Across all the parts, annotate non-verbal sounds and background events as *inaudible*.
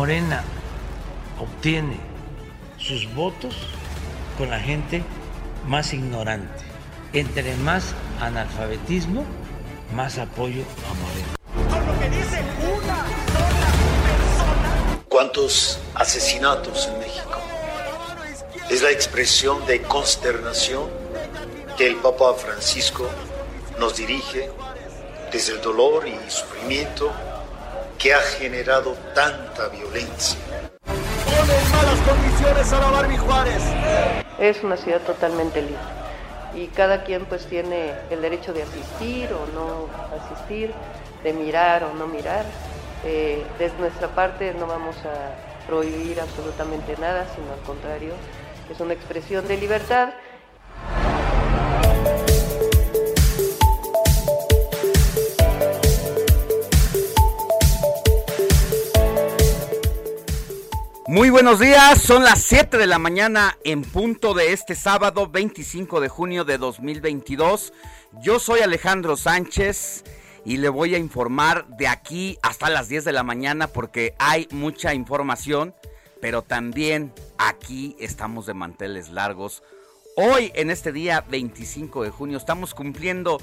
Morena obtiene sus votos con la gente más ignorante. Entre más analfabetismo, más apoyo a Morena. ¿Cuántos asesinatos en México? Es la expresión de consternación que el Papa Francisco nos dirige desde el dolor y sufrimiento que ha generado tanta violencia. Es una ciudad totalmente libre y cada quien pues tiene el derecho de asistir o no asistir, de mirar o no mirar. Eh, desde nuestra parte no vamos a prohibir absolutamente nada, sino al contrario, es una expresión de libertad. Muy buenos días, son las 7 de la mañana en punto de este sábado 25 de junio de 2022. Yo soy Alejandro Sánchez y le voy a informar de aquí hasta las 10 de la mañana porque hay mucha información, pero también aquí estamos de manteles largos. Hoy, en este día 25 de junio, estamos cumpliendo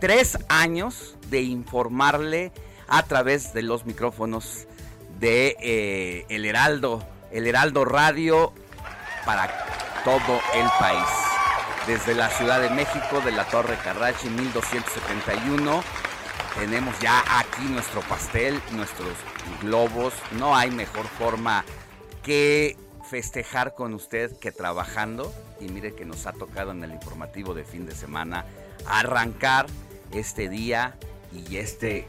tres años de informarle a través de los micrófonos de eh, El Heraldo, El Heraldo Radio para todo el país. Desde la Ciudad de México, de la Torre Carrache 1271, tenemos ya aquí nuestro pastel, nuestros globos. No hay mejor forma que festejar con usted que trabajando. Y mire que nos ha tocado en el informativo de fin de semana arrancar este día y este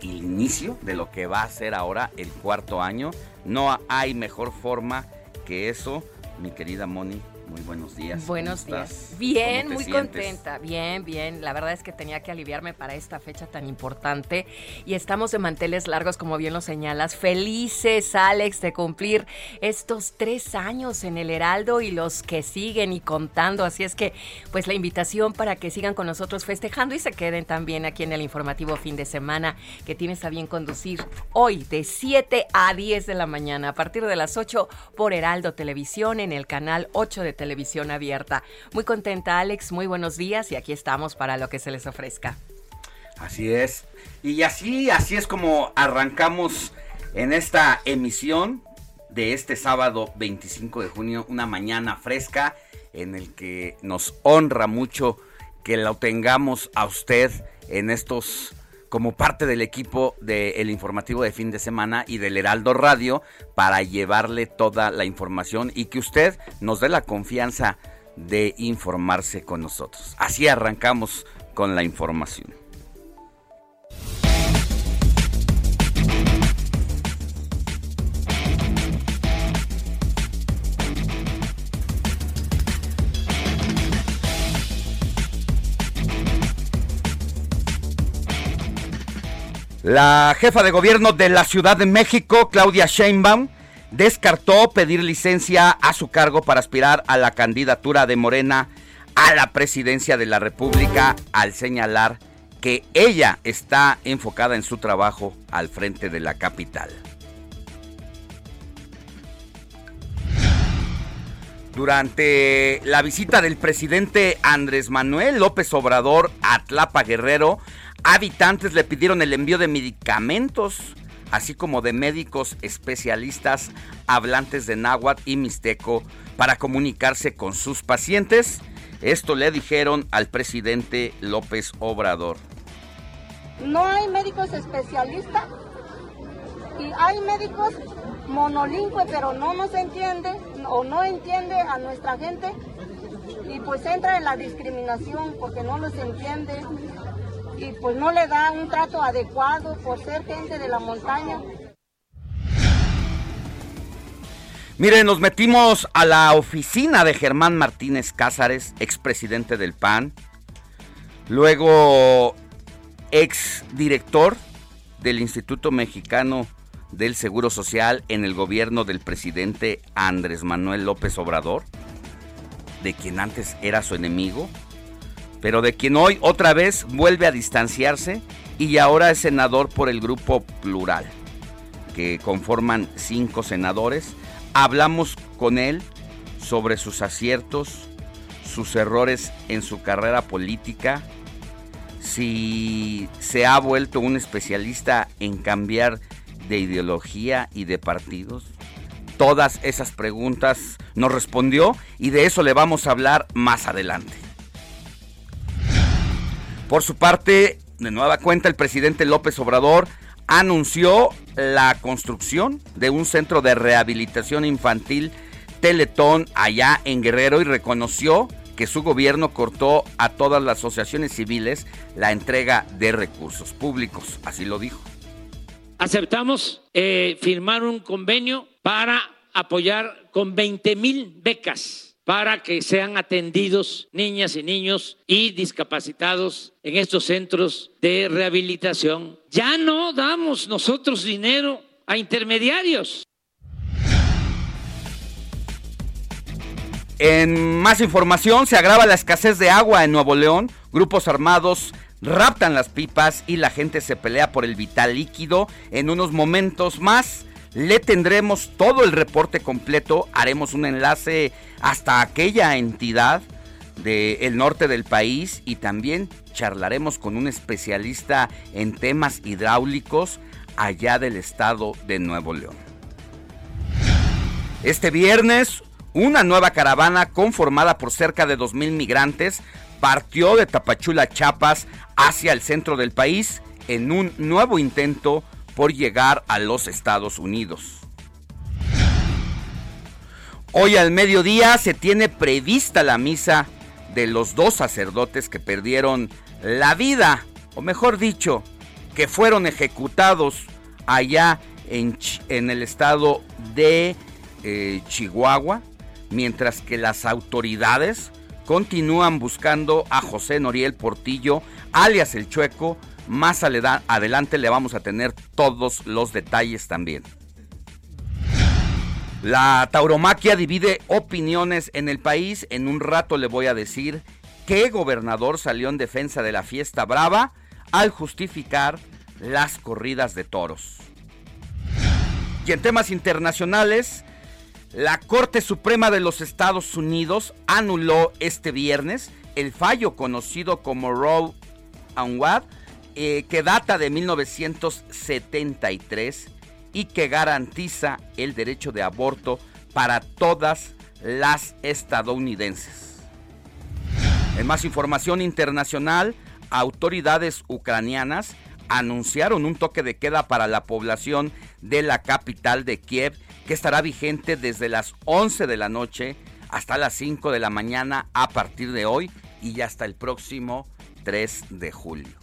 inicio de lo que va a ser ahora el cuarto año. No hay mejor forma que eso, mi querida Moni. Muy buenos días. Buenos ¿Cómo días. estás? Bien, ¿Cómo te muy sientes? contenta. Bien, bien. La verdad es que tenía que aliviarme para esta fecha tan importante. Y estamos de manteles largos, como bien lo señalas. Felices, Alex, de cumplir estos tres años en el Heraldo y los que siguen y contando. Así es que, pues la invitación para que sigan con nosotros festejando y se queden también aquí en el informativo fin de semana que tienes a bien conducir hoy de 7 a 10 de la mañana, a partir de las 8 por Heraldo Televisión en el canal 8 de Televisión Abierta. Muy contenta, Alex. Muy buenos días y aquí estamos para lo que se les ofrezca. Así es. Y así, así es como arrancamos en esta emisión de este sábado 25 de junio, una mañana fresca en el que nos honra mucho que lo tengamos a usted en estos como parte del equipo del informativo de fin de semana y del Heraldo Radio para llevarle toda la información y que usted nos dé la confianza de informarse con nosotros. Así arrancamos con la información. La jefa de gobierno de la Ciudad de México, Claudia Sheinbaum, descartó pedir licencia a su cargo para aspirar a la candidatura de Morena a la presidencia de la República al señalar que ella está enfocada en su trabajo al frente de la capital. Durante la visita del presidente Andrés Manuel López Obrador a Tlapa Guerrero, habitantes le pidieron el envío de medicamentos, así como de médicos especialistas hablantes de náhuatl y mixteco para comunicarse con sus pacientes. Esto le dijeron al presidente López Obrador. No hay médicos especialistas y hay médicos monolingües, pero no nos entiende o no entiende a nuestra gente y pues entra en la discriminación porque no nos entiende y pues no le da un trato adecuado por ser gente de la montaña. Miren, nos metimos a la oficina de Germán Martínez Cázares, expresidente del PAN, luego ex director del Instituto Mexicano del Seguro Social en el gobierno del presidente Andrés Manuel López Obrador, de quien antes era su enemigo, pero de quien hoy otra vez vuelve a distanciarse y ahora es senador por el grupo plural, que conforman cinco senadores. Hablamos con él sobre sus aciertos, sus errores en su carrera política, si se ha vuelto un especialista en cambiar de ideología y de partidos? Todas esas preguntas nos respondió y de eso le vamos a hablar más adelante. Por su parte, de nueva cuenta, el presidente López Obrador anunció la construcción de un centro de rehabilitación infantil Teletón allá en Guerrero y reconoció que su gobierno cortó a todas las asociaciones civiles la entrega de recursos públicos. Así lo dijo aceptamos eh, firmar un convenio para apoyar con 20 mil becas para que sean atendidos niñas y niños y discapacitados en estos centros de rehabilitación. Ya no damos nosotros dinero a intermediarios. En más información, se agrava la escasez de agua en Nuevo León. Grupos armados raptan las pipas y la gente se pelea por el vital líquido. En unos momentos más le tendremos todo el reporte completo, haremos un enlace hasta aquella entidad del norte del país y también charlaremos con un especialista en temas hidráulicos allá del estado de Nuevo León. Este viernes, una nueva caravana conformada por cerca de 2.000 migrantes partió de Tapachula, Chiapas, hacia el centro del país en un nuevo intento por llegar a los Estados Unidos. Hoy al mediodía se tiene prevista la misa de los dos sacerdotes que perdieron la vida, o mejor dicho, que fueron ejecutados allá en, el estado de eh, Chihuahua, mientras que las autoridades continúan buscando a José Noriel Portillo, alias El Chueco. Más adelante le vamos a tener todos los detalles también. La tauromaquia divide opiniones en el país. En un rato le voy a decir qué gobernador salió en defensa de la fiesta brava al justificar las corridas de toros. Y en temas internacionales, la Corte Suprema de los Estados Unidos anuló este viernes el fallo conocido como Roe and Wade, eh, que data de 1973 y que garantiza el derecho de aborto para todas las estadounidenses. En más información internacional, autoridades ucranianas anunciaron un toque de queda para la población de la capital de Kiev que estará vigente desde las 11 de la noche hasta las 5 de la mañana a partir de hoy y hasta el próximo 3 de julio.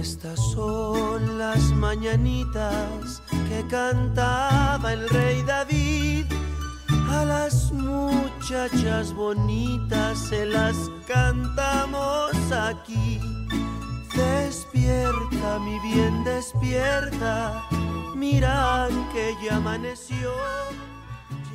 Estas son las mañanitas que cantaba el rey David a las muchachas bonitas se las cantamos aquí. Despierta, mi bien, despierta. Mira que ya amaneció.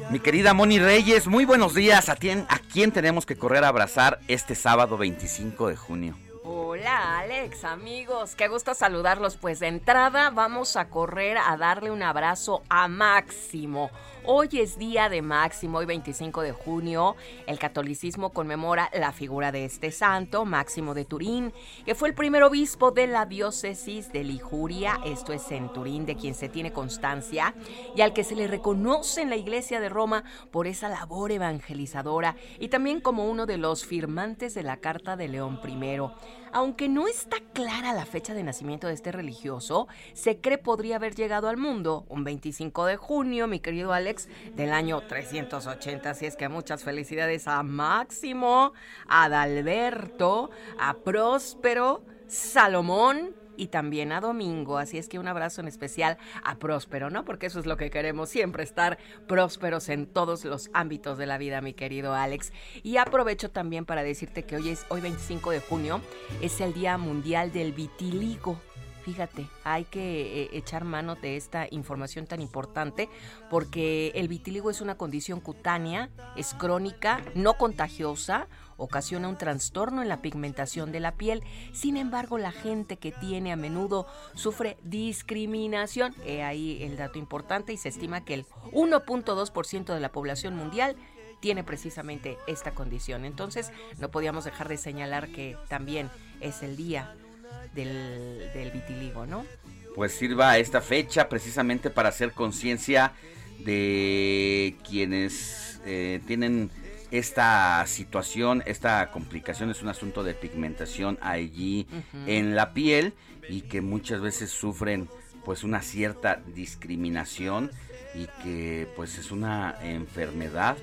Mi querida Moni Reyes, muy buenos días. ¿A ¿A quién tenemos que correr a abrazar este sábado 25 de junio? Hola Alex, amigos, qué gusto saludarlos. Pues de entrada vamos a correr a darle un abrazo a Máximo. Hoy es día de Máximo, hoy 25 de junio. El catolicismo conmemora la figura de este santo, Máximo de Turín, que fue el primer obispo de la diócesis de Liguria, esto es en Turín, de quien se tiene constancia, y al que se le reconoce en la iglesia de Roma por esa labor evangelizadora y también como uno de los firmantes de la Carta de León I. Aunque no está clara la fecha de nacimiento de este religioso, se cree podría haber llegado al mundo un 25 de junio, mi querido Alex, del año 380. Así es que muchas felicidades a Máximo, a Adalberto, a Próspero, Salomón, y también a Domingo. Así es que un abrazo en especial a Próspero, ¿no? Porque eso es lo que queremos, siempre estar prósperos en todos los ámbitos de la vida, mi querido Alex. Y aprovecho también para decirte que hoy es hoy 25 de junio, es el Día Mundial del Vitiligo. Fíjate, hay que eh, echar mano de esta información tan importante porque el vitiligo es una condición cutánea, es crónica, no contagiosa, ocasiona un trastorno en la pigmentación de la piel. Sin embargo, la gente que tiene a menudo sufre discriminación. He ahí el dato importante y se estima que el 1.2% de la población mundial tiene precisamente esta condición. Entonces, no podíamos dejar de señalar que también es el día del, del vitiligo, ¿no? Pues sirva esta fecha precisamente para hacer conciencia de quienes eh, tienen esta situación, esta complicación es un asunto de pigmentación allí en la piel y que muchas veces sufren pues una cierta discriminación y que pues es una enfermedad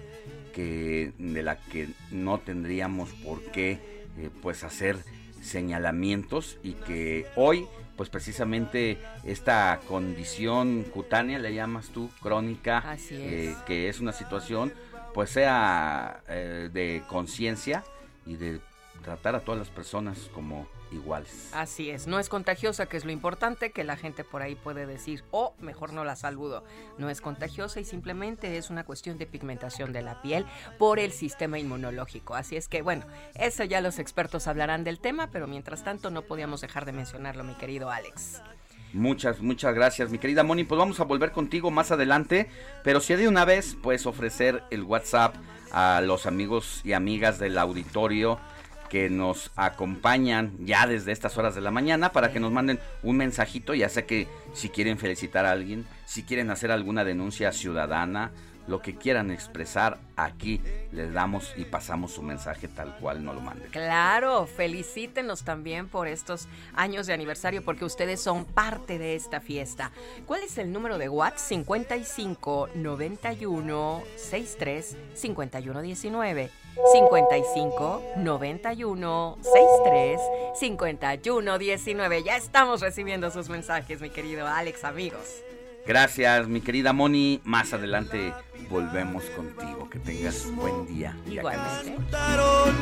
que de la que no tendríamos por qué eh, pues hacer señalamientos y que hoy pues precisamente esta condición cutánea le llamas tú crónica eh, que es una situación pues sea eh, de conciencia y de tratar a todas las personas como iguales. Así es, no es contagiosa, que es lo importante, que la gente por ahí puede decir, o oh, mejor no la saludo. No es contagiosa y simplemente es una cuestión de pigmentación de la piel por el sistema inmunológico. Así es que, bueno, eso ya los expertos hablarán del tema, pero mientras tanto no podíamos dejar de mencionarlo, mi querido Alex. Muchas, muchas gracias, mi querida Moni. Pues vamos a volver contigo más adelante, pero si de una vez puedes ofrecer el WhatsApp a los amigos y amigas del auditorio que nos acompañan ya desde estas horas de la mañana para que nos manden un mensajito, ya sea que si quieren felicitar a alguien, si quieren hacer alguna denuncia ciudadana, lo que quieran expresar, aquí les damos y pasamos su mensaje tal cual no lo manden. Claro, felicítenos también por estos años de aniversario porque ustedes son parte de esta fiesta. ¿Cuál es el número de WhatsApp? 55 91 63 51 19. 55 91 63 51 19. Ya estamos recibiendo sus mensajes, mi querido Alex, amigos. Gracias, mi querida Moni. Más adelante volvemos contigo. Que tengas un buen día. Igualmente.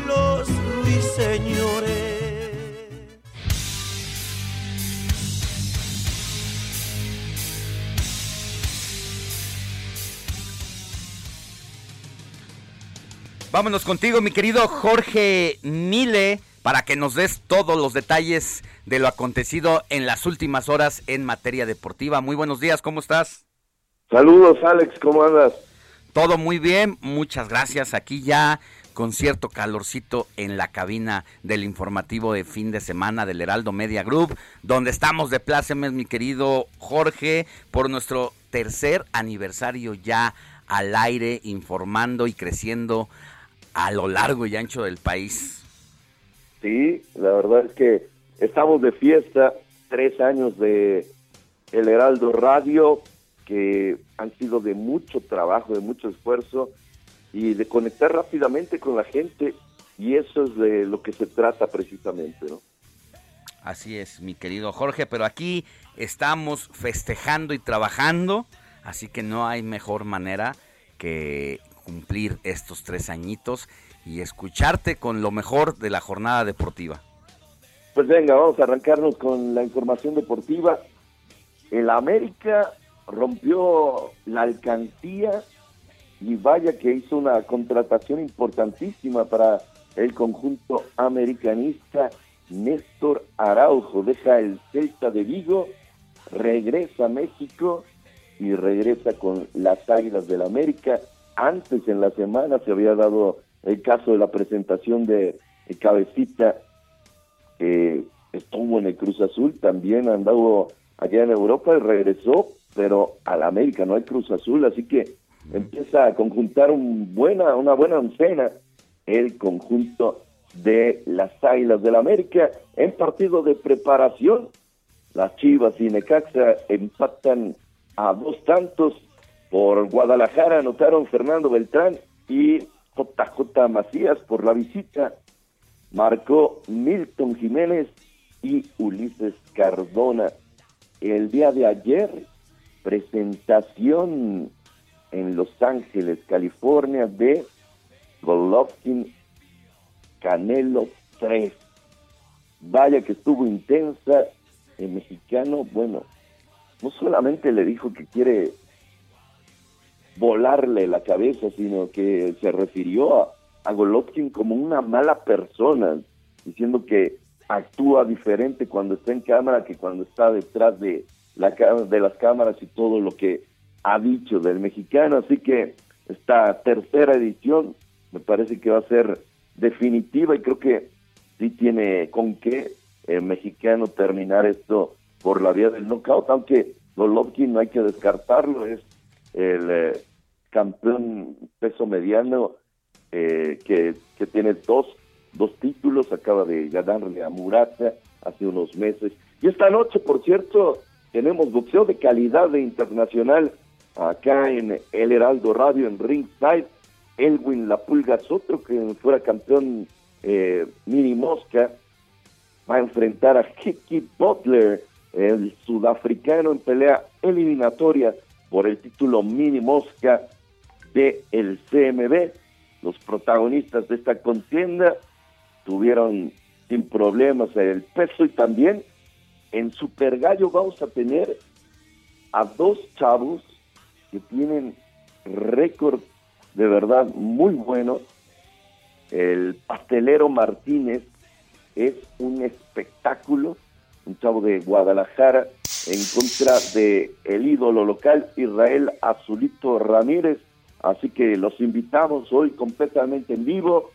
los ruiseñores. Vámonos contigo, mi querido Jorge Mile, para que nos des todos los detalles de lo acontecido en las últimas horas en materia deportiva. Muy buenos días, ¿cómo estás? Saludos, Alex, ¿cómo andas? Todo muy bien, muchas gracias. Aquí ya con cierto calorcito en la cabina del informativo de fin de semana del Heraldo Media Group, donde estamos de plácemes, mi querido Jorge, por nuestro tercer aniversario ya al aire, informando y creciendo a lo largo y ancho del país. Sí, la verdad es que estamos de fiesta, tres años de El Heraldo Radio, que han sido de mucho trabajo, de mucho esfuerzo y de conectar rápidamente con la gente y eso es de lo que se trata precisamente, ¿no? Así es, mi querido Jorge, pero aquí estamos festejando y trabajando, así que no hay mejor manera que cumplir estos tres añitos y escucharte con lo mejor de la jornada deportiva. Pues venga, vamos a arrancarnos con la información deportiva. El América rompió la alcancía y vaya que hizo una contratación importantísima para el conjunto americanista Néstor Araujo deja el Celta de Vigo, regresa a México y regresa con las Águilas del América. Antes en la semana se había dado el caso de la presentación de, Cabecita, que estuvo en el Cruz Azul, también andado allá en Europa y regresó, pero a la América no hay Cruz Azul, así que empieza a conjuntar un buena, una buena oncena el conjunto de las Águilas del la América en partido de preparación. Las Chivas y Necaxa empatan a dos tantos por Guadalajara, anotaron Fernando Beltrán y JJ Macías por la visita. Marcó Milton Jiménez y Ulises Cardona. El día de ayer, presentación en Los Ángeles, California, de Golovkin Canelo 3. Vaya que estuvo intensa. El mexicano, bueno, no solamente le dijo que quiere volarle la cabeza, sino que se refirió a, a Golovkin como una mala persona, diciendo que actúa diferente cuando está en cámara que cuando está detrás de, la, de las cámaras y todo lo que ha dicho del mexicano. Así que esta tercera edición me parece que va a ser definitiva y creo que sí tiene con qué el mexicano terminar esto por la vía del knockout, aunque Golovkin no hay que descartarlo, es el eh, campeón peso mediano eh, que, que, tiene dos, dos títulos, acaba de ganarle a Murata hace unos meses. Y esta noche, por cierto, tenemos boxeo de calidad de internacional acá en El Heraldo Radio en Ringside. Elwin La Pulga Soto, que fuera campeón eh, mini mosca, va a enfrentar a Kiki Butler, el sudafricano en pelea eliminatoria por el título mini mosca de el CMB. Los protagonistas de esta contienda tuvieron sin problemas el peso y también en Super Gallo vamos a tener a dos chavos que tienen récord de verdad muy bueno. El pastelero Martínez es un espectáculo, un chavo de Guadalajara en contra de el ídolo local Israel Azulito Ramírez. Así que los invitamos hoy completamente en vivo.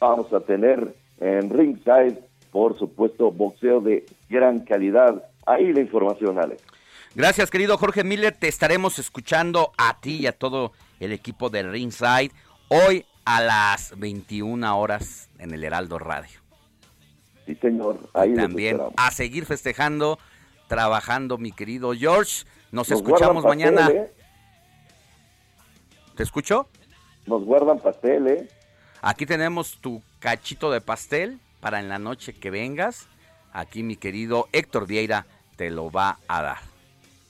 Vamos a tener en ringside, por supuesto, boxeo de gran calidad. Ahí la información, Alex. Gracias, querido Jorge Miller. Te estaremos escuchando a ti y a todo el equipo de Ringside hoy a las 21 horas en el Heraldo Radio. Sí, señor. Ahí también a seguir festejando, trabajando, mi querido George. Nos, escuchamos mañana. ¿eh? ¿Te escucho? Nos guardan pastel, ¿eh? Aquí tenemos tu cachito de pastel para en la noche que vengas. Aquí mi querido Héctor Vieira te lo va a dar.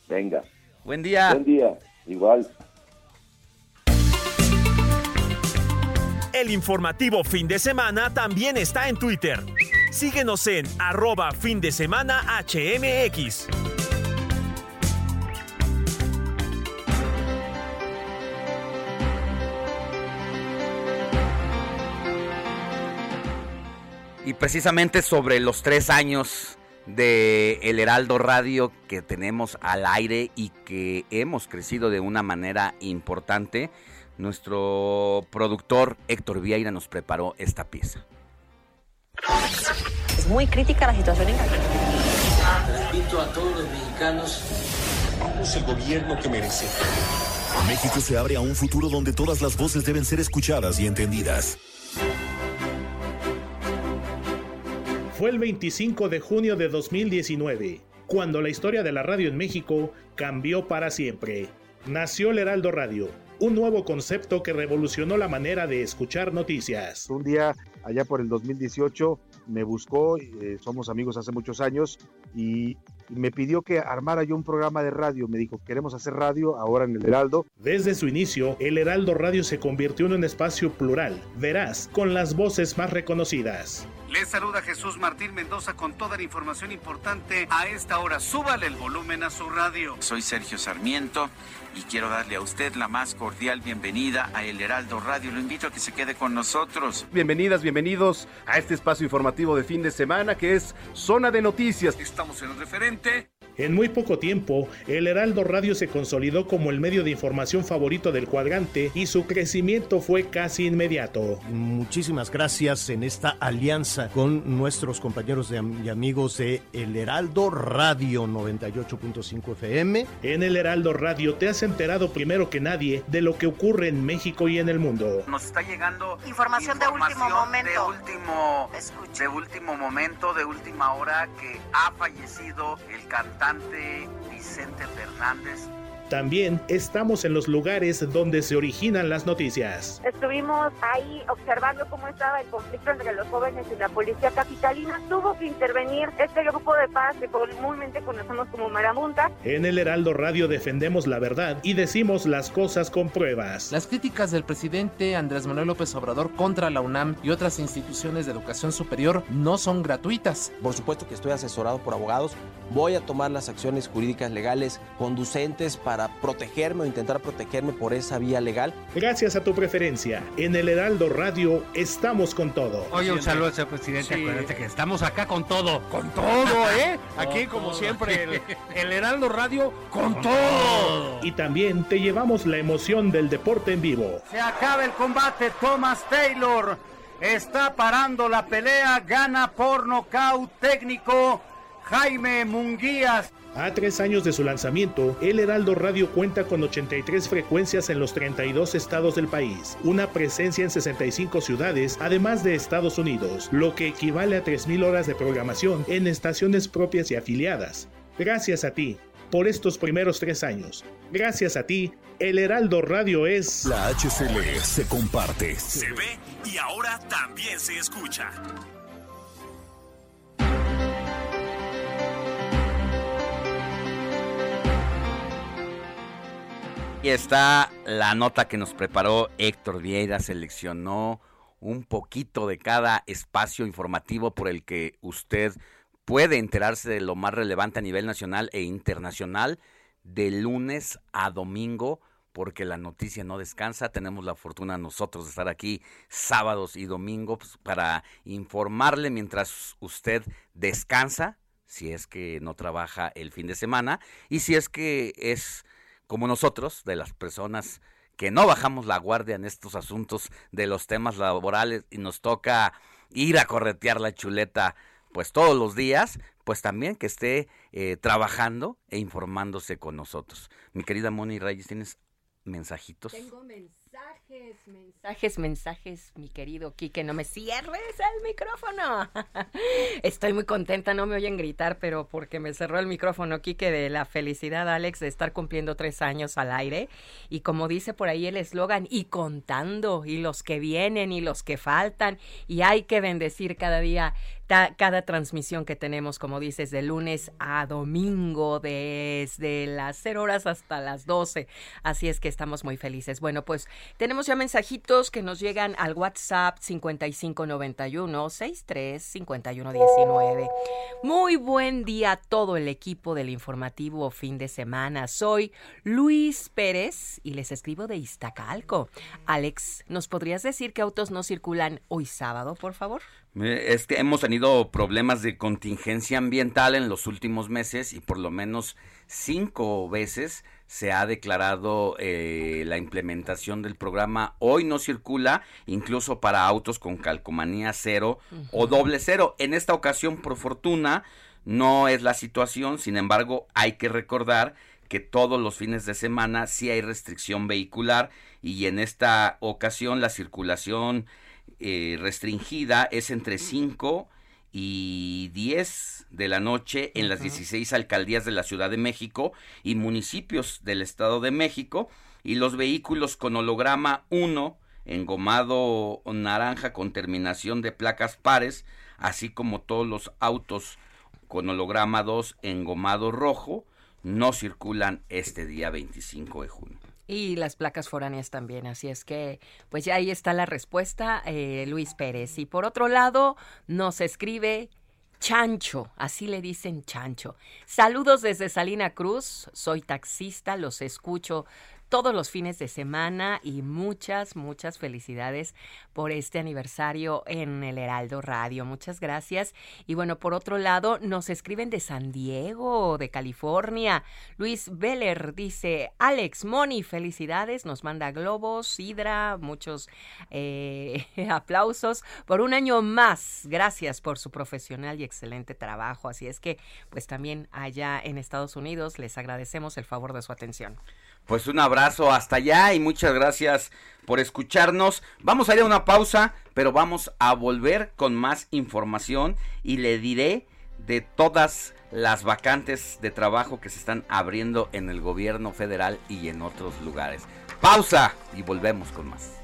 Venga. Buen día. Buen día, igual. El informativo fin de semana también está en Twitter. Síguenos en arroba fin de semana HMX. Y precisamente sobre los tres años de El Heraldo Radio que tenemos al aire y que hemos crecido de una manera importante. Nuestro productor Héctor Vieira nos preparó esta pieza. Es muy crítica la situación en Repito a todos los mexicanos. Somos el gobierno que merece. México se abre a un futuro donde todas las voces deben ser escuchadas y entendidas. Fue el 25 de junio de 2019, cuando la historia de la radio en México cambió para siempre. Nació el Heraldo Radio, un nuevo concepto que revolucionó la manera de escuchar noticias. Un día, allá por el 2018, me buscó, eh, somos amigos hace muchos años, y me pidió que armara yo un programa de radio. Me dijo, queremos hacer radio ahora en el Heraldo. Desde su inicio, el Heraldo Radio se convirtió en un espacio plural, veraz, con las voces más reconocidas Les saluda Jesús Martín Mendoza con toda la información importante a esta hora. Súbale el volumen a su radio. Soy Sergio Sarmiento y quiero darle a usted la más cordial bienvenida a El Heraldo Radio. Lo invito a que se quede con nosotros. Bienvenidas, bienvenidos a este espacio informativo de fin de semana que es Zona de Noticias. Estamos en el referente en muy poco tiempo, el Heraldo Radio se consolidó como el medio de información favorito del cuadrante y su crecimiento fue casi inmediato. Muchísimas gracias en esta alianza con nuestros compañeros y amigos de El Heraldo Radio 98.5 FM. En El Heraldo Radio te has enterado primero que nadie de lo que ocurre en México y en el mundo. Nos está llegando información, de último momento. De último, de último momento, de última hora que ha fallecido el cantante Vicente Fernández también estamos en los lugares donde se originan las noticias. Estuvimos ahí observando cómo estaba el conflicto entre los jóvenes y la policía capitalina. Tuvo que intervenir este grupo de paz que comúnmente conocemos como Marabunta. En el Heraldo Radio defendemos la verdad y decimos las cosas con pruebas. Las críticas del presidente Andrés Manuel López Obrador contra la UNAM y otras instituciones de educación superior no son gratuitas. Por supuesto que estoy asesorado por abogados. Voy a tomar las acciones jurídicas legales conducentes para para protegerme o intentar protegerme por esa vía legal. Gracias a tu preferencia, en el Heraldo Radio estamos con todo. Oye, un saludo, señor presidente. Acuérdate que estamos acá con todo. Con todo, ¿eh? *laughs* Aquí, como siempre, el, *laughs* el, Heraldo Radio con, todo. Y también te llevamos la emoción del deporte en vivo. Se acaba el combate, Thomas Taylor está parando la pelea, gana por nocaut técnico Jaime Munguías. A tres años de su lanzamiento, El Heraldo Radio cuenta con 83 frecuencias en los 32 estados del país, una presencia en 65 ciudades, además de Estados Unidos, lo que equivale a 3.000 horas de programación en estaciones propias y afiliadas. Gracias a ti por estos primeros tres años. Gracias a ti, El Heraldo Radio es... La HCL se comparte. Se ve y ahora también se escucha. Y está la nota que nos preparó Héctor Vieira, seleccionó un poquito de cada espacio informativo por el que usted puede enterarse de lo más relevante a nivel nacional e internacional de lunes a domingo, porque la noticia no descansa. Tenemos la fortuna nosotros de estar aquí sábados y domingos para informarle mientras usted descansa, si es que no trabaja el fin de semana, y si es que es como nosotros, de las personas que no bajamos la guardia en estos asuntos de los temas laborales y nos toca ir a corretear la chuleta pues todos los días, pues también que esté eh, trabajando e informándose con nosotros. Mi querida Moni Reyes, ¿tienes mensajitos? Tengo mensajes, mensajes, mensajes, mi querido Quique, no me cierres el micrófono. *laughs* Estoy muy contenta, no me oyen gritar, pero porque me cerró el micrófono, Quique, de la felicidad, Alex, de estar cumpliendo tres años al aire. Y como dice por ahí el eslogan, y contando, y los que vienen, y los que faltan, y hay que bendecir cada día cada transmisión que tenemos, como dices, de lunes a domingo, desde las 0 horas hasta las 12. Así es que estamos muy felices. Bueno, pues tenemos ya mensajitos que nos llegan al WhatsApp 5591 635119. Muy buen día a todo el equipo del informativo fin de semana. Soy Luis Pérez y les escribo de Iztacalco. Alex, ¿nos podrías decir qué autos no circulan hoy sábado, por favor? Es que hemos tenido problemas de contingencia ambiental en los últimos meses y por lo menos cinco veces se ha declarado eh, la implementación del programa. Hoy no circula, incluso para autos con calcomanía cero o doble cero. En esta ocasión, por fortuna, no es la situación, sin embargo, hay que recordar que todos los fines de semana sí hay restricción vehicular y en esta ocasión la circulación eh, restringida es entre 5 y 10 de la noche en las 16 alcaldías de la Ciudad de México y municipios del Estado de México y los vehículos con holograma 1 engomado naranja con terminación de placas pares, así como todos los autos con holograma 2 engomado rojo, no circulan este día 25 de junio. Y las placas foráneas también, así es que, pues ya ahí está la respuesta, eh, Luis Pérez. Y por otro lado, nos escribe Chancho, así le dicen Chancho. Saludos desde Salina Cruz, soy taxista, los escucho todos los fines de semana y muchas, muchas felicidades por este aniversario en el Heraldo Radio. Muchas gracias. Y bueno, por otro lado, nos escriben de San Diego, de California. Luis Beller dice, Alex Moni, felicidades, nos manda globos, hidra, muchos eh, *laughs* aplausos por un año más. Gracias por su profesional y excelente trabajo. Así es que, pues también allá en Estados Unidos les agradecemos el favor de su atención. Pues un abrazo hasta allá y muchas gracias por escucharnos. Vamos a ir a una pausa, pero vamos a volver con más información y le diré de todas las vacantes de trabajo que se están abriendo en el gobierno federal y en otros lugares. Pausa y volvemos con más.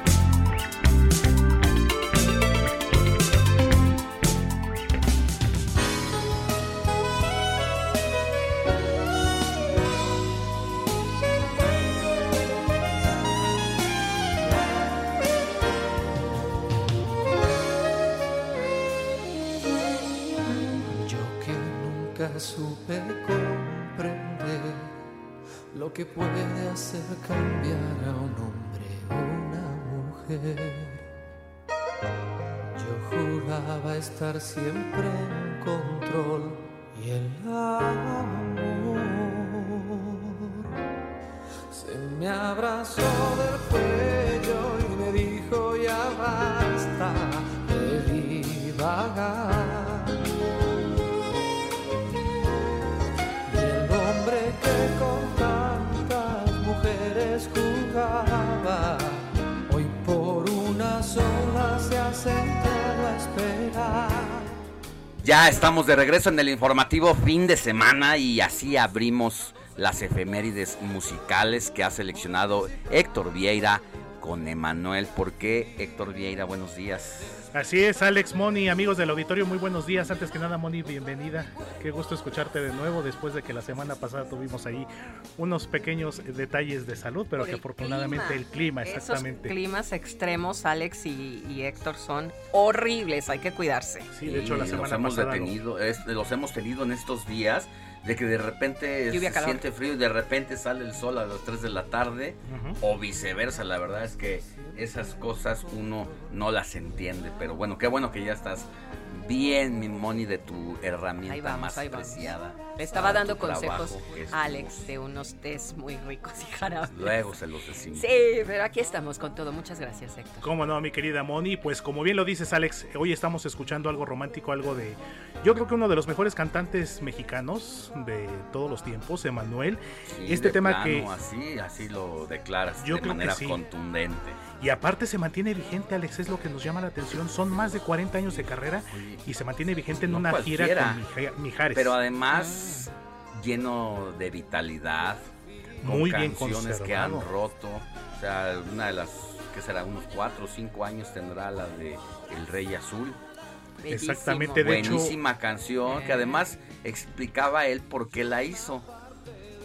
Que puede hacer cambiar a un hombre una mujer. Yo juraba estar siempre en control y el amor se me abrazó del cuello Ya estamos de regreso en el informativo fin de semana y así abrimos las efemérides musicales que ha seleccionado Héctor Vieira con Emanuel. ¿Por qué Héctor Vieira? Buenos días. Así es, Alex Moni, amigos del auditorio, muy buenos días. Antes que nada, Moni, bienvenida. Qué gusto escucharte de nuevo después de que la semana pasada tuvimos ahí unos pequeños detalles de salud, pero que afortunadamente el clima, exactamente. Esos climas extremos, Alex y, Héctor, son horribles, hay que cuidarse. Sí, de hecho, la semana los hemos detenido, los hemos tenido en estos días de que de repente se siente frío y de repente sale el sol a las 3 de la tarde o viceversa. La verdad es que esas cosas uno no las entiende. Pero bueno, qué bueno que ya estás bien, mi Moni, de tu herramienta más apreciada. Le estaba dando consejos a Alex de unos test muy ricos y jarabes. Luego se los decimos. Sí, pero aquí estamos con todo. Muchas gracias, Héctor. Cómo no, mi querida Moni. Pues como bien lo dices, Alex, hoy estamos escuchando algo romántico, algo de... Yo creo que uno de los mejores cantantes mexicanos de todos los tiempos, Emanuel. este tema que... Así, así lo declaras de manera contundente. Y aparte se mantiene vigente, Alex, es lo que nos llama la atención. Son más de 40 años de carrera y se mantiene vigente en una gira con Mijares. Pero además lleno de vitalidad, con Muy canciones que han roto. O sea, una de las que será unos 4 o 5 años tendrá la de El Rey Azul. Exactamente, de Buenísima canción que además explicaba él por qué la hizo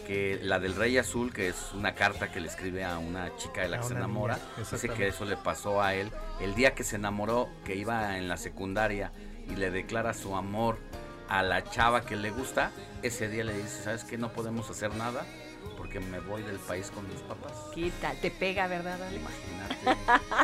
que la del Rey Azul, que es una carta que le escribe a una chica de la que se enamora, dice que eso le pasó a él el día que se enamoró, que iba en la secundaria y le declara su amor a la chava que le gusta, ese día le dice, ¿sabes qué? No podemos hacer nada porque me voy del país con mis papás. Quita, te pega, ¿verdad? Imagínate.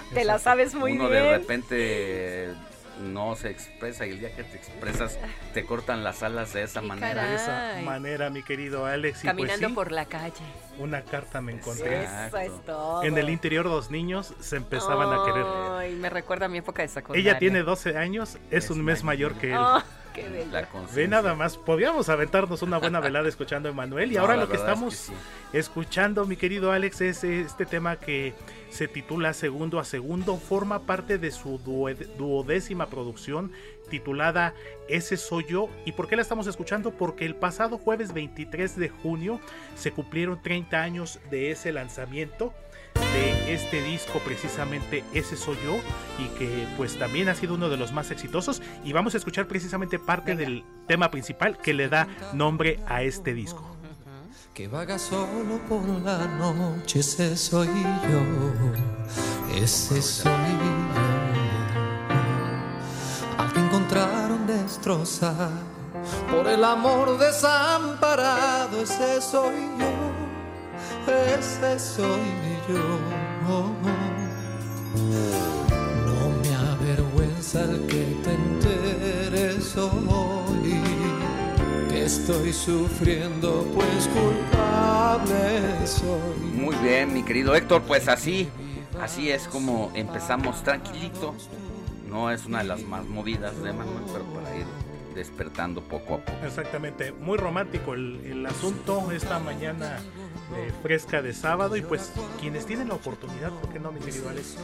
*laughs* te la sabes muy bien. Uno de repente no se expresa y el día que te expresas te cortan las alas de esa manera. De esa manera, mi querido Alex. y pues Caminando sí, por la calle. Una carta me encontré. Eso es todo. En el interior los niños se empezaban a querer. Ay, me recuerda a mi época de secundaria. Ella tiene 12 años, es, un mes mayor que él. Oh, qué Ve nada más, podíamos aventarnos una buena velada escuchando a Emanuel y No, ahora lo que verdad es que estamos escuchando, mi querido Alex, es este tema que se titula Segundo a Segundo, forma parte de su duodécima producción titulada Ese soy yo. ¿Y por qué la estamos escuchando? Porque el pasado jueves 23 de junio se cumplieron 30 años de ese lanzamiento de este disco precisamente Ese soy yo y que pues también ha sido uno de los más exitosos y vamos a escuchar precisamente parte del tema principal que le da nombre a este disco. Que vaga solo por la noche, ese soy yo, ese soy yo, al que encontraron destrozado por el amor desamparado, ese soy yo, ese soy yo. No me avergüenza el que te enteres que estoy sufriendo, pues culpable soy. Muy bien, mi querido Héctor, pues así, así es como empezamos tranquilito. No es una de las más movidas de Manuel, pero para ir despertando poco a poco. Exactamente, muy romántico el, el asunto esta mañana eh, fresca de sábado y pues quienes tienen la oportunidad, ¿por qué no, mi querido Alex?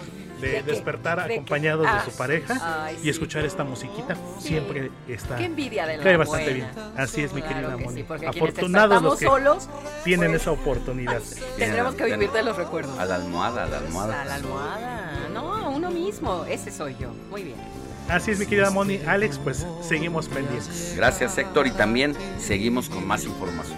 De, despertar ¿De acompañados Ah, de su pareja ay, y sí. escuchar esta musiquita siempre está Qué envidia de la cae bastante buena. bien. Así es, mi Claro querida que Moni. sí, Afortunados los que solos, tienen pues, esa oportunidad. Tendremos que vivir de los recuerdos. A la almohada, a la almohada. A la almohada. No, uno mismo. Ese soy yo. Muy bien. Así es, mi querida Moni. Alex, pues seguimos pendientes. Gracias Héctor y también seguimos con más información.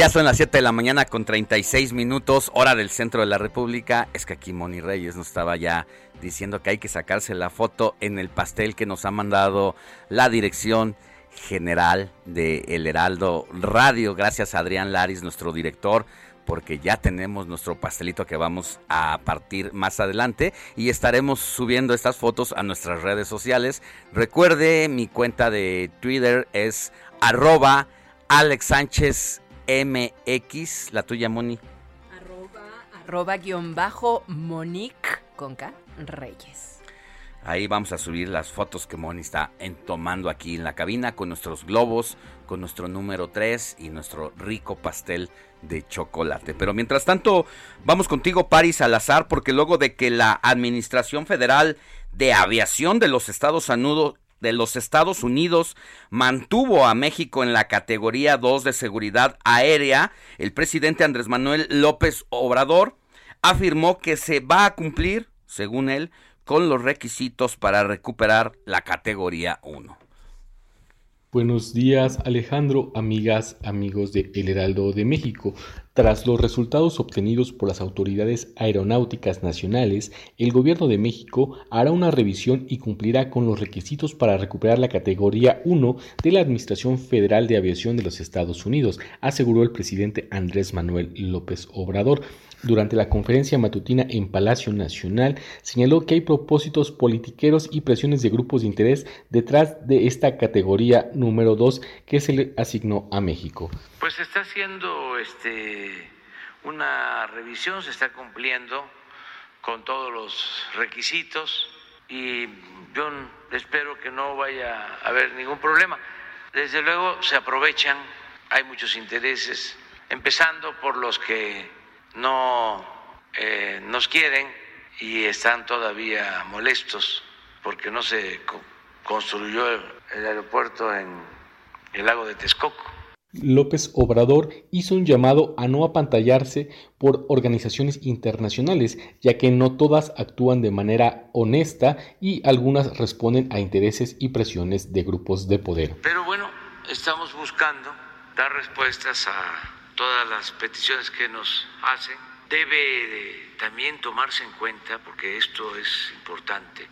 Ya son las 7 de la mañana con 36 minutos, hora del centro de la República. Es que aquí Moni Reyes nos estaba ya diciendo que hay que sacarse la foto en el pastel que nos ha mandado la dirección general de El Heraldo Radio. Gracias a Adrián Laris, nuestro director, porque ya tenemos nuestro pastelito que vamos a partir más adelante y estaremos subiendo estas fotos a nuestras redes sociales. Recuerde, mi cuenta de Twitter es arroba Alex Sánchez MX, la tuya, Moni. Arroba guion bajo Monique con K Reyes. Ahí vamos a subir las fotos que Moni está en- tomando aquí en la cabina con nuestros globos, con nuestro número 3 y nuestro rico pastel de chocolate. Pero mientras tanto, vamos contigo, Paris Salazar, porque luego de que la Administración Federal de Aviación de los Estados Unidos de los Estados Unidos mantuvo a México en la categoría 2 de seguridad aérea, el presidente Andrés Manuel López Obrador afirmó que se va a cumplir, según él, con los requisitos para recuperar la categoría 1. Buenos días Alejandro, amigas, amigos de El Heraldo de México. Tras los resultados obtenidos por las autoridades aeronáuticas nacionales, el gobierno de México hará una revisión y cumplirá con los requisitos para recuperar la categoría 1 de la Administración Federal de Aviación de los Estados Unidos, aseguró el presidente Andrés Manuel López Obrador. Durante la conferencia matutina en Palacio Nacional, señaló que hay propósitos politiqueros y presiones de grupos de interés detrás de esta categoría número 2 que se le asignó a México. Pues se está haciendo este, una revisión, se está cumpliendo con todos los requisitos y yo espero que no vaya a haber ningún problema. Desde luego se aprovechan, hay muchos intereses, empezando por los que no eh, nos quieren y están todavía molestos porque no se co- construyó el, el aeropuerto en el lago de Texcoco. López Obrador hizo un llamado a no apantallarse por organizaciones internacionales, ya que no todas actúan de manera honesta y algunas responden a intereses y presiones de grupos de poder. Pero bueno, estamos buscando dar respuestas a todas las peticiones que nos hacen. Debe también tomarse en cuenta, porque esto es importante,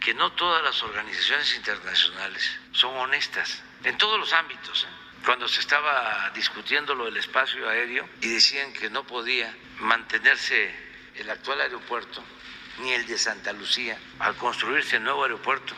que no todas las organizaciones internacionales son honestas en todos los ámbitos. ¿eh? cuando se estaba discutiendo lo del espacio aéreo y decían que no podía mantenerse el actual aeropuerto ni el de Santa Lucía al construirse el nuevo aeropuerto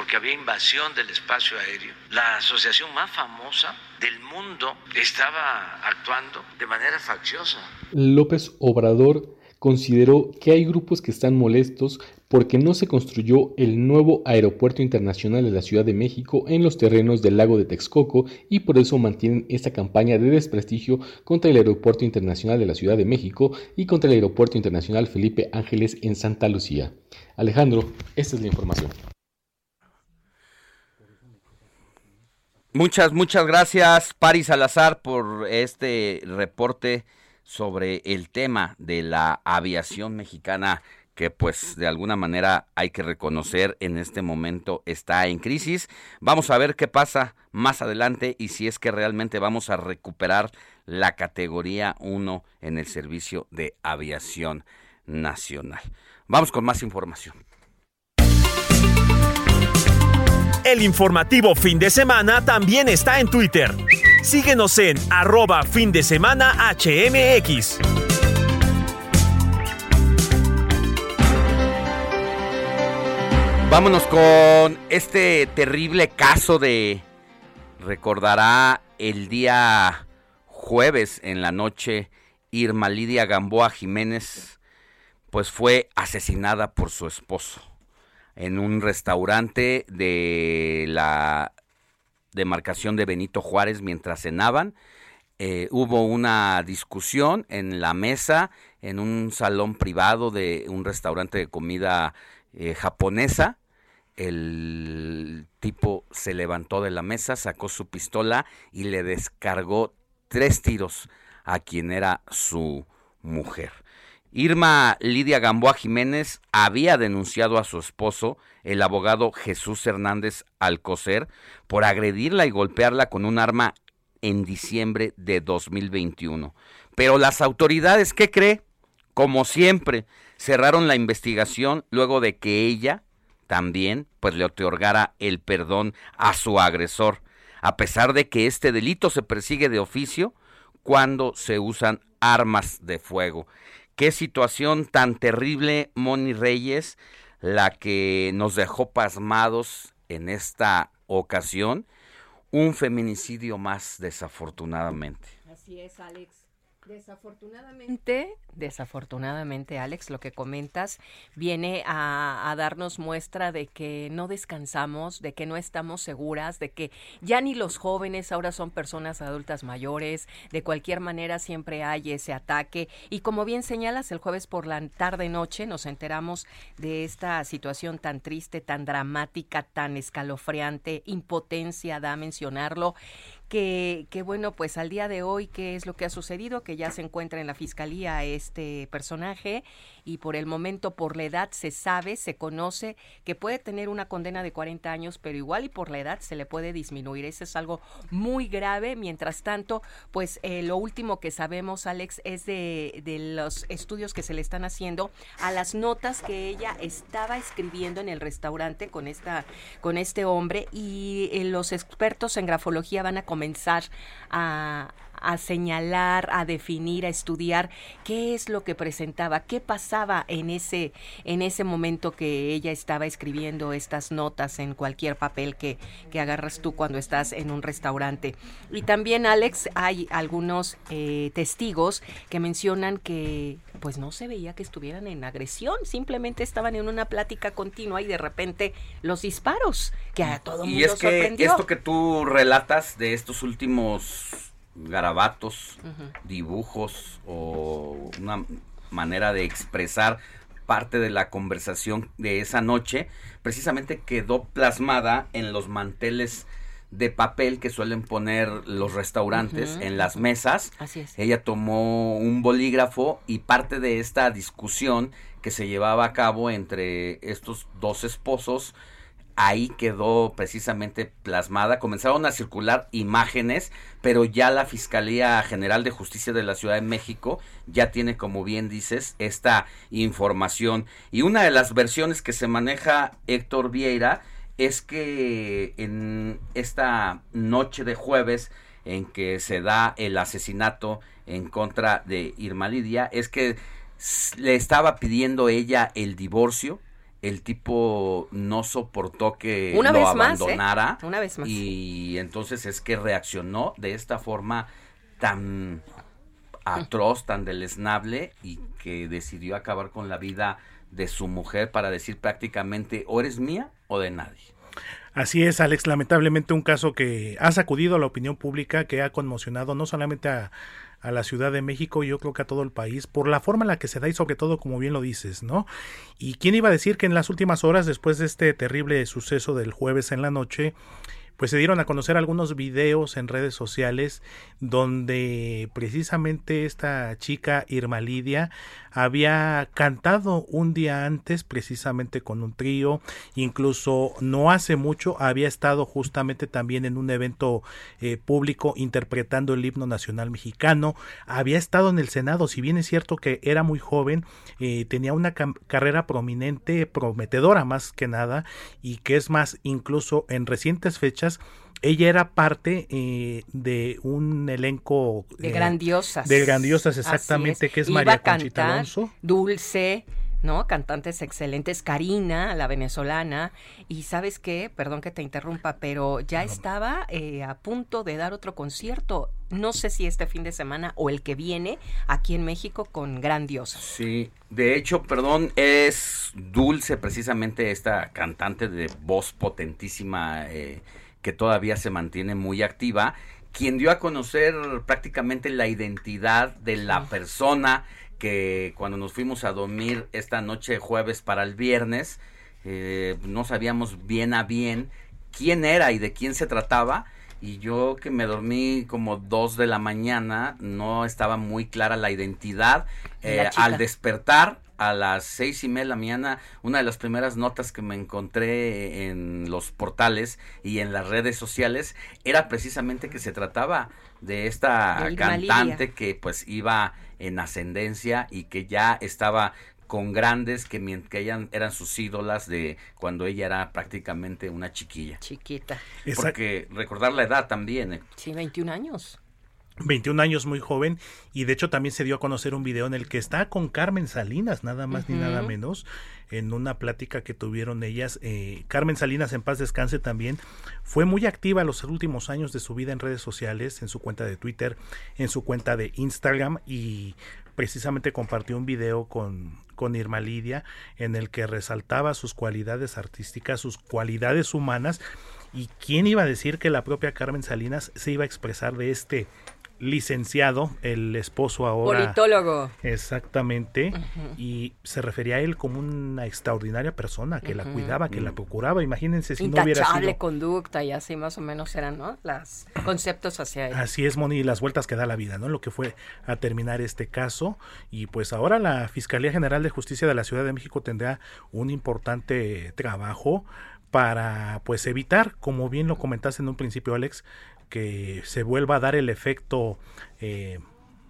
porque había invasión del espacio aéreo. La asociación más famosa del mundo estaba actuando de manera facciosa. López Obrador consideró que hay grupos que están molestos porque no se construyó el nuevo aeropuerto internacional de la Ciudad de México en los terrenos del lago de Texcoco y por eso mantienen esta campaña de desprestigio contra el Aeropuerto Internacional de la Ciudad de México y contra el Aeropuerto Internacional Felipe Ángeles en Santa Lucía. Alejandro, esta es la información. Muchas, muchas gracias, Paris Salazar, por este reporte sobre el tema de la aviación mexicana que pues de alguna manera hay que reconocer en este momento está en crisis. Vamos a ver qué pasa más adelante y si es que realmente vamos a recuperar la categoría 1 en el servicio de aviación nacional. Vamos con más información. El informativo fin de semana también está en Twitter. Síguenos en arroba fin de semana HMX. Vámonos con este terrible caso de... Recordará el día jueves en la noche, Irma Lidia Gamboa Jiménez, pues fue asesinada por su esposo en un restaurante de la demarcación de Benito Juárez mientras cenaban. Eh, hubo una discusión en la mesa, en un salón privado de un restaurante de comida eh, japonesa. El tipo se levantó de la mesa, sacó su pistola y le descargó tres tiros a quien era su mujer. Irma Lidia Gamboa Jiménez había denunciado a su esposo, el abogado Jesús Hernández Alcocer, por agredirla y golpearla con un arma en diciembre de 2021. Pero las autoridades, ¿qué cree? Como siempre, cerraron la investigación luego de que ella también pues le otorgara el perdón a su agresor, a pesar de que este delito se persigue de oficio cuando se usan armas de fuego. Qué situación tan terrible, Moni Reyes, la que nos dejó pasmados en esta ocasión. Un feminicidio más, desafortunadamente. Así es, Alex. Desafortunadamente, desafortunadamente, Alex, lo que comentas viene a, a, darnos muestra de que no descansamos, de que no estamos seguras, de que ya ni los jóvenes ahora son personas adultas mayores, de cualquier manera siempre hay ese ataque. Y como bien señalas, el jueves por la tarde-noche nos enteramos de esta situación tan triste, tan dramática, tan escalofriante, impotencia da mencionarlo, que, que, bueno, pues al día de hoy, ¿qué es lo que ha sucedido? Que ya se encuentra en la fiscalía este personaje y por el momento, por la edad, se sabe, se conoce que puede tener una condena de 40 años, pero igual y por la edad se le puede disminuir. Eso es algo muy grave. Mientras tanto, pues eh, lo último que sabemos, Alex, es de, de los estudios que se le están haciendo a las notas que ella estaba escribiendo en el restaurante con, esta, con este hombre y eh, los expertos en grafología van a comenzar a, a señalar, a definir, a estudiar qué es lo que presentaba, qué pasaba en ese, en ese momento que ella estaba escribiendo estas notas en cualquier papel que, que agarras tú cuando estás en un restaurante. Y también, Alex, hay algunos eh, testigos que mencionan que pues no se veía que estuvieran en agresión, simplemente estaban en una plática continua y de repente los disparos, que a todo mundo Y es que sorprendió. esto que tú relatas de estos últimos garabatos, dibujos o una manera de expresar parte de la conversación de esa noche, precisamente quedó plasmada en los manteles de papel que suelen poner los restaurantes en las mesas. Así es. Ella tomó un bolígrafo y parte de esta discusión que se llevaba a cabo entre estos dos esposos, ahí quedó precisamente plasmada. Comenzaron a circular imágenes, pero ya la Fiscalía General de Justicia de la Ciudad de México ya tiene, como bien dices, esta información. Y una de las versiones que se maneja Héctor Vieira es que en esta noche de jueves en que se da el asesinato en contra de Irma Lidia, es que le estaba pidiendo ella el divorcio, el tipo no soportó que Una lo vez más, ¿eh? abandonara Una vez más. y entonces es que reaccionó de esta forma tan atroz, tan deleznable y que decidió acabar con la vida de su mujer para decir prácticamente o eres mía o de nadie. Así es, Alex, lamentablemente un caso que ha sacudido a la opinión pública, que ha conmocionado no solamente a, a la Ciudad de México, yo creo que a todo el país, por la forma en la que se da y sobre todo, como bien lo dices, ¿no? ¿Y quién iba a decir que en las últimas horas, después de este terrible suceso del jueves en la noche, pues se dieron a conocer algunos videos en redes sociales donde precisamente esta chica Irma Lidia había cantado un día antes precisamente con un trío, incluso no hace mucho había estado justamente también en un evento eh, público interpretando el himno nacional mexicano, había estado en el Senado, si bien es cierto que era muy joven, eh, tenía una carrera prominente, prometedora más que nada, y que es más, incluso en recientes fechas, ella era parte eh, de un elenco De eh, grandiosas. de grandiosas exactamente que es Iba María Conchita cantar Alonso Dulce, ¿no? Cantantes excelentes. Karina, la venezolana. Y sabes qué, perdón que te interrumpa, pero ya estaba eh, a punto de dar otro concierto. No sé si este fin de semana o el que viene aquí en México con grandiosas. Sí, de hecho, perdón, es Dulce precisamente esta cantante de voz potentísima eh, que todavía se mantiene muy activa, quien dio a conocer prácticamente la identidad de la persona que cuando nos fuimos a dormir esta noche de jueves para el viernes, eh, no sabíamos bien a bien quién era y de quién se trataba. Y yo que me dormí como dos de la mañana, no estaba muy clara la identidad. La Eh, al despertar a las seis y media de la mañana, una de las primeras notas que me encontré en los portales y en las redes sociales era precisamente que se trataba de esta De cantante que pues iba en ascendencia y que ya estaba con grandes que, que eran, eran sus ídolas de cuando ella era prácticamente una chiquilla. Chiquita. Porque recordar la edad también. eh. Sí, 21 años. 21 años muy joven y de hecho también se dio a conocer un video en el que está con Carmen Salinas, nada más ni nada menos, en una plática que tuvieron ellas. Eh, Carmen Salinas, en paz descanse también, fue muy activa los últimos años de su vida en redes sociales, en su cuenta de Twitter, en su cuenta de Instagram y precisamente compartió un video con, con Irma Lidia en el que resaltaba sus cualidades artísticas, sus cualidades humanas y quién iba a decir que la propia Carmen Salinas se iba a expresar de este licenciado, el esposo ahora. Politólogo. Exactamente. Y se refería a él como una extraordinaria persona que la cuidaba, que la procuraba. Imagínense si no hubiera Intachable sido. conducta y así más o menos eran, ¿no? Los conceptos hacia él. Así es, Moni, las vueltas que da la vida, ¿no? Lo que fue a terminar este caso. Y pues ahora la Fiscalía General de Justicia de la Ciudad de México tendrá un importante trabajo para pues evitar, como bien lo comentaste en un principio, Alex, que se vuelva a dar el efecto eh,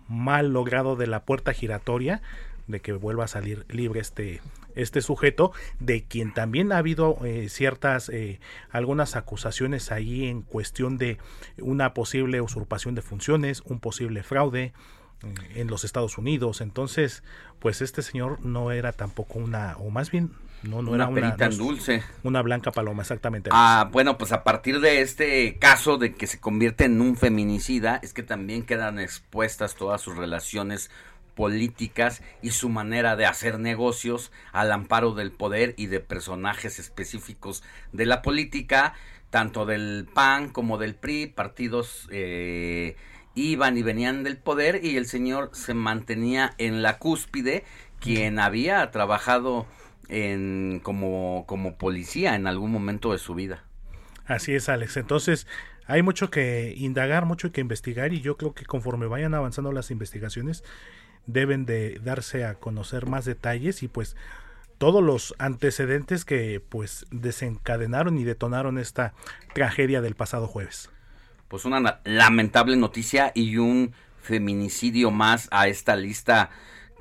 mal logrado de la puerta giratoria, de que vuelva a salir libre este este sujeto, de quien también ha habido eh, ciertas, eh, algunas acusaciones ahí en cuestión de una posible usurpación de funciones, un posible fraude eh, en los Estados Unidos. Entonces, pues este señor no era tampoco una, o más bien, no, no Una era perita no en dulce. Una blanca paloma, exactamente. Ah, bueno, pues a partir de este caso de que se convierte en un feminicida, es que también quedan expuestas todas sus relaciones políticas y su manera de hacer negocios al amparo del poder y de personajes específicos de la política, tanto del PAN como del PRI, partidos eh, iban y venían del poder y el señor se mantenía en la cúspide, quien había trabajado en como, como policía en algún momento de su vida. Así es, Alex. Entonces, hay mucho que indagar, mucho que investigar y yo creo que conforme vayan avanzando las investigaciones, deben de darse a conocer más detalles y pues todos los antecedentes que pues desencadenaron y detonaron esta tragedia del pasado jueves. Pues una lamentable noticia y un feminicidio más a esta lista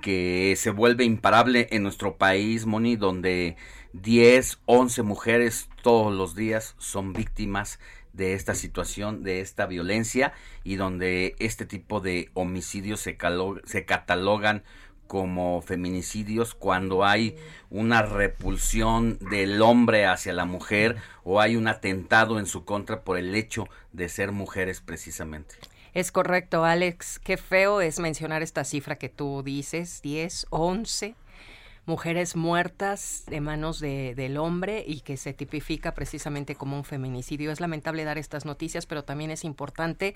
que se vuelve imparable en nuestro país, Moni, donde 10, 11 mujeres todos los días son víctimas de esta situación, de esta violencia y donde este tipo de homicidios se, se catalogan como feminicidios cuando hay una repulsión del hombre hacia la mujer o hay un atentado en su contra por el hecho de ser mujeres precisamente. Es correcto, Alex. Qué feo es mencionar esta cifra que tú dices, 10, 11 mujeres muertas de manos de, del hombre y que se tipifica precisamente como un feminicidio. Es lamentable dar estas noticias, pero también es importante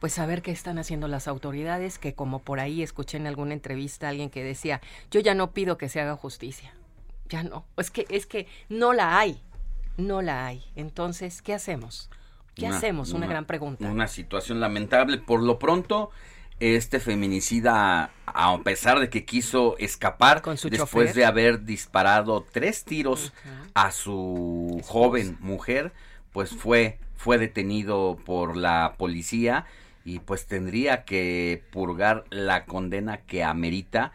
pues saber qué están haciendo las autoridades, que como por ahí escuché en alguna entrevista a alguien que decía, yo ya no pido que se haga justicia, ya no, es que, es que no la hay, no la hay. Entonces, ¿qué hacemos? ¿Qué hacemos? Una, gran pregunta. Una situación lamentable. Por lo pronto, este feminicida, a pesar de que quiso escapar después de haber disparado tres tiros a su joven mujer, pues fue, fue detenido por la policía y pues tendría que purgar la condena que amerita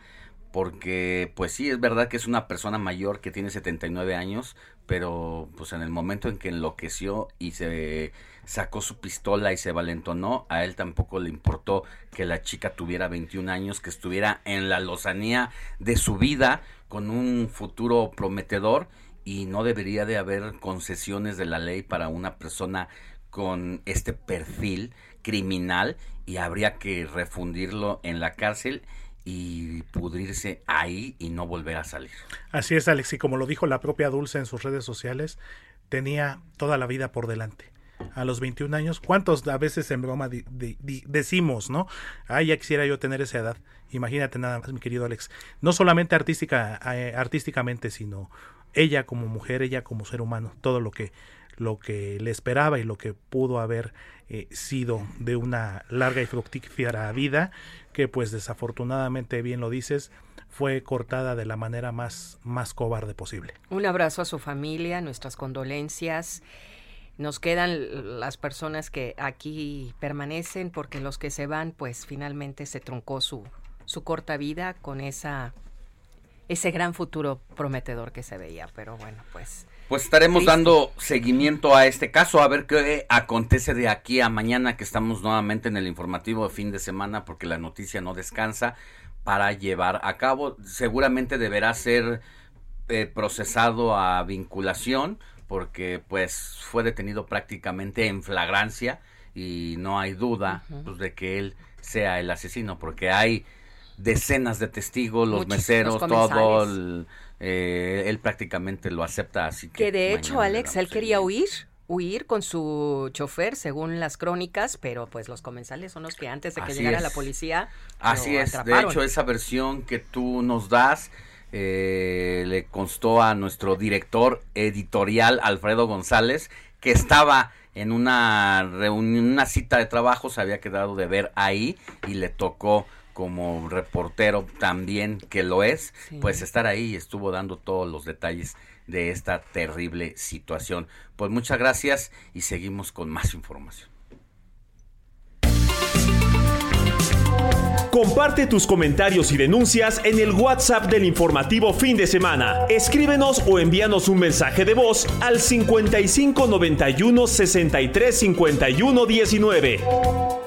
porque pues sí es verdad que es una persona mayor que tiene 79 años pero pues en el momento en que enloqueció y se sacó su pistola y se valentonó, a él tampoco le importó que la chica tuviera 21 años, que estuviera en la lozanía de su vida con un futuro prometedor y no debería de haber concesiones de la ley para una persona con este perfil criminal y habría que refundirlo en la cárcel y pudrirse ahí y no volver a salir. Así es, Alex, y como lo dijo la propia Dulce en sus redes sociales, tenía toda la vida por delante. A los 21 años, ¿cuántos a veces en broma decimos, no? Ah, ya quisiera yo tener esa edad. Imagínate nada más, mi querido Alex. No solamente artística, eh, artísticamente, sino ella como mujer, ella como ser humano, todo lo que lo que le esperaba y lo que pudo haber eh, sido de una larga y fructífera vida, que pues desafortunadamente, bien lo dices, fue cortada de la manera más, más cobarde posible. Un abrazo a su familia, nuestras condolencias. Nos quedan las personas que aquí permanecen porque los que se van, pues finalmente se truncó su, su corta vida con esa ese gran futuro prometedor que se veía, pero bueno, pues pues estaremos dando seguimiento a este caso, a ver qué acontece de aquí a mañana, que estamos nuevamente en el informativo de fin de semana, porque la noticia no descansa para llevar a cabo. Seguramente deberá ser eh, procesado a vinculación, porque pues fue detenido prácticamente en flagrancia y no hay duda pues, de que él sea el asesino, porque hay decenas de testigos, los meseros, todo el eh, él prácticamente lo acepta así que... de hecho, Alex, él quería huir, huir con su chofer, según las crónicas, pero pues los comensales son los que antes de que llegara la policía... Así es, de hecho, esa versión que tú nos das... Eh, le constó a nuestro director editorial Alfredo González que estaba en una reunión, una cita de trabajo, se había quedado de ver ahí y le tocó como reportero también que lo es, pues estar ahí estuvo dando todos los detalles de esta terrible situación. Pues muchas gracias y seguimos con más información. Comparte tus comentarios y denuncias en el WhatsApp del informativo fin de semana. Escríbenos o envíanos un mensaje de voz al 55 91 63 51 19.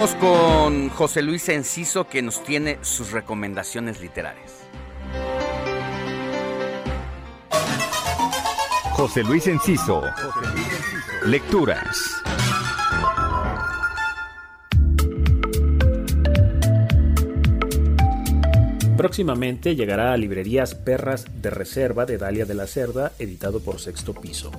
Vamos con José Luis Enciso que nos tiene sus recomendaciones literarias. José Luis Enciso. Lecturas. Próximamente llegará a librerías Perras de Reserva de Dalia de la Cerda, editado por Sexto Piso.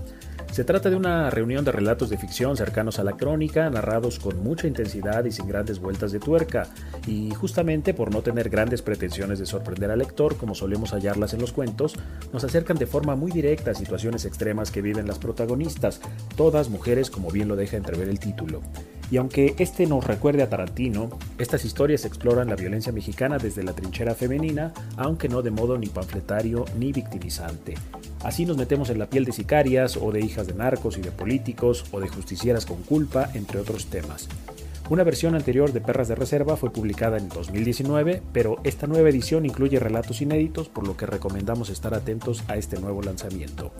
Se trata de una reunión de relatos de ficción cercanos a la crónica, narrados con mucha intensidad y sin grandes vueltas de tuerca, y justamente por no tener grandes pretensiones de sorprender al lector, como solemos hallarlas en los cuentos, nos acercan de forma muy directa a situaciones extremas que viven las protagonistas, todas mujeres como bien lo deja entrever el título. Y aunque este nos recuerde a Tarantino, estas historias exploran la violencia mexicana desde la trinchera femenina, aunque no de modo ni panfletario ni victimizante. Así nos metemos en la piel de sicarias o de hijas de narcos y de políticos o de justicieras con culpa, entre otros temas. Una versión anterior de Perras de Reserva fue publicada en 2019, pero esta nueva edición incluye relatos inéditos, por lo que recomendamos estar atentos a este nuevo lanzamiento.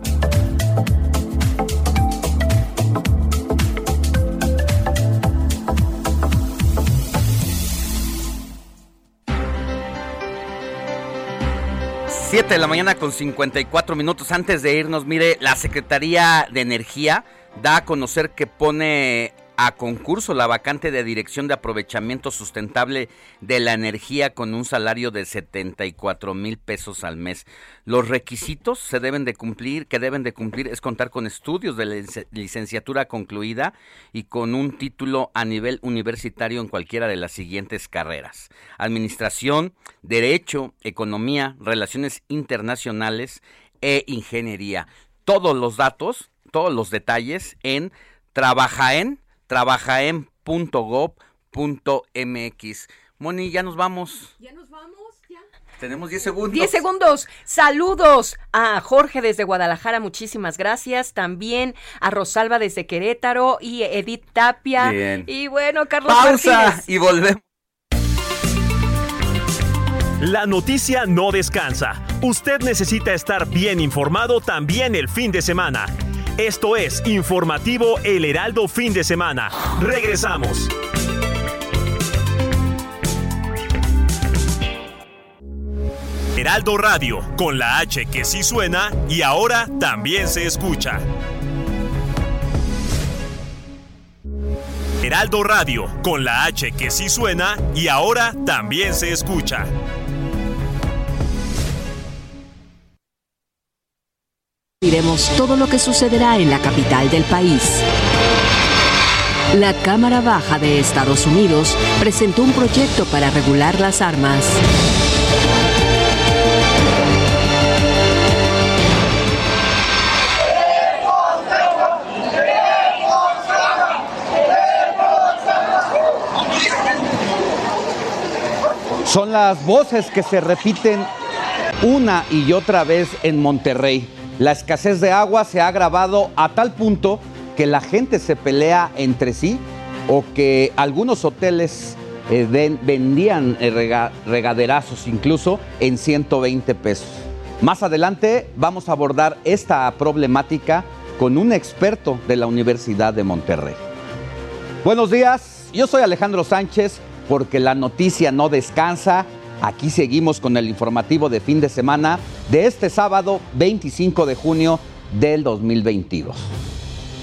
Siete de la mañana con 54 minutos. Antes de irnos, mire, la Secretaría de Energía da a conocer que pone a concurso la vacante de Dirección de Aprovechamiento Sustentable de la Energía con un salario de 74 mil pesos al mes. Los requisitos se deben de cumplir, que deben de cumplir es contar con estudios de licenciatura concluida y con un título a nivel universitario en cualquiera de las siguientes carreras. Administración, Derecho, Economía, Relaciones Internacionales e Ingeniería. Todos los datos, todos los detalles en trabajaen trabajaen.gov.mx. Moni, ya nos vamos. Ya nos vamos, ya. Tenemos 10 segundos. 10 segundos. Saludos a Jorge desde Guadalajara, muchísimas gracias. También a Rosalba desde Querétaro y Edith Tapia. Bien. Y bueno, Carlos Pausa y volvemos. La noticia no descansa. Usted necesita estar bien informado también el fin de semana. Esto es Informativo El Heraldo Fin de Semana. Regresamos. Heraldo Radio, con la H que sí suena y ahora también se escucha. Heraldo Radio, con la H que sí suena y ahora también se escucha. Diremos todo lo que sucederá en la capital del país. La Cámara Baja de Estados Unidos presentó un proyecto para regular las armas. Son las voces que se repiten una y otra vez en Monterrey. La escasez de agua se ha agravado a tal punto que la gente se pelea entre sí o que algunos hoteles eh, ven- vendían eh, rega- regaderazos incluso en 120 pesos. Más adelante vamos a abordar esta problemática con un experto de la Universidad de Monterrey. Buenos días, yo soy Alejandro Sánchez porque la noticia no descansa. Aquí seguimos con el informativo de fin de semana de este sábado 25 de junio del 2022.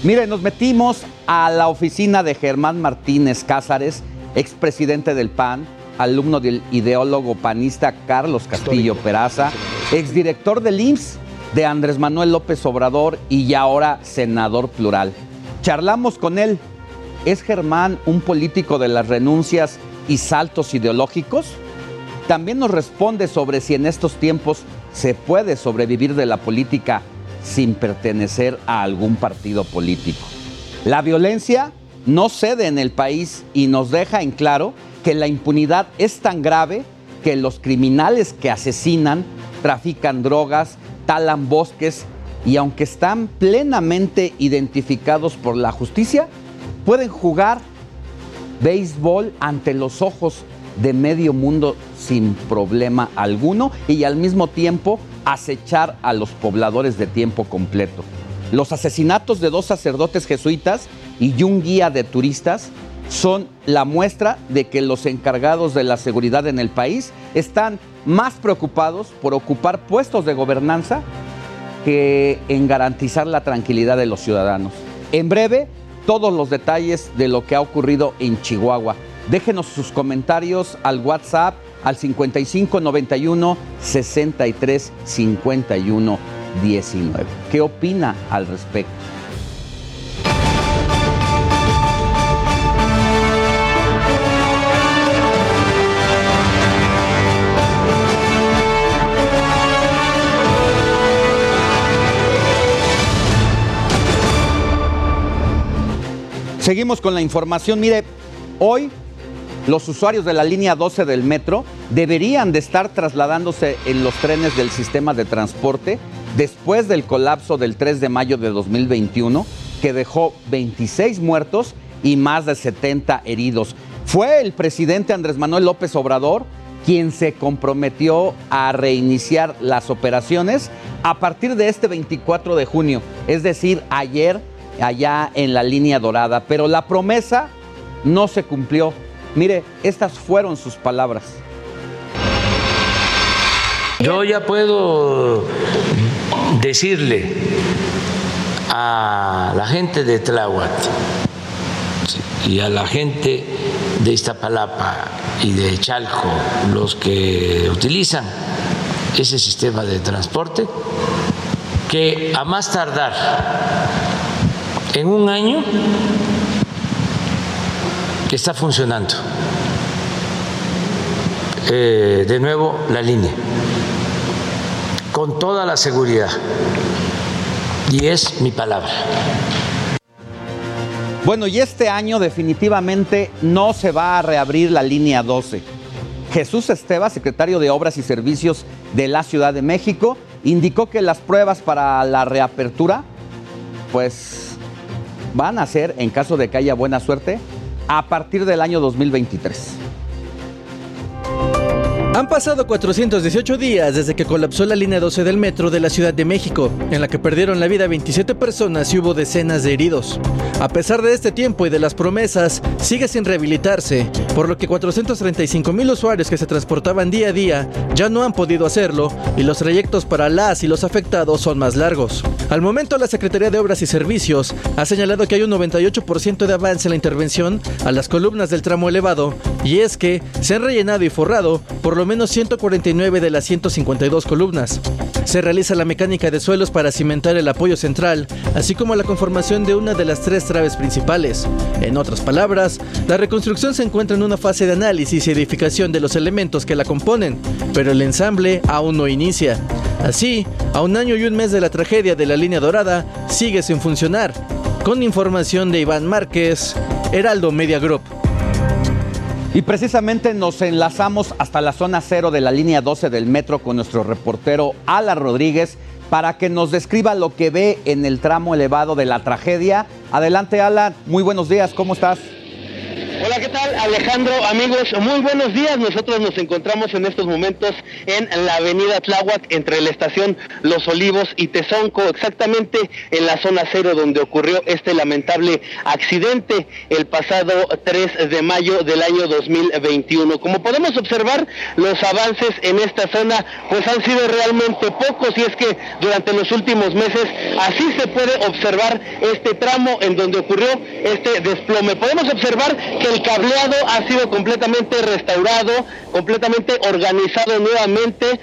Miren, nos metimos a la oficina de Germán Martínez Cázares, expresidente del PAN, alumno del ideólogo panista Carlos Castillo Peraza, exdirector del IMSS de Andrés Manuel López Obrador y ya ahora senador plural. Charlamos con él. ¿Es Germán un político de las renuncias y saltos ideológicos? También nos responde sobre si en estos tiempos se puede sobrevivir de la política sin pertenecer a algún partido político. La violencia no cede en el país y nos deja en claro que la impunidad es tan grave que los criminales que asesinan, trafican drogas, talan bosques y aunque están plenamente identificados por la justicia, pueden jugar béisbol ante los ojos de medio mundo sin problema alguno y al mismo tiempo acechar a los pobladores de tiempo completo. Los asesinatos de dos sacerdotes jesuitas y un guía de turistas son la muestra de que los encargados de la seguridad en el país están más preocupados por ocupar puestos de gobernanza que en garantizar la tranquilidad de los ciudadanos. En breve, todos los detalles de lo que ha ocurrido en Chihuahua. Déjenos sus comentarios al WhatsApp al 5591 63 51 19. ¿Qué opina al respecto? Seguimos con la información. Mire, hoy los usuarios de la línea 12 del metro deberían de estar trasladándose en los trenes del sistema de transporte después del colapso del 3 de mayo de 2021 que dejó 26 muertos y más de 70 heridos. Fue el presidente Andrés Manuel López Obrador quien se comprometió a reiniciar las operaciones a partir de este 24 de junio, es decir, ayer allá en la línea dorada, pero la promesa no se cumplió. Mire, estas fueron sus palabras. Yo ya puedo decirle a la gente de Tláhuac y a la gente de Iztapalapa y de Chalco, los que utilizan ese sistema de transporte, que a más tardar en un año está funcionando eh, de nuevo la línea, con toda la seguridad. Y es mi palabra. Bueno, y este año definitivamente no se va a reabrir la línea 12. Jesús Esteba, secretario de Obras y Servicios de la Ciudad de México, indicó que las pruebas para la reapertura, pues van a ser, en caso de que haya buena suerte, a partir del año 2023. Han pasado 418 días desde que colapsó la línea 12 del metro de la Ciudad de México, en la que perdieron la vida 27 personas y hubo decenas de heridos. A pesar de este tiempo y de las promesas, sigue sin rehabilitarse, por lo que 435 mil usuarios que se transportaban día a día ya no han podido hacerlo y los trayectos para las y los afectados son más largos. Al momento, la Secretaría de Obras y Servicios ha señalado que hay un 98% de avance en la intervención a las columnas del tramo elevado, y es que se han rellenado y forrado por lo menos 149 de las 152 columnas. Se realiza la mecánica de suelos para cimentar el apoyo central, así como la conformación de una de las tres traves principales. En otras palabras, la reconstrucción se encuentra en una fase de análisis y edificación de los elementos que la componen, pero el ensamble aún no inicia. Así, a un año y un mes de la tragedia de la línea dorada, sigue sin funcionar. Con información de Iván Márquez, Heraldo Media Group. Y precisamente nos enlazamos hasta la zona cero de la línea 12 del metro con nuestro reportero Ala Rodríguez para que nos describa lo que ve en el tramo elevado de la tragedia. Adelante, Alan. Muy buenos días. ¿Cómo estás? Hola, ¿qué tal Alejandro? Amigos, muy buenos días. Nosotros nos encontramos en estos momentos en la avenida Tláhuac entre la estación Los Olivos y Tezonco, exactamente en la zona cero donde ocurrió este lamentable accidente el pasado 3 de mayo del año 2021. Como podemos observar, los avances en esta zona pues han sido realmente pocos y es que durante los últimos meses así se puede observar este tramo en donde ocurrió este desplome. Podemos observar que el cableado ha sido completamente restaurado, completamente organizado nuevamente,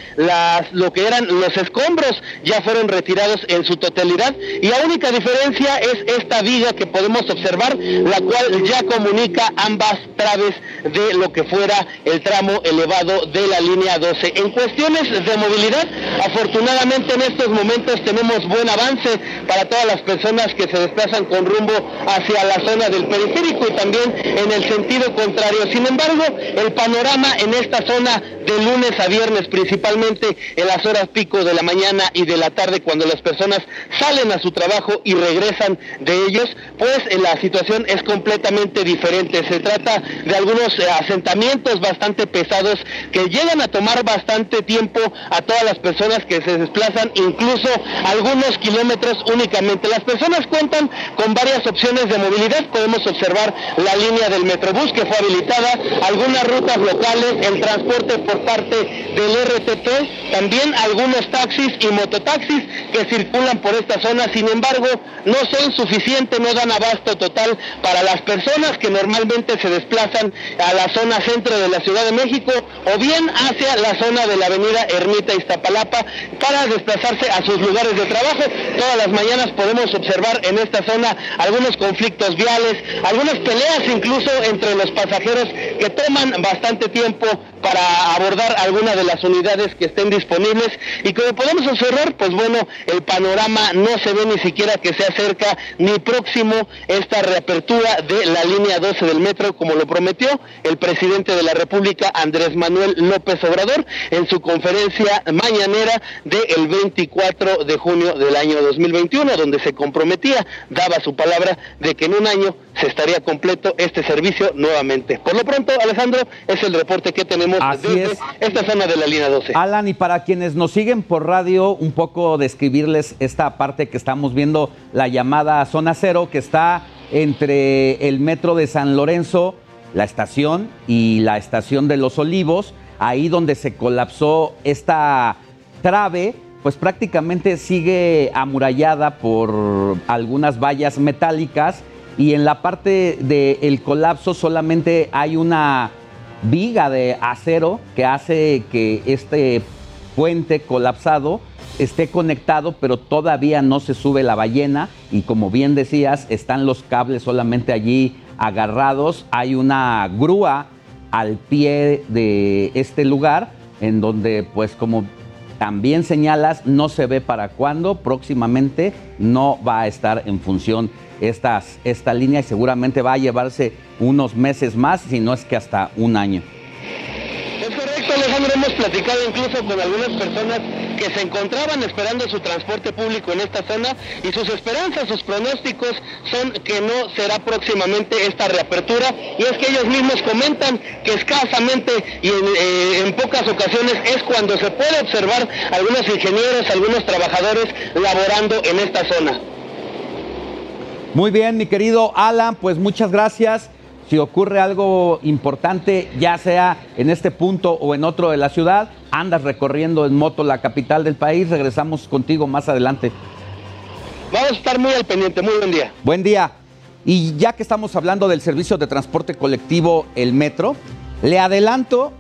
lo que eran los escombros ya fueron retirados en su totalidad y la única diferencia es esta viga que podemos observar, la cual ya comunica ambas traves de lo que fuera el tramo elevado de la línea 12. En cuestiones de movilidad, afortunadamente en estos momentos tenemos buen avance para todas las personas que se desplazan con rumbo hacia la zona del periférico y también en el sentido contrario. Sin embargo, el panorama en esta zona de lunes a viernes, principalmente en las horas pico de la mañana y de la tarde, cuando las personas salen a su trabajo y regresan de ellos, pues eh, la situación es completamente diferente. Se trata de algunos eh, asentamientos bastante pesados que llegan a tomar bastante tiempo a todas las personas que se desplazan, incluso algunos kilómetros únicamente. Las personas cuentan con varias opciones de movilidad. Podemos observar la línea del Metrobús que fue habilitada, algunas rutas locales, el transporte por parte del RTP, también algunos taxis y mototaxis que circulan por esta zona. Sin embargo, no son suficientes, no dan abasto total para las personas que normalmente se desplazan a la zona centro de la Ciudad de México o bien hacia la zona de la avenida Ermita Iztapalapa para desplazarse a sus lugares de trabajo. Todas las mañanas podemos observar en esta zona algunos conflictos viales, algunas peleas incluso entre los pasajeros que toman bastante tiempo para abordar alguna de las unidades que estén disponibles y como podemos observar, pues bueno, el panorama no se ve ni siquiera que se acerca ni próximo esta reapertura de la línea 12 del metro como lo prometió el presidente de la República Andrés Manuel López Obrador en su conferencia mañanera del 24 de junio del año 2021 donde se comprometía, daba su palabra de que en un año se estaría completo este servicio nuevamente. Por lo pronto, Alejandro, es el reporte que tenemos desde esta zona de la línea 12. Alan, y para quienes nos siguen por radio, un poco describirles esta parte que estamos viendo, la llamada zona cero, que está entre el metro de San Lorenzo, la estación y la estación de Los Olivos, ahí donde se colapsó esta trave, pues prácticamente sigue amurallada por algunas vallas metálicas y en la parte del colapso solamente hay una viga de acero que hace que este puente colapsado esté conectado, pero todavía no se sube la ballena y como bien decías, están los cables solamente allí agarrados. Hay una grúa al pie de este lugar en donde pues como también señalas, no se ve para cuándo, próximamente no va a estar en función esta línea y seguramente va a llevarse unos meses más, si no es que hasta un año. Es correcto, Alejandro, hemos platicado incluso con algunas personas que se encontraban esperando su transporte público en esta zona y sus esperanzas, sus pronósticos son que no será próximamente esta reapertura y es que ellos mismos comentan que escasamente y en, eh, en pocas ocasiones es cuando se puede observar algunos ingenieros, algunos trabajadores laborando en esta zona. Muy bien, mi querido Alan, pues muchas gracias. Si ocurre algo importante, ya sea en este punto o en otro de la ciudad, andas recorriendo en moto la capital del país, regresamos contigo más adelante. Vamos a estar muy al pendiente, muy buen día. Buen día. Y ya que estamos hablando del servicio de transporte colectivo, el metro, le adelanto,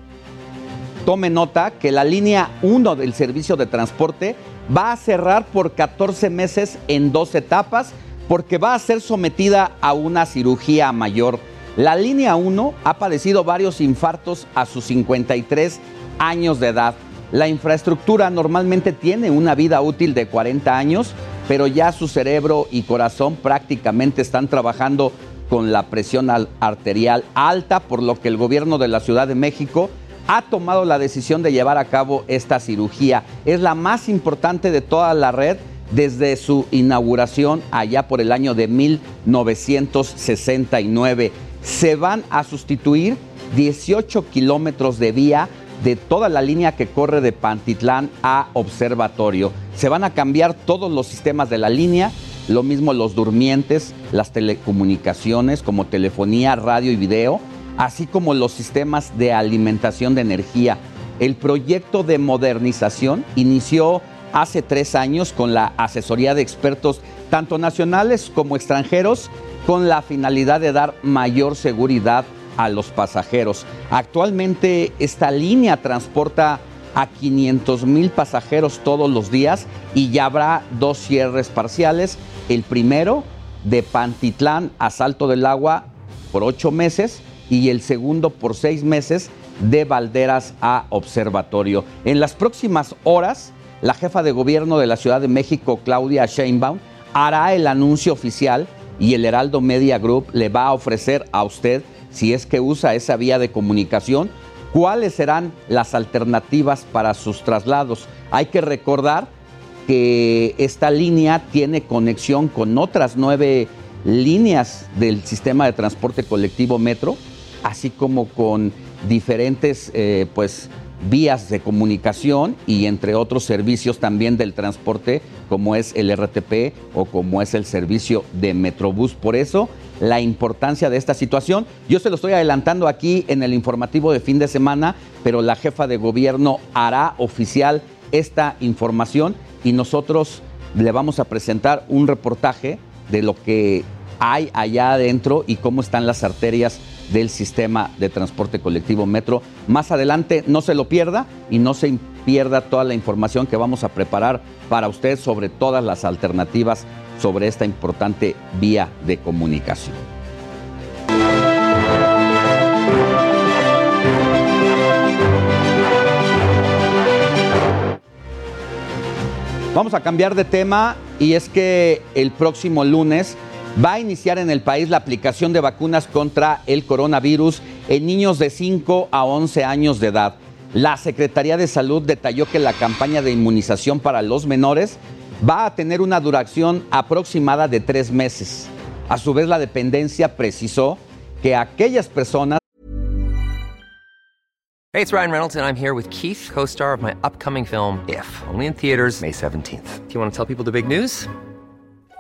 tome nota, que la línea 1 del servicio de transporte va a cerrar por 14 meses en dos etapas porque va a ser sometida a una cirugía mayor. La línea 1 ha padecido varios infartos a sus 53 años de edad. La infraestructura normalmente tiene una vida útil de 40 años, pero ya su cerebro y corazón prácticamente están trabajando con la presión arterial alta, por lo que el gobierno de la Ciudad de México ha tomado la decisión de llevar a cabo esta cirugía. Es la más importante de toda la red desde su inauguración allá por el año de 1969. Se van a sustituir 18 kilómetros de vía de toda la línea que corre de Pantitlán a Observatorio. Se van a cambiar todos los sistemas de la línea, lo mismo los durmientes, las telecomunicaciones como telefonía, radio y video, así como los sistemas de alimentación de energía. El proyecto de modernización inició hace tres años con la asesoría de expertos tanto nacionales como extranjeros con la finalidad de dar mayor seguridad a los pasajeros. Actualmente esta línea transporta a 500 mil pasajeros todos los días y ya habrá dos cierres parciales. El primero de Pantitlán a Salto del Agua por ocho meses y el segundo por seis meses de Valderas a Observatorio. En las próximas horas, la jefa de gobierno de la Ciudad de México, Claudia Sheinbaum, hará el anuncio oficial y el Heraldo Media Group le va a ofrecer a usted, si es que usa esa vía de comunicación, cuáles serán las alternativas para sus traslados. Hay que recordar que esta línea tiene conexión con otras nueve líneas del sistema de transporte colectivo Metro, así como con diferentes eh, pues, vías de comunicación y entre otros servicios también del transporte como es el RTP o como es el servicio de Metrobús. Por eso la importancia de esta situación. Yo se lo estoy adelantando aquí en el informativo de fin de semana, pero la jefa de gobierno hará oficial esta información y nosotros le vamos a presentar un reportaje de lo que hay allá adentro y cómo están las arterias del sistema de transporte colectivo Metro. Más adelante no se lo pierda y no se pierda toda la información que vamos a preparar para usted sobre todas las alternativas sobre esta importante vía de comunicación. Vamos a cambiar de tema y es que el próximo lunes va a iniciar en el país la aplicación de vacunas contra el coronavirus en niños de 5 a 11 años de edad. La Secretaría de Salud detalló que la campaña de inmunización para los menores va a tener una duración aproximada de tres meses. A su vez, la dependencia precisó que aquellas personas Hey, it's Ryan Reynolds, and I'm here with Keith, co star of my upcoming film, If, only in theaters, May 17th. Do you want to tell people the big news?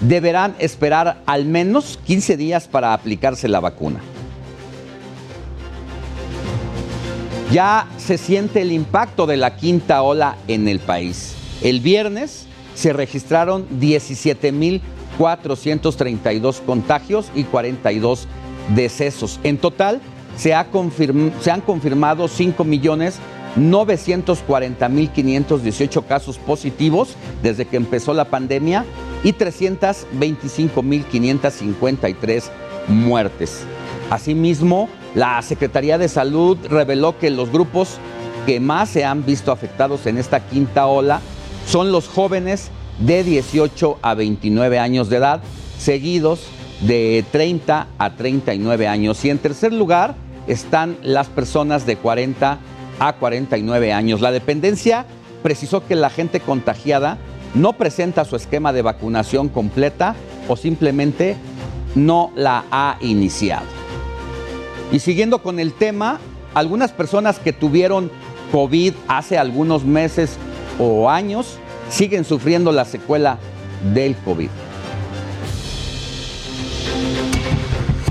deberán esperar al menos 15 días para aplicarse la vacuna. Ya se siente el impacto de la quinta ola en el país. El viernes se registraron 17.432 contagios y 42 decesos. En total, se, han confirmado 5.940.518 casos positivos desde que empezó la pandemia y 325.553 muertes. Asimismo, la Secretaría de Salud reveló que los grupos que más se han visto afectados en esta quinta ola son los jóvenes de 18 a 29 años de edad, seguidos de 30 a 39 años. Y en tercer lugar están las personas de 40 a 49 años. La dependencia precisó que la gente contagiada no presenta su esquema de vacunación completa o simplemente no la ha iniciado. Y siguiendo con el tema, algunas personas que tuvieron COVID hace algunos meses o años siguen sufriendo la secuela del COVID.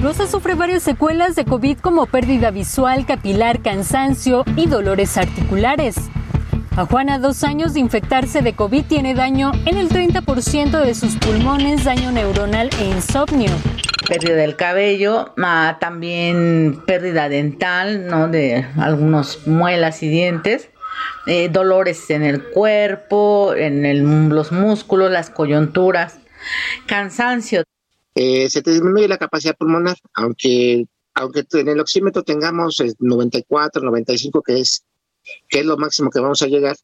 Rosa sufre varias secuelas de COVID como pérdida visual, capilar, cansancio y dolores articulares. A Juana, dos años de infectarse de COVID, tiene daño en el 30% de sus pulmones, daño neuronal e insomnio. pérdida del cabello, también pérdida dental, ¿no? De algunos muelas y dientes, eh, dolores en el cuerpo, en los músculos, las coyunturas, cansancio. Eh, se te disminuye la capacidad pulmonar, aunque, aunque en el oxímetro tengamos eh, 94, 95, que es, que es lo máximo que vamos a llegar.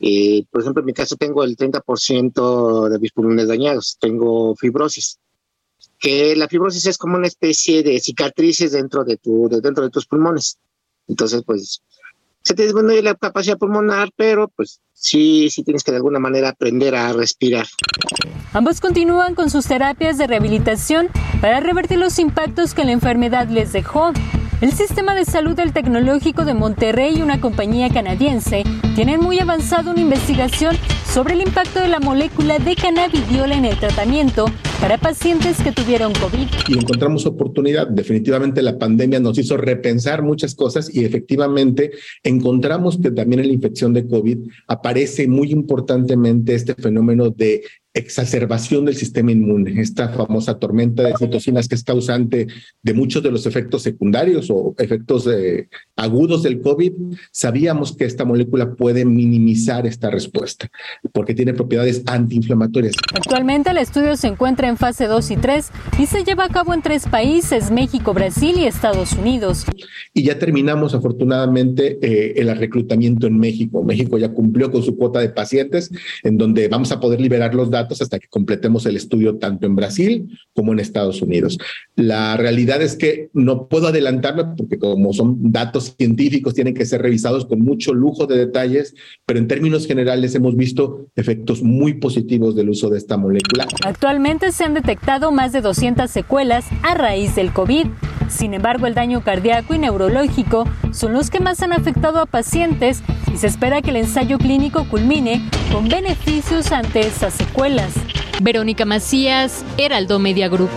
eh, por ejemplo, en mi caso tengo el 30% de mis pulmones dañados, tengo fibrosis, que la fibrosis es como una especie de cicatrices dentro de, tu, de- dentro de tus pulmones. Entonces, pues, se te disminuye la capacidad pulmonar, pero pues sí, sí tienes que de alguna manera aprender a respirar. Ambos continúan con sus terapias de rehabilitación para revertir los impactos que la enfermedad les dejó. El Sistema de Salud del Tecnológico de Monterrey y una compañía canadiense tienen muy avanzada una investigación sobre el impacto de la molécula de cannabidiol en el tratamiento para pacientes que tuvieron COVID. y encontramos oportunidad. Definitivamente la pandemia nos hizo repensar muchas cosas y efectivamente encontramos que también en la infección de COVID aparece muy importantemente este fenómeno de exacerbación del sistema inmune, esta famosa tormenta de citocinas que es causante de muchos de los efectos secundarios o efectos eh, agudos del COVID. Sabíamos que esta molécula puede minimizar esta respuesta porque tiene propiedades antiinflamatorias. Actualmente el estudio se encuentra en fase 2 y 3 y se lleva a cabo en tres países, México, Brasil y Estados Unidos. y ya terminamos afortunadamente eh, el reclutamiento en México. México ya cumplió con su cuota de pacientes, en donde vamos a poder liberar los hasta que completemos el estudio tanto en Brasil como en Estados Unidos. La realidad es que no puedo adelantarme porque como son datos científicos, tienen que ser revisados con mucho lujo de detalles, pero en términos generales hemos visto efectos muy positivos del uso de esta molécula. Actualmente se han detectado más de 200 secuelas a raíz del COVID. Sin embargo, el daño cardíaco y neurológico son los que más han afectado a pacientes y se espera que el ensayo clínico culmine con beneficios ante estas secuelas. Verónica Macías, Heraldo Media Group.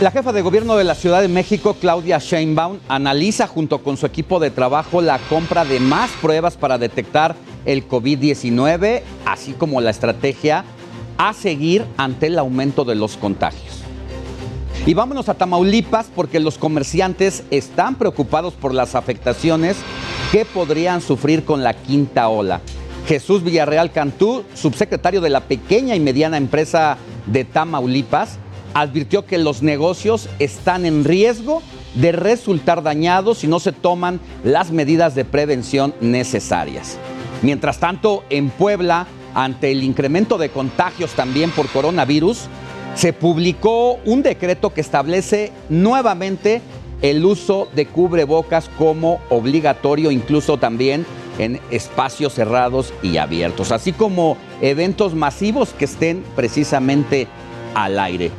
La jefa de gobierno de la Ciudad de México, Claudia Sheinbaum, analiza junto con su equipo de trabajo la compra de más pruebas para detectar el COVID-19, así como la estrategia a seguir ante el aumento de los contagios. Y vámonos a Tamaulipas porque los comerciantes están preocupados por las afectaciones que podrían sufrir con la quinta ola. Jesús Villarreal Cantú, subsecretario de la pequeña y mediana empresa de Tamaulipas, advirtió que los negocios están en riesgo de resultar dañados si no se toman las medidas de prevención necesarias. Mientras tanto, en Puebla, ante el incremento de contagios también por coronavirus, se publicó un decreto que establece nuevamente el uso de cubrebocas como obligatorio, incluso también en espacios cerrados y abiertos, así como eventos masivos que estén precisamente al aire.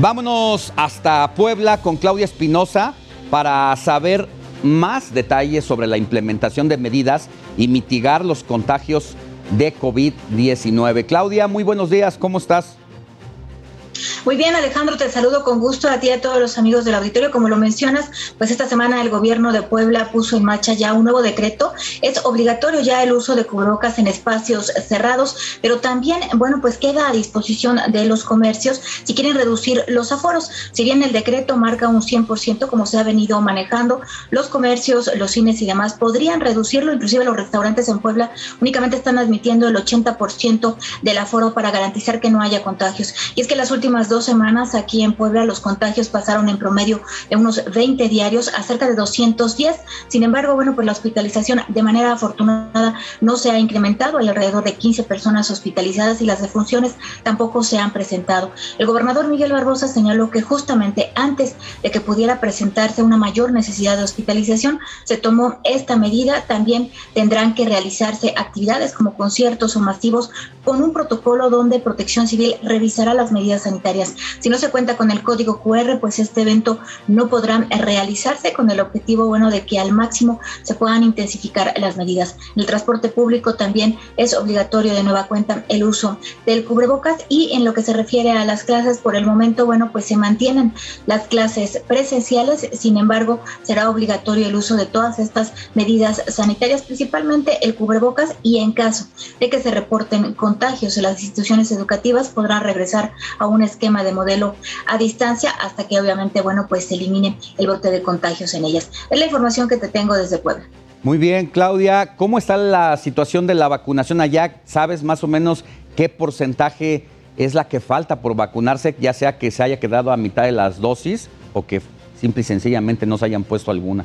Vámonos hasta Puebla con Claudia Espinosa para saber más detalles sobre la implementación de medidas y mitigar los contagios de COVID-19. Claudia, muy buenos días, ¿cómo estás? Muy bien, Alejandro, te saludo con gusto a ti y a todos los amigos del auditorio. Como lo mencionas, pues esta semana el gobierno de Puebla puso en marcha ya un nuevo decreto. Es obligatorio ya el uso de cubrebocas en espacios cerrados, pero también, bueno, pues queda a disposición de los comercios si quieren reducir los aforos. Si bien el decreto marca un 100% como se ha venido manejando, los comercios, los cines y demás podrían reducirlo, inclusive los restaurantes en Puebla únicamente están admitiendo el 80% del aforo para garantizar que no haya contagios. Y es que las últimas dos semanas aquí en Puebla los contagios pasaron en promedio de unos 20 diarios a cerca de 210. Sin embargo, bueno, pues la hospitalización de manera afortunada no se ha incrementado. Hay alrededor de 15 personas hospitalizadas y las defunciones tampoco se han presentado. El gobernador Miguel Barbosa señaló que justamente antes de que pudiera presentarse una mayor necesidad de hospitalización, se tomó esta medida. También tendrán que realizarse actividades como conciertos o masivos con un protocolo donde Protección Civil revisará las medidas sanitarias. Si no se cuenta con el código QR, pues este evento no podrá realizarse con el objetivo bueno de que al máximo se puedan intensificar las medidas. En el transporte público también es obligatorio de nueva cuenta el uso del cubrebocas y en lo que se refiere a las clases por el momento, bueno, pues se mantienen las clases presenciales, sin embargo, será obligatorio el uso de todas estas medidas sanitarias, principalmente el cubrebocas y en caso de que se reporten contagios en las instituciones educativas podrán regresar a un esquema de modelo a distancia hasta que obviamente, bueno, pues se elimine el brote de contagios en ellas. Es la información que te tengo desde Puebla. Muy bien, Claudia, ¿cómo está la situación de la vacunación allá? ¿Sabes más o menos qué porcentaje es la que falta por vacunarse, ya sea que se haya quedado a mitad de las dosis o que simple y sencillamente no se hayan puesto alguna?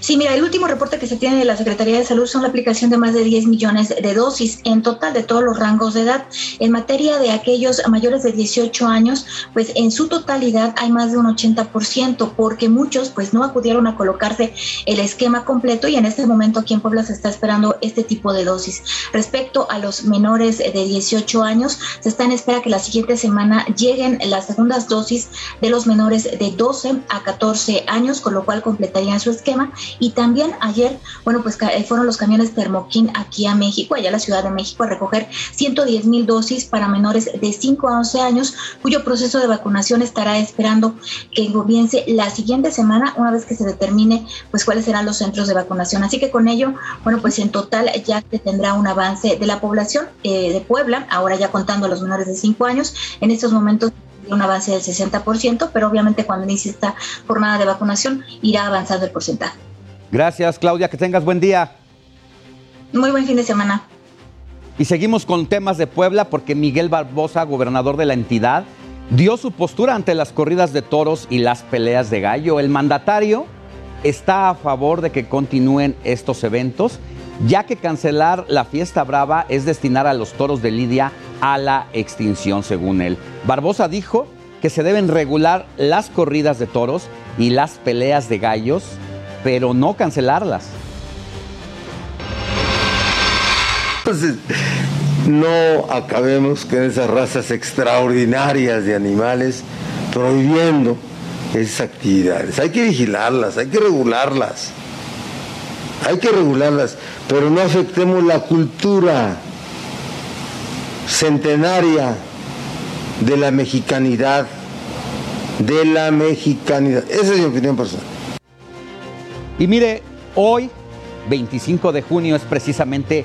Sí, mira, el último reporte que se tiene de la Secretaría de Salud son la aplicación de más de 10 millones de dosis en total de todos los rangos de edad. En materia de aquellos mayores de 18 años, pues en su totalidad hay más de un 80%, porque muchos pues no acudieron a colocarse el esquema completo y en este momento aquí en Puebla se está esperando este tipo de dosis. Respecto a los menores de 18 años, se está en espera que la siguiente semana lleguen las segundas dosis de los menores de 12 a 14 años, con lo cual completarían su esquema y también ayer, bueno, pues eh, fueron los camiones Termoquín aquí a México, allá a la Ciudad de México, a recoger 110 mil dosis para menores de 5 a 11 años, cuyo proceso de vacunación estará esperando que comience la siguiente semana, una vez que se determine pues cuáles serán los centros de vacunación. Así que con ello, bueno, pues en total ya se tendrá un avance de la población eh, de Puebla, ahora ya contando a los menores de 5 años, en estos momentos un avance del 60%, pero obviamente cuando inicie esta jornada de vacunación irá avanzando el porcentaje. Gracias, Claudia. Que tengas buen día. Muy buen fin de semana. Y seguimos con temas de Puebla porque Miguel Barbosa, gobernador de la entidad, dio su postura ante las corridas de toros y las peleas de gallo. El mandatario está a favor de que continúen estos eventos, ya que cancelar la fiesta brava es destinar a los toros de Lidia a la extinción, según él. Barbosa dijo que se deben regular las corridas de toros y las peleas de gallos pero no cancelarlas. Entonces, no acabemos con esas razas extraordinarias de animales prohibiendo esas actividades. Hay que vigilarlas, hay que regularlas. Hay que regularlas, pero no afectemos la cultura centenaria de la mexicanidad, de la mexicanidad. Esa es mi opinión personal. Y mire, hoy, 25 de junio, es precisamente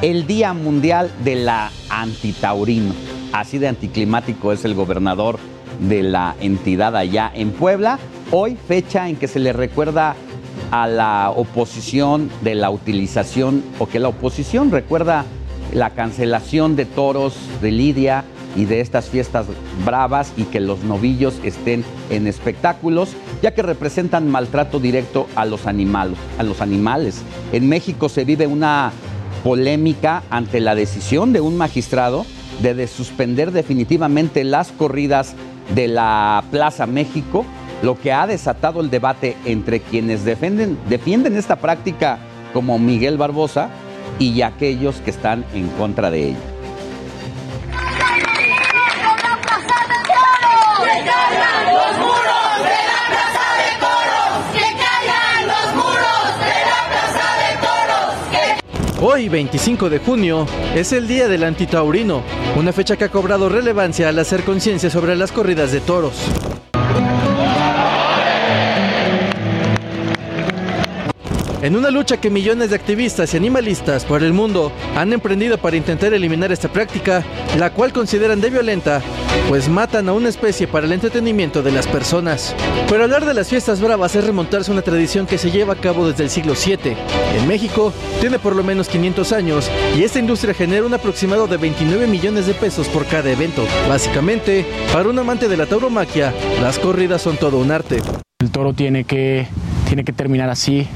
el Día Mundial de la Antitaurino. así de anticlimático es el gobernador de la entidad allá en Puebla. Hoy, fecha en que se le recuerda a la oposición de la utilización, o que la oposición recuerda la cancelación de toros de Lidia y de estas fiestas bravas y que los novillos estén en espectáculos, ya que representan maltrato directo a los animales. A los animales. En México se vive una polémica ante la decisión de un magistrado de suspender definitivamente las corridas de la Plaza México, lo que ha desatado el debate entre quienes defienden esta práctica como Miguel Barbosa y aquellos que están en contra de ella. Hoy, 25 de junio, es el Día del Antitaurino, una fecha que ha cobrado relevancia al hacer conciencia sobre las corridas de toros. En una lucha que millones de activistas y animalistas por el mundo han emprendido para intentar eliminar esta práctica, la cual consideran de violenta, pues matan a una especie para el entretenimiento de las personas. Pero hablar de las fiestas bravas es remontarse a una tradición que se lleva a cabo desde el siglo VII. En México tiene por lo menos 500 años y esta industria genera un aproximado de 29 millones de pesos por cada evento. Básicamente, para un amante de la tauromaquia, las corridas son todo un arte. El toro tiene que, tiene que terminar así,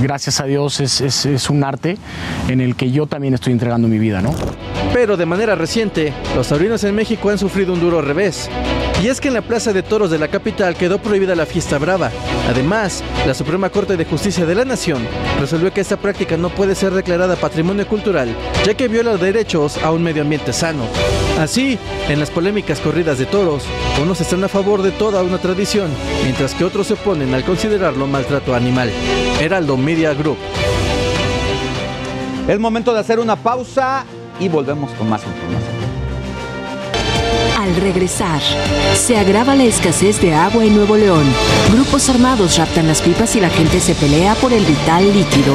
gracias a Dios es, un arte en el que yo también estoy entregando mi vida, ¿no? Pero de manera reciente, los taurinos en México han sufrido un duro revés. Y es que en la Plaza de Toros de la capital quedó prohibida la fiesta brava. Además, la Suprema Corte de Justicia de la Nación resolvió que esta práctica no puede ser declarada patrimonio cultural, ya que viola derechos a un medio ambiente sano. Así, en las polémicas corridas de toros, unos están a favor de toda una tradición, mientras que otros se oponen al considerarlo maltrato animal. Heraldo Media Group. Es momento de hacer una pausa y volvemos con más información. Al regresar, se agrava la escasez de agua en Nuevo León. Grupos armados raptan las pipas y la gente se pelea por el vital líquido.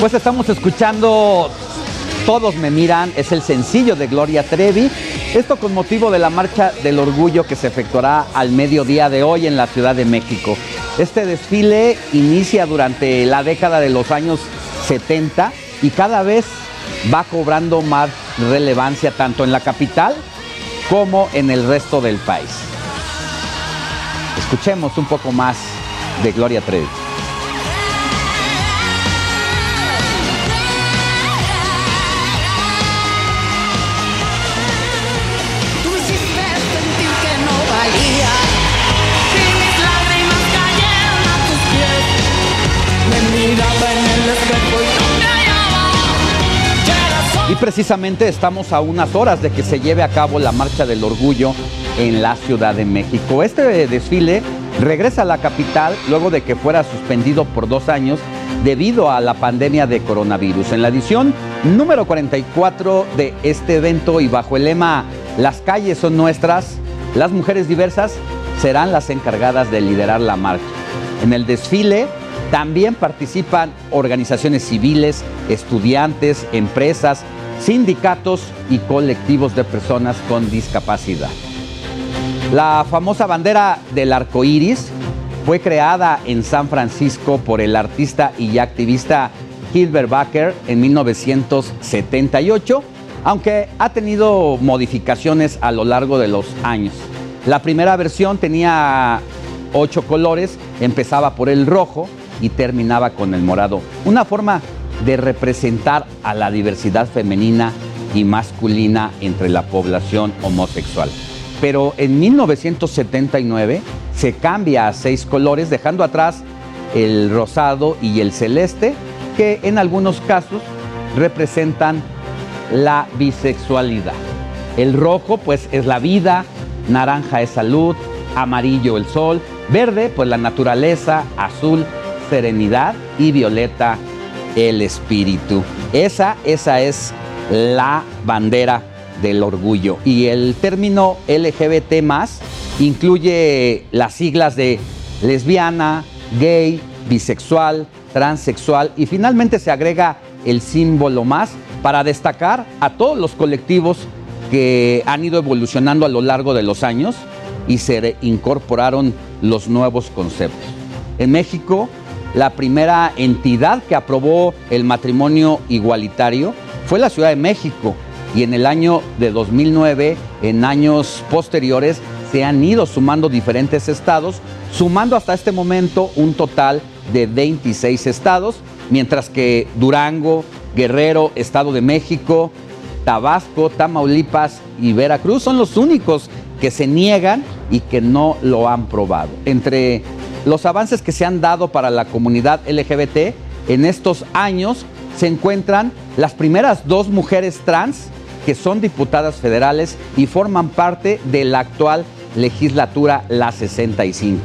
Pues estamos escuchando Todos me miran, es el sencillo de Gloria Trevi. Esto con motivo de la marcha del orgullo que se efectuará al mediodía de hoy en la Ciudad de México. Este desfile inicia durante la década de los años 70 y cada vez va cobrando más relevancia tanto en la capital como en el resto del país. Escuchemos un poco más de Gloria Trevi. Precisamente estamos a unas horas de que se lleve a cabo la Marcha del Orgullo en la Ciudad de México. Este desfile regresa a la capital luego de que fuera suspendido por dos años debido a la pandemia de coronavirus. En la edición número 44 de este evento y bajo el lema Las calles son nuestras, las mujeres diversas serán las encargadas de liderar la marcha. En el desfile también participan organizaciones civiles, estudiantes, empresas, sindicatos y colectivos de personas con discapacidad. La famosa bandera del arco iris fue creada en San Francisco por el artista y activista Hilbert Baker en 1978, aunque ha tenido modificaciones a lo largo de los años. La primera versión tenía ocho colores, empezaba por el rojo y terminaba con el morado. Una forma de representar a la diversidad femenina y masculina entre la población homosexual. Pero en 1979 se cambia a seis colores, dejando atrás el rosado y el celeste, que en algunos casos representan la bisexualidad. El rojo pues es la vida, naranja es salud, amarillo el sol, verde pues la naturaleza, azul serenidad y violeta el espíritu. Esa, esa es la bandera del orgullo. Y el término LGBT más incluye las siglas de lesbiana, gay, bisexual, transexual y finalmente se agrega el símbolo más para destacar a todos los colectivos que han ido evolucionando a lo largo de los años y se incorporaron los nuevos conceptos. En México, la primera entidad que aprobó el matrimonio igualitario fue la Ciudad de México y en el año de 2009, en años posteriores, se han ido sumando diferentes estados, sumando hasta este momento un total de 26 estados, mientras que Durango, Guerrero, Estado de México, Tabasco, Tamaulipas y Veracruz son los únicos que se niegan y que no lo han probado. Entre los avances que se han dado para la comunidad LGBT en estos años se encuentran las primeras dos mujeres trans que son diputadas federales y forman parte de la actual legislatura, la 65.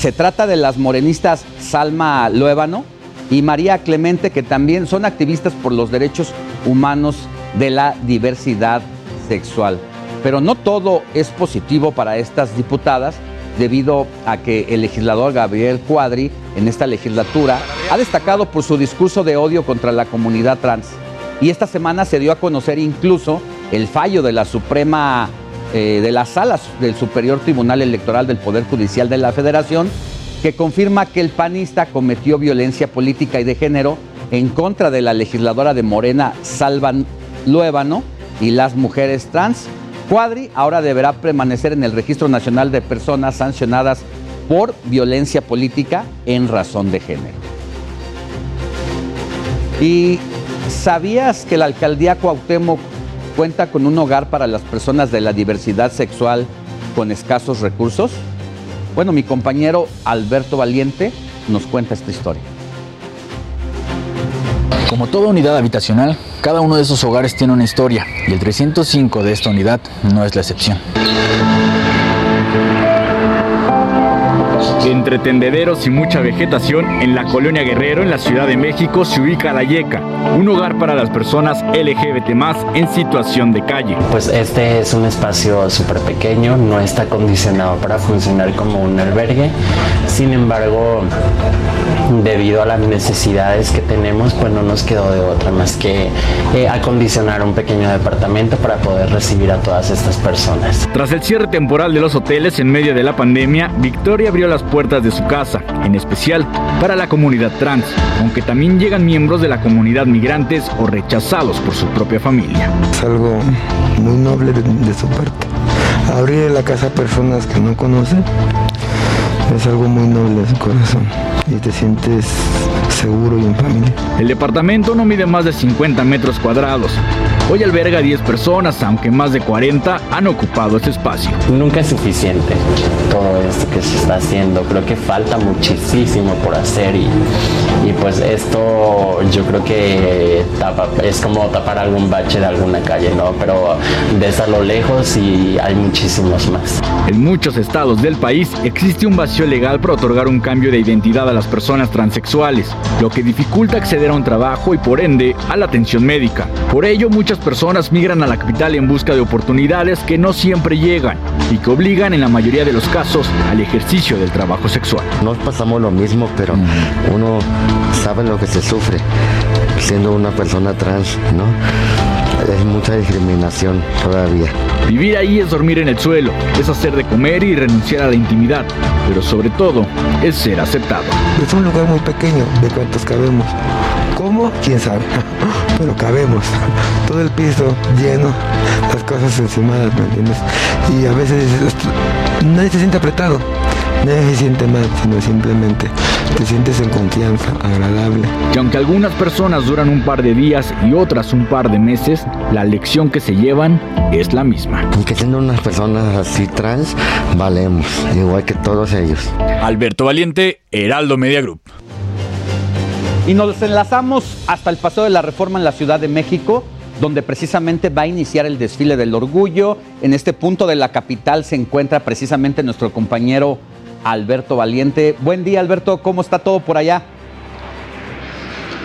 Se trata de las morenistas Salma Luébano y María Clemente, que también son activistas por los derechos humanos de la diversidad sexual. Pero no todo es positivo para estas diputadas, debido a que el legislador Gabriel Cuadri en esta legislatura ha destacado por su discurso de odio contra la comunidad trans. Y esta semana se dio a conocer incluso el fallo de la Suprema, eh, de las salas del Superior Tribunal Electoral del Poder Judicial de la Federación, que confirma que el panista cometió violencia política y de género en contra de la legisladora de Morena, Salvan Luébano, y las mujeres trans. Cuadri ahora deberá permanecer en el Registro Nacional de Personas sancionadas por violencia política en razón de género. ¿Y sabías que la alcaldía Cuauhtémoc cuenta con un hogar para las personas de la diversidad sexual con escasos recursos? Bueno, mi compañero Alberto Valiente nos cuenta esta historia. Como toda unidad habitacional, cada uno de esos hogares tiene una historia y el 305 de esta unidad no es la excepción. Entre tendederos y mucha vegetación, en la colonia Guerrero, en la Ciudad de México, se ubica La Yeca, un hogar para las personas LGBT en situación de calle. Pues este es un espacio súper pequeño, no está acondicionado para funcionar como un albergue. Sin embargo, debido a las necesidades que tenemos, pues no nos quedó de otra más que eh, acondicionar un pequeño departamento para poder recibir a todas estas personas. Tras el cierre temporal de los hoteles en medio de la pandemia, Victoria abrió las puertas de su casa, en especial para la comunidad trans, aunque también llegan miembros de la comunidad migrantes o rechazados por su propia familia. Es algo muy noble de, de su parte. Abrir la casa a personas que no conocen es algo muy noble de su corazón y te sientes seguro y en familia. El departamento no mide más de 50 metros cuadrados. Hoy alberga 10 personas, aunque más de 40 han ocupado este espacio. Nunca es suficiente todo esto que se está haciendo. Creo que falta muchísimo por hacer y, y pues esto yo creo que tapa, es como tapar algún bache de alguna calle, ¿no? Pero ves a lo lejos y hay muchísimos más. En muchos estados del país existe un vacío legal para otorgar un cambio de identidad a las personas transexuales, lo que dificulta acceder a un trabajo y por ende a la atención médica. Por ello, muchas personas migran a la capital en busca de oportunidades que no siempre llegan y que obligan en la mayoría de los casos al ejercicio del trabajo sexual. Nos pasamos lo mismo, pero uno sabe lo que se sufre siendo una persona trans, ¿no? Es mucha discriminación todavía. Vivir ahí es dormir en el suelo, es hacer de comer y renunciar a la intimidad, pero sobre todo es ser aceptado. Es un lugar muy pequeño, de cuántos cabemos. ¿Cómo? ¿Quién sabe? *laughs* Pero cabemos. *laughs* Todo el piso lleno, las cosas encimadas, ¿me entiendes? Y a veces nadie se siente apretado. Nadie se siente mal, sino simplemente te sientes en confianza, agradable. Y aunque algunas personas duran un par de días y otras un par de meses, la lección que se llevan es la misma. Aunque siendo unas personas así trans, valemos, igual que todos ellos. Alberto Valiente, Heraldo Media Group. Y nos enlazamos hasta el Paseo de la Reforma en la Ciudad de México, donde precisamente va a iniciar el desfile del orgullo. En este punto de la capital se encuentra precisamente nuestro compañero Alberto Valiente. Buen día Alberto, ¿cómo está todo por allá?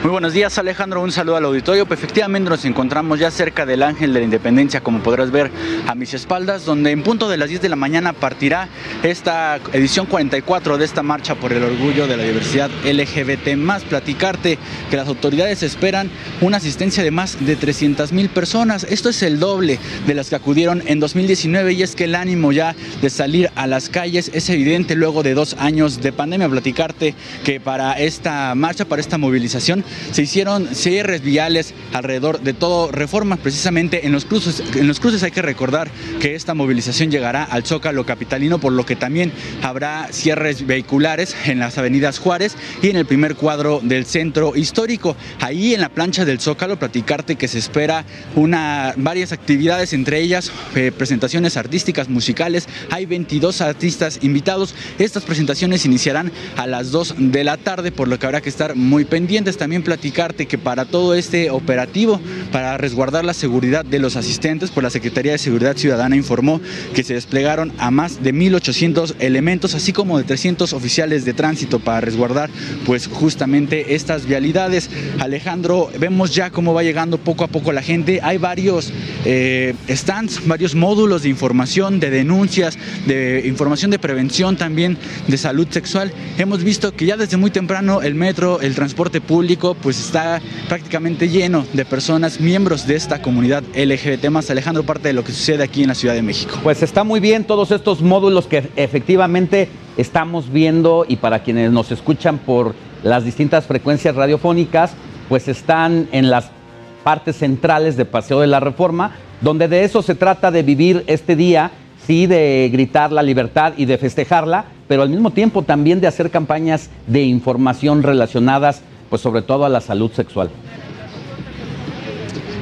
Muy buenos días Alejandro, un saludo al auditorio. Pues efectivamente nos encontramos ya cerca del Ángel de la Independencia, como podrás ver a mis espaldas, donde en punto de las 10 de la mañana partirá esta edición 44 de esta marcha por el orgullo de la diversidad LGBT. Más platicarte que las autoridades esperan una asistencia de más de 300 mil personas. Esto es el doble de las que acudieron en 2019 y es que el ánimo ya de salir a las calles es evidente luego de dos años de pandemia. Platicarte que para esta marcha, para esta movilización, se hicieron cierres viales alrededor de todo Reforma, precisamente en los cruces. En los cruces hay que recordar que esta movilización llegará al Zócalo capitalino, por lo que también habrá cierres vehiculares en las avenidas Juárez y en el primer cuadro del centro histórico. Ahí en la plancha del Zócalo, platicarte que se espera una, varias actividades, entre ellas eh, presentaciones artísticas, musicales. Hay 22 artistas invitados. Estas presentaciones iniciarán a las 2 de la tarde, por lo que habrá que estar muy pendientes. También platicarte que para todo este operativo, para resguardar la seguridad de los asistentes, pues la Secretaría de Seguridad Ciudadana informó que se desplegaron a más de 1.800 elementos, así como de 300 oficiales de tránsito para resguardar pues justamente estas vialidades. Alejandro, vemos ya cómo va llegando poco a poco la gente. Hay varios eh, stands, varios módulos de información, de denuncias, de información de prevención también, de salud sexual. Hemos visto que ya desde muy temprano el metro, el transporte público, pues está prácticamente lleno de personas, miembros de esta comunidad LGBT más. Alejandro, parte de lo que sucede aquí en la Ciudad de México. Pues está muy bien todos estos módulos que efectivamente estamos viendo y para quienes nos escuchan por las distintas frecuencias radiofónicas, pues están en las partes centrales de Paseo de la Reforma, donde de eso se trata de vivir este día, sí, de gritar la libertad y de festejarla, pero al mismo tiempo también de hacer campañas de información relacionadas pues sobre todo a la salud sexual.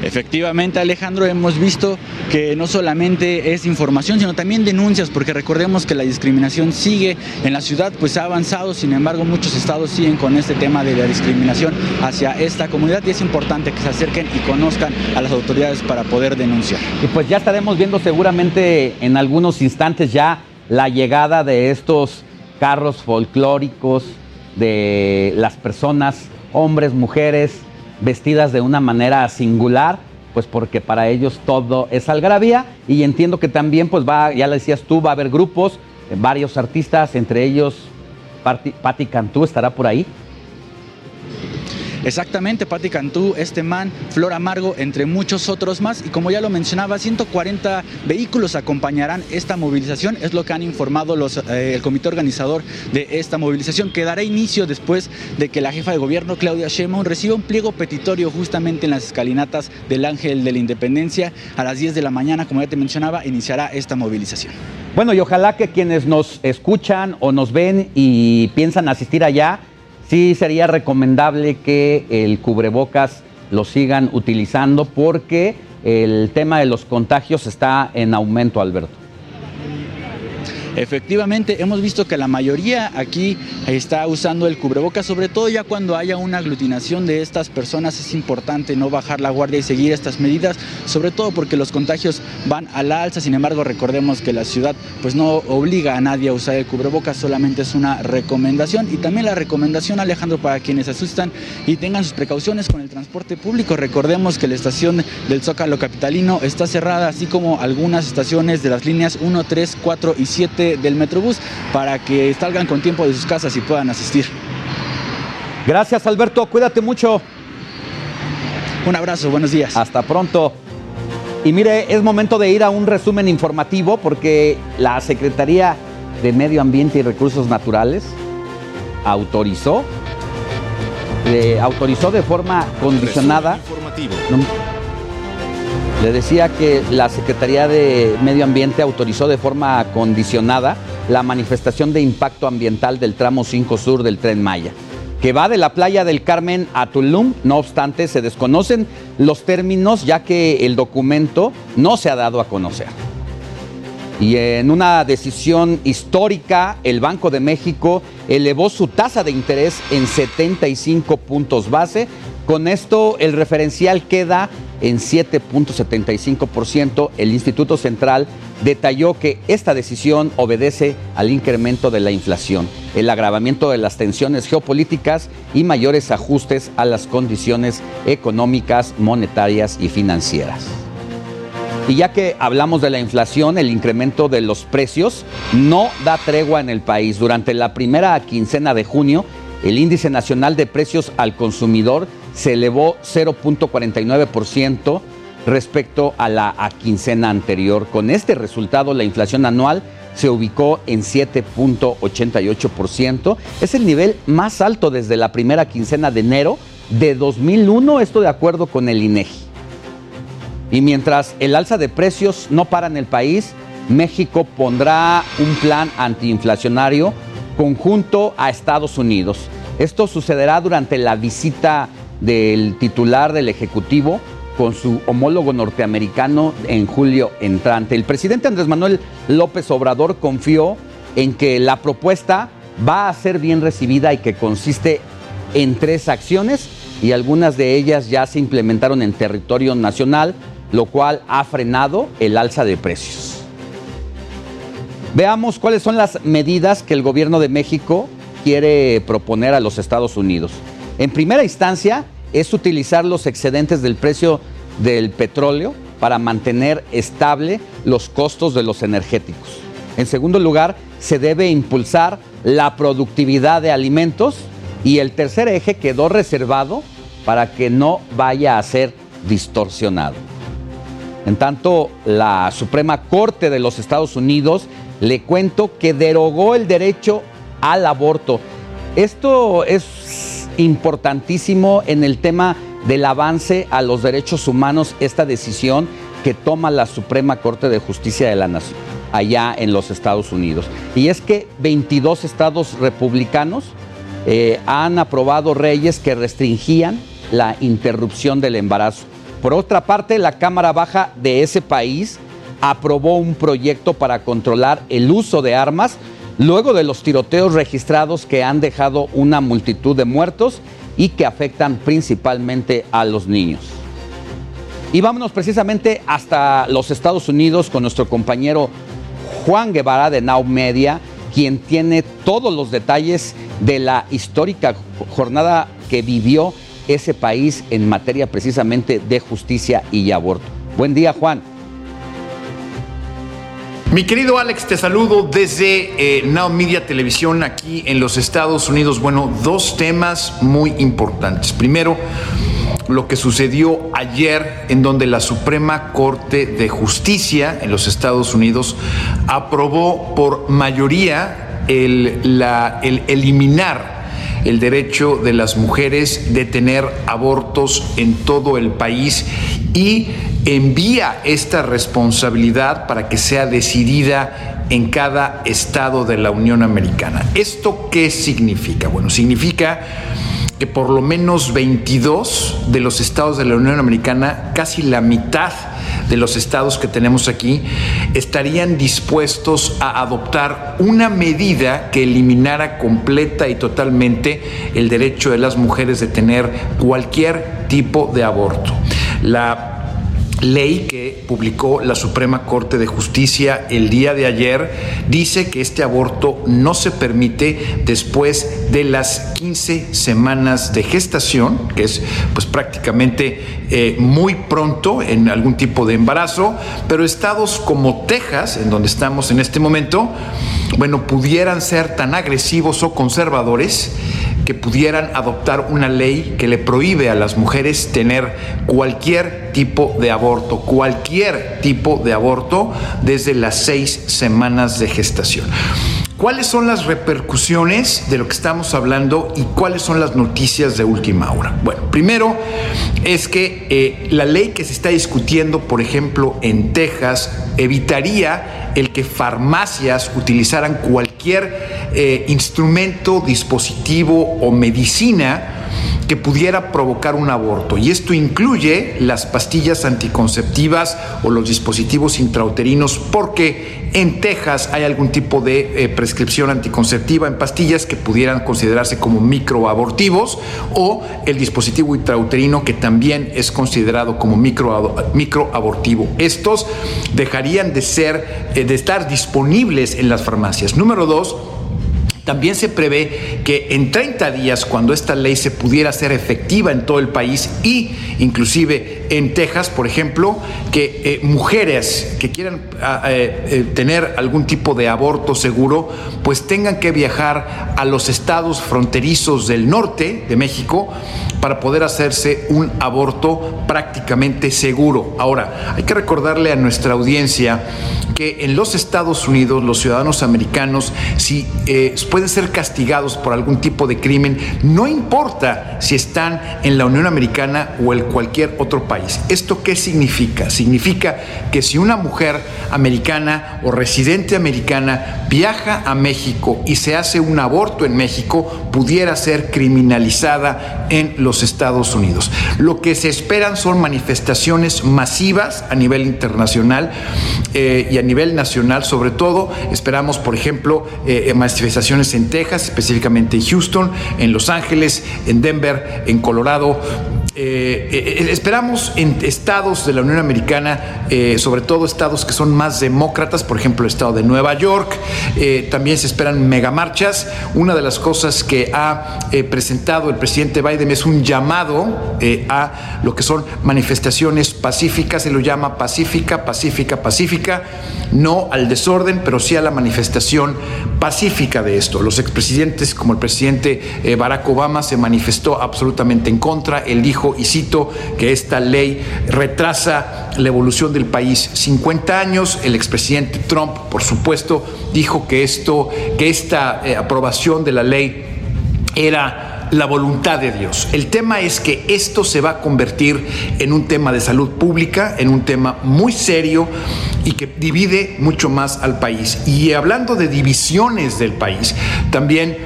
Efectivamente, Alejandro, hemos visto que no solamente es información, sino también denuncias, porque recordemos que la discriminación sigue en la ciudad, pues ha avanzado, sin embargo, muchos estados siguen con este tema de la discriminación hacia esta comunidad y es importante que se acerquen y conozcan a las autoridades para poder denunciar. Y pues ya estaremos viendo seguramente en algunos instantes ya la llegada de estos carros folclóricos, de las personas hombres, mujeres, vestidas de una manera singular, pues porque para ellos todo es algarabía y entiendo que también pues va, ya le decías tú, va a haber grupos, varios artistas, entre ellos Patti Cantú estará por ahí. Exactamente, Patti Cantú, este man, Flor Amargo, entre muchos otros más. Y como ya lo mencionaba, 140 vehículos acompañarán esta movilización. Es lo que han informado eh, el comité organizador de esta movilización, que dará inicio después de que la jefa de gobierno, Claudia Sheinbaum, reciba un pliego petitorio justamente en las escalinatas del Ángel de la Independencia. A las 10 de la mañana, como ya te mencionaba, iniciará esta movilización. Bueno, y ojalá que quienes nos escuchan o nos ven y piensan asistir allá, sí sería recomendable que el cubrebocas lo sigan utilizando porque el tema de los contagios está en aumento, Alberto. Efectivamente, hemos visto que la mayoría aquí está usando el cubrebocas, sobre todo ya cuando haya una aglutinación de estas personas es importante no bajar la guardia y seguir estas medidas, sobre todo porque los contagios van a la alza, sin embargo recordemos que la ciudad pues no obliga a nadie a usar el cubrebocas, solamente es una recomendación. Y también la recomendación Alejandro para quienes asustan y tengan sus precauciones con el transporte público, recordemos que la estación del Zócalo Capitalino está cerrada, así como algunas estaciones de las líneas 1, 3, 4 y 7 del Metrobús para que salgan con tiempo de sus casas y puedan asistir. Gracias Alberto, cuídate mucho. Un abrazo, buenos días. Hasta pronto. Y mire, es momento de ir a un resumen informativo porque la Secretaría de Medio Ambiente y Recursos Naturales autorizó, eh, autorizó de forma condicionada. No, le decía que la Secretaría de Medio Ambiente autorizó de forma condicionada la manifestación de impacto ambiental del tramo 5 sur del tren Maya que va de la playa del Carmen a Tulum. No obstante, se desconocen los términos ya que el documento no se ha dado a conocer. Y en una decisión histórica, el Banco de México elevó su tasa de interés en 75 puntos base. Con esto, el referencial queda en 7.75%. El Instituto Central detalló que esta decisión obedece al incremento de la inflación, el agravamiento de las tensiones geopolíticas y mayores ajustes a las condiciones económicas, monetarias y financieras. Y ya que hablamos de la inflación, el incremento de los precios no da tregua en el país. Durante la primera quincena de junio, el índice nacional de precios al consumidor se elevó 0.49% respecto a la quincena anterior. Con este resultado, la inflación anual se ubicó en 7.88%. Es el nivel más alto desde la primera quincena de enero de 2001, esto de acuerdo con el INEGI. Y mientras el alza de precios no para en el país, México pondrá un plan antiinflacionario conjunto a Estados Unidos. Esto sucederá durante la visita del titular del Ejecutivo con su homólogo norteamericano en julio entrante. El presidente Andrés Manuel López Obrador confió en que la propuesta va a ser bien recibida y que consiste en tres acciones y algunas de ellas ya se implementaron en territorio nacional lo cual ha frenado el alza de precios. Veamos cuáles son las medidas que el gobierno de México quiere proponer a los Estados Unidos. En primera instancia, es utilizar los excedentes del precio del petróleo para mantener estable los costos de los energéticos. En segundo lugar, se debe impulsar la productividad de alimentos y el tercer eje quedó reservado para que no vaya a ser distorsionado. En tanto, la Suprema Corte de los Estados Unidos le cuento que derogó el derecho al aborto. Esto es importantísimo en el tema del avance a los derechos humanos, esta decisión que toma la Suprema Corte de Justicia de la Nación allá en los Estados Unidos. Y es que 22 estados republicanos eh, han aprobado leyes que restringían la interrupción del embarazo. Por otra parte, la Cámara Baja de ese país aprobó un proyecto para controlar el uso de armas luego de los tiroteos registrados que han dejado una multitud de muertos y que afectan principalmente a los niños. Y vámonos precisamente hasta los Estados Unidos con nuestro compañero Juan Guevara de Now Media, quien tiene todos los detalles de la histórica jornada que vivió ese país en materia precisamente de justicia y aborto. Buen día, Juan. Mi querido Alex, te saludo desde eh, Now Media Televisión aquí en los Estados Unidos. Bueno, dos temas muy importantes. Primero, lo que sucedió ayer en donde la Suprema Corte de Justicia en los Estados Unidos aprobó por mayoría el, el eliminar el derecho de las mujeres de tener abortos en todo el país y envía esta responsabilidad para que sea decidida en cada estado de la Unión Americana. ¿Esto qué significa? Bueno, significa que por lo menos 22 de los estados de la Unión Americana, casi la mitad de los estados que tenemos aquí, estarían dispuestos a adoptar una medida que eliminara completa y totalmente el derecho de las mujeres de tener cualquier tipo de aborto. La ley que publicó la Suprema Corte de Justicia el día de ayer dice que este aborto no se permite después de las 15 semanas de gestación, que es pues prácticamente eh, muy pronto en algún tipo de embarazo, pero estados como Texas, en donde estamos en este momento, bueno, pudieran ser tan agresivos o conservadores que pudieran adoptar una ley que le prohíbe a las mujeres tener cualquier tipo de aborto, cualquier tipo de aborto desde las seis semanas de gestación. ¿Cuáles son las repercusiones de lo que estamos hablando y cuáles son las noticias de última hora? Bueno, primero es que eh, la ley que se está discutiendo, por ejemplo, en Texas, evitaría el que farmacias utilizaran cualquier eh, instrumento, dispositivo o medicina que pudiera provocar un aborto. Y esto incluye las pastillas anticonceptivas o los dispositivos intrauterinos, porque en Texas hay algún tipo de eh, prescripción anticonceptiva en pastillas que pudieran considerarse como microabortivos o el dispositivo intrauterino que también es considerado como micro, microabortivo. Estos dejarían de ser, eh, de estar disponibles en las farmacias. Número dos, también se prevé que en 30 días, cuando esta ley se pudiera hacer efectiva en todo el país y inclusive en Texas, por ejemplo, que eh, mujeres que quieran ah, eh, eh, tener algún tipo de aborto seguro, pues tengan que viajar a los estados fronterizos del norte de México para poder hacerse un aborto prácticamente seguro. Ahora, hay que recordarle a nuestra audiencia que en los Estados Unidos los ciudadanos americanos, si pueden ser castigados por algún tipo de crimen, no importa si están en la Unión Americana o en cualquier otro país. ¿Esto qué significa? Significa que si una mujer americana o residente americana viaja a México y se hace un aborto en México, pudiera ser criminalizada en los Estados Unidos. Lo que se esperan son manifestaciones masivas a nivel internacional eh, y a nivel nacional, sobre todo. Esperamos, por ejemplo, eh, manifestaciones en Texas, específicamente en Houston, en Los Ángeles, en Denver, en Colorado, eh, eh, esperamos en estados de la Unión Americana, eh, sobre todo estados que son más demócratas, por ejemplo el estado de Nueva York, también se esperan megamarchas. Una de las cosas que ha presentado el presidente Biden es un llamado a lo que son manifestaciones pacíficas, se lo llama pacífica, pacífica, pacífica, no al desorden, pero sí a la manifestación pacífica de esto. Los expresidentes, como el presidente Barack Obama, se manifestó absolutamente en contra, él dijo y cito que esta ley retrasa la evolución del país 50 años. El expresidente Trump, por supuesto, dijo que esto, que esta eh, aprobación de la ley era la voluntad de Dios. El tema es que esto se va a convertir en un tema de salud pública, en un tema muy serio y que divide mucho más al país. Y hablando de divisiones del país, también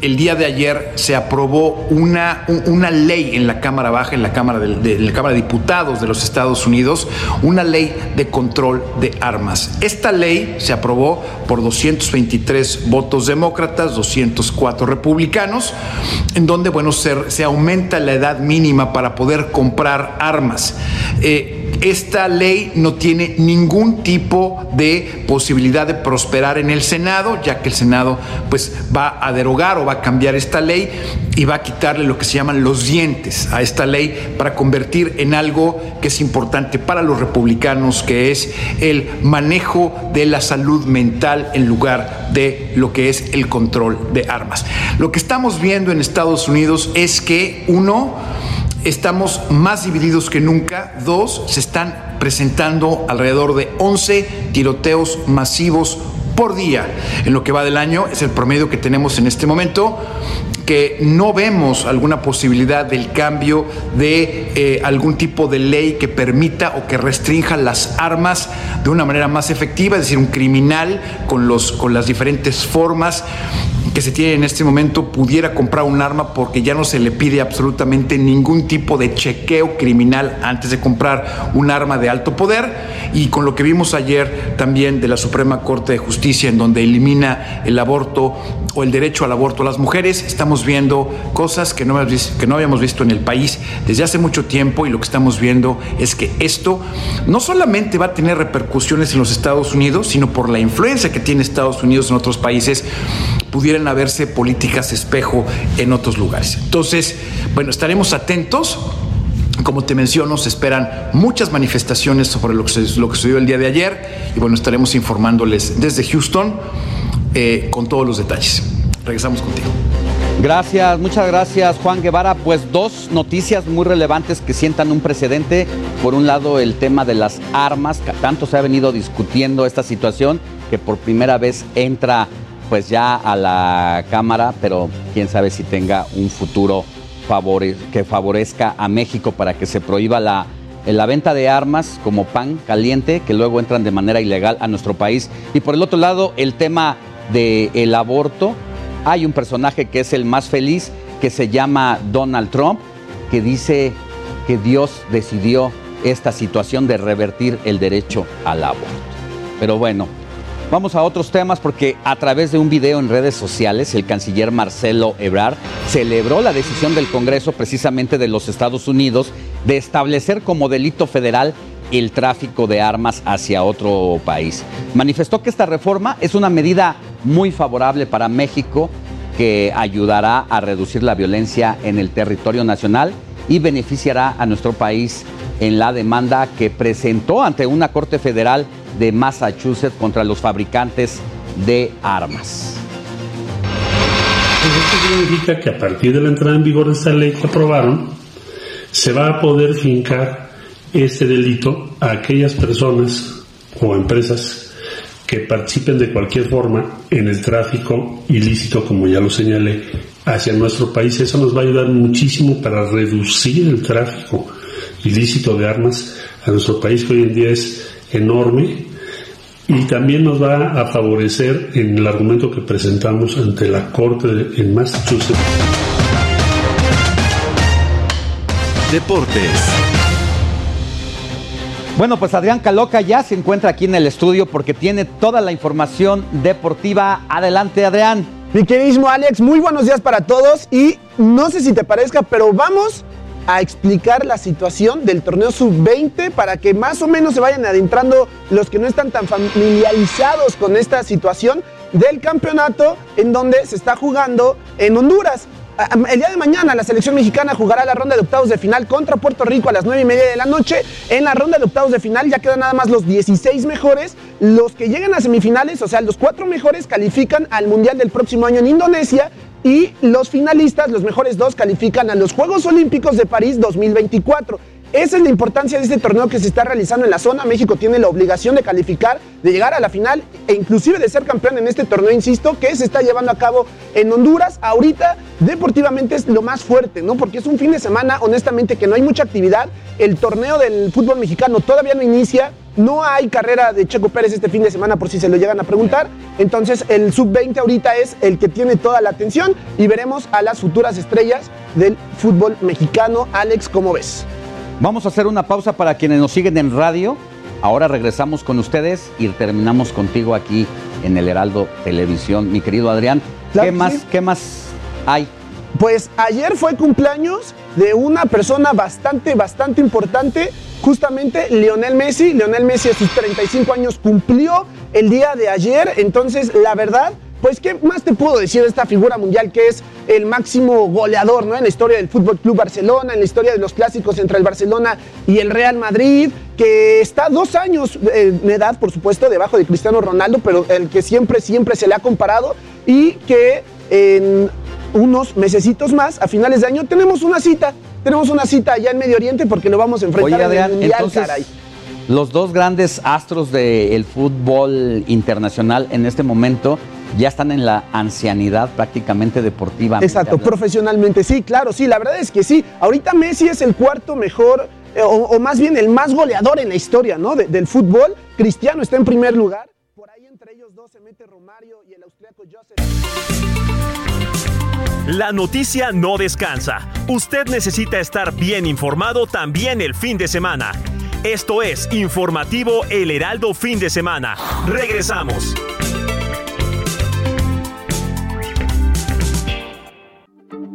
el día de ayer se aprobó una, una ley en la Cámara Baja, en la Cámara de, Cámara Diputados de los Estados Unidos, una ley de control de armas. Esta ley se aprobó por 223 votos demócratas, 204 republicanos, en donde, bueno, se, se aumenta la edad mínima para poder comprar armas. Eh, esta ley no tiene ningún tipo de posibilidad de prosperar en el Senado, ya que el Senado pues va a derogar o va a cambiar esta ley y va a quitarle lo que se llaman los dientes a esta ley para convertir en algo que es importante para los republicanos, que es el manejo de la salud mental en lugar de lo que es el control de armas. Lo que estamos viendo en Estados Unidos es que uno estamos más divididos que nunca. Dos, se están presentando alrededor de 11 tiroteos masivos por día en lo que va del año. Es el promedio que tenemos en este momento que no vemos alguna posibilidad del cambio de eh, algún tipo de ley que permita o que restrinja las armas de una manera más efectiva, es decir, un criminal con, los, con las diferentes formas que se tiene en este momento pudiera comprar un arma porque ya no se le pide absolutamente ningún tipo de chequeo criminal antes de comprar un arma de alto poder. Y con lo que vimos ayer también de la Suprema Corte de Justicia en donde elimina el aborto el derecho al aborto las mujeres. Estamos viendo cosas que no, que habíamos visto en el país desde hace mucho tiempo y lo que estamos viendo es que esto no solamente va a tener repercusiones en los Estados Unidos, sino por la influencia que tiene Estados Unidos en otros países, pudieran haberse políticas espejo en otros lugares. Entonces, bueno, estaremos atentos como te menciono, se esperan muchas manifestaciones sobre lo que, lo que sucedió el día de ayer y bueno, estaremos informándoles desde Houston eh, con todos los detalles. Regresamos contigo. Gracias, muchas gracias Juan Guevara. Pues dos noticias muy relevantes que sientan un precedente. Por un lado el tema de las armas, que tanto se ha venido discutiendo esta situación, que por primera vez entra pues ya a la Cámara, pero quién sabe si tenga un futuro que favorezca a México para que se prohíba la, la venta de armas como pan caliente que luego entran de manera ilegal a nuestro país. Y por el otro lado, el tema del aborto. Hay un personaje que es el más feliz, que se llama Donald Trump, que dice que Dios decidió esta situación de revertir el derecho al aborto. Pero bueno, Vamos a otros temas porque a través de un video en redes sociales, el canciller Marcelo Ebrard celebró la decisión del Congreso precisamente de los Estados Unidos de establecer como delito federal el tráfico de armas hacia otro país. Manifestó que esta reforma es una medida muy favorable para México que ayudará a reducir la violencia en el territorio nacional y beneficiará a nuestro país en la demanda que presentó ante una Corte Federal de Massachusetts contra los fabricantes de armas. Pues esto significa que a partir de la entrada en vigor de esta ley que aprobaron, se va a poder fincar este delito a aquellas personas o empresas que participen de cualquier forma en el tráfico ilícito, como ya lo señalé, hacia nuestro país. Eso nos va a ayudar muchísimo para reducir el tráfico ilícito de armas a nuestro país, que hoy en día es enorme y también nos va a favorecer en el argumento que presentamos ante la Corte en Massachusetts. Deportes. Bueno, pues Adrián Caloca ya se encuentra aquí en el estudio porque tiene toda la información deportiva. Adelante, Adrián. Mi queridísimo Alex, muy buenos días para todos y no sé si te parezca, pero vamos a explicar la situación del torneo sub-20 para que más o menos se vayan adentrando los que no están tan familiarizados con esta situación del campeonato en donde se está jugando en Honduras. El día de mañana la selección mexicana jugará la ronda de octavos de final contra Puerto Rico a las 9 y media de la noche. En la ronda de octavos de final ya quedan nada más los 16 mejores. Los que lleguen a semifinales, o sea, los cuatro mejores califican al Mundial del próximo año en Indonesia y los finalistas, los mejores dos, califican a los Juegos Olímpicos de París 2024. Esa es la importancia de este torneo que se está realizando en la zona. México tiene la obligación de calificar, de llegar a la final e inclusive de ser campeón en este torneo, insisto, que se está llevando a cabo en Honduras. Ahorita, deportivamente es lo más fuerte, ¿no? Porque es un fin de semana, honestamente, que no hay mucha actividad. El torneo del fútbol mexicano todavía no inicia. No hay carrera de Checo Pérez este fin de semana por si se lo llegan a preguntar. Entonces el sub-20 ahorita es el que tiene toda la atención y veremos a las futuras estrellas del fútbol mexicano. Alex, ¿cómo ves? Vamos a hacer una pausa para quienes nos siguen en radio. Ahora regresamos con ustedes y terminamos contigo aquí en el Heraldo Televisión. Mi querido Adrián, ¿qué, más, ¿qué más hay? Pues ayer fue cumpleaños de una persona bastante, bastante importante, justamente Lionel Messi. Lionel Messi a sus 35 años cumplió el día de ayer, entonces la verdad pues, ¿qué más te puedo decir de esta figura mundial que es el máximo goleador ¿no? en la historia del Fútbol Club Barcelona, en la historia de los clásicos entre el Barcelona y el Real Madrid, que está dos años eh, de edad, por supuesto, debajo de Cristiano Ronaldo, pero el que siempre, siempre se le ha comparado y que en unos mesecitos más, a finales de año, tenemos una cita. Tenemos una cita allá en Medio Oriente porque lo vamos a enfrentar en el Mundial, caray. Los dos grandes astros del fútbol internacional en este momento ya están en la ancianidad prácticamente deportiva. Exacto, profesionalmente, sí, claro, sí, la verdad es que sí. Ahorita Messi es el cuarto mejor, eh, o, más bien el más goleador en la historia, ¿no? del fútbol. Cristiano está en primer lugar. Por ahí entre ellos dos se mete Romario y el austriaco Joseph. La noticia no descansa. Usted necesita estar bien informado también el fin de semana. Esto es Informativo El Heraldo Fin de Semana. Regresamos.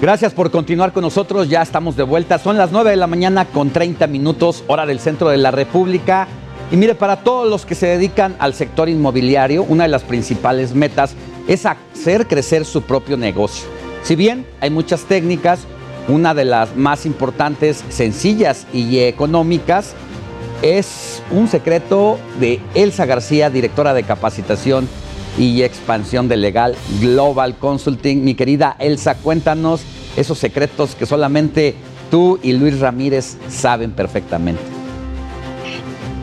Gracias por continuar con nosotros, ya estamos de vuelta. Son las 9 de la mañana con 30 minutos, hora del centro de la República. Y mire, para todos los que se dedican al sector inmobiliario, una de las principales metas es hacer crecer su propio negocio. Si bien hay muchas técnicas, una de las más importantes, sencillas y económicas, es un secreto de Elsa García, directora de capacitación y expansión de Legal Global Consulting. Mi querida Elsa, cuéntanos esos secretos que solamente tú y Luis Ramírez saben perfectamente.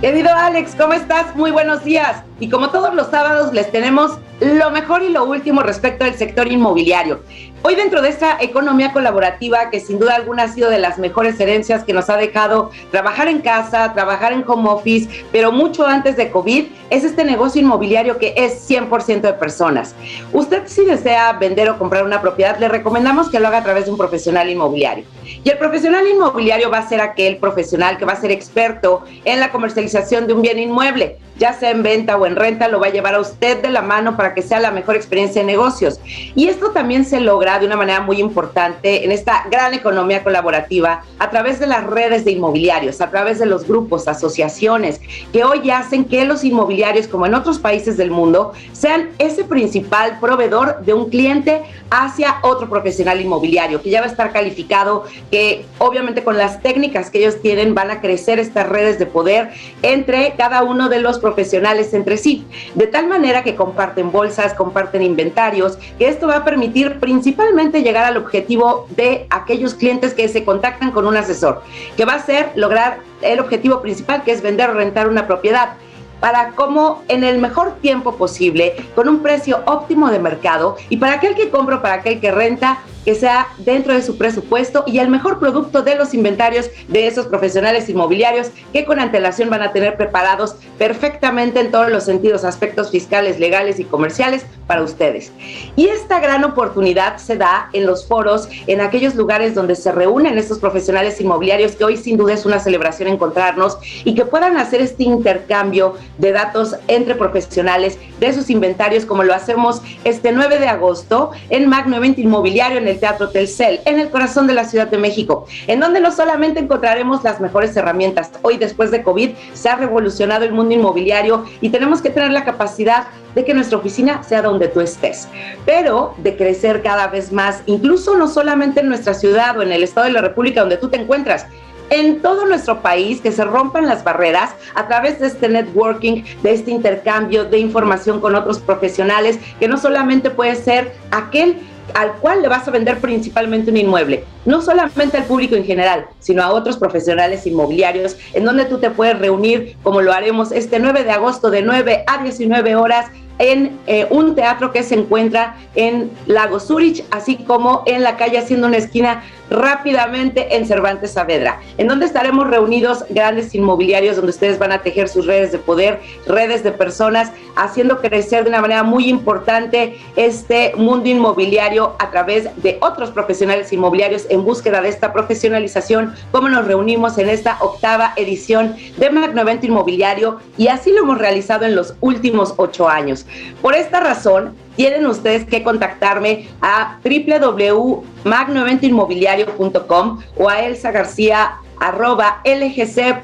Querido Alex, ¿cómo estás? Muy buenos días. Y como todos los sábados les tenemos lo mejor y lo último respecto al sector inmobiliario. Hoy dentro de esta economía colaborativa, que sin duda alguna ha sido de las mejores herencias que nos ha dejado trabajar en casa, trabajar en home office, pero mucho antes de COVID, es este negocio inmobiliario que es 100% de personas. Usted si desea vender o comprar una propiedad, le recomendamos que lo haga a través de un profesional inmobiliario. Y el profesional inmobiliario va a ser aquel profesional que va a ser experto en la comercialización de un bien inmueble, ya sea en venta o en renta, lo va a llevar a usted de la mano para que sea la mejor experiencia de negocios. Y esto también se logra de una manera muy importante en esta gran economía colaborativa a través de las redes de inmobiliarios, a través de los grupos, asociaciones, que hoy hacen que los inmobiliarios, como en otros países del mundo, sean ese principal proveedor de un cliente hacia otro profesional inmobiliario, que ya va a estar calificado, que obviamente con las técnicas que ellos tienen van a crecer estas redes de poder entre cada uno de los profesionales entre sí, de tal manera que comparten bolsas, comparten inventarios, que esto va a permitir principalmente llegar al objetivo de aquellos clientes que se contactan con un asesor, que va a ser lograr el objetivo principal, que es vender o rentar una propiedad para cómo en el mejor tiempo posible, con un precio óptimo de mercado y para aquel que compra, para aquel que renta, que sea dentro de su presupuesto y el mejor producto de los inventarios de esos profesionales inmobiliarios que con antelación van a tener preparados perfectamente en todos los sentidos, aspectos fiscales, legales y comerciales para ustedes. Y esta gran oportunidad se da en los foros, en aquellos lugares donde se reúnen estos profesionales inmobiliarios, que hoy sin duda es una celebración encontrarnos y que puedan hacer este intercambio de datos entre profesionales de sus inventarios, como lo hacemos este 9 de agosto en Magno Evento Inmobiliario en el Teatro Telcel, en el corazón de la Ciudad de México, en donde no solamente encontraremos las mejores herramientas. Hoy, después de COVID, se ha revolucionado el mundo inmobiliario y tenemos que tener la capacidad de que nuestra oficina sea donde tú estés, pero de crecer cada vez más, incluso no solamente en nuestra ciudad o en el estado de la República donde tú te encuentras, en todo nuestro país, que se rompan las barreras a través de este networking, de este intercambio de información con otros profesionales, que no solamente puede ser aquel al cual le vas a vender principalmente un inmueble, no solamente al público en general, sino a otros profesionales inmobiliarios, en donde tú te puedes reunir, como lo haremos este 9 de agosto de 9 a 19 horas en eh, un teatro que se encuentra en Lago Zurich, así como en la calle haciendo una esquina rápidamente en Cervantes Saavedra, en donde estaremos reunidos grandes inmobiliarios donde ustedes van a tejer sus redes de poder, redes de personas, haciendo crecer de una manera muy importante este mundo inmobiliario a través de otros profesionales inmobiliarios en búsqueda de esta profesionalización, como nos reunimos en esta octava edición de Magno Evento Inmobiliario y así lo hemos realizado en los últimos ocho años. Por esta razón, tienen ustedes que contactarme a www.magnoeventoinmobiliario.com o a Elsa García arroba lgc.com.mx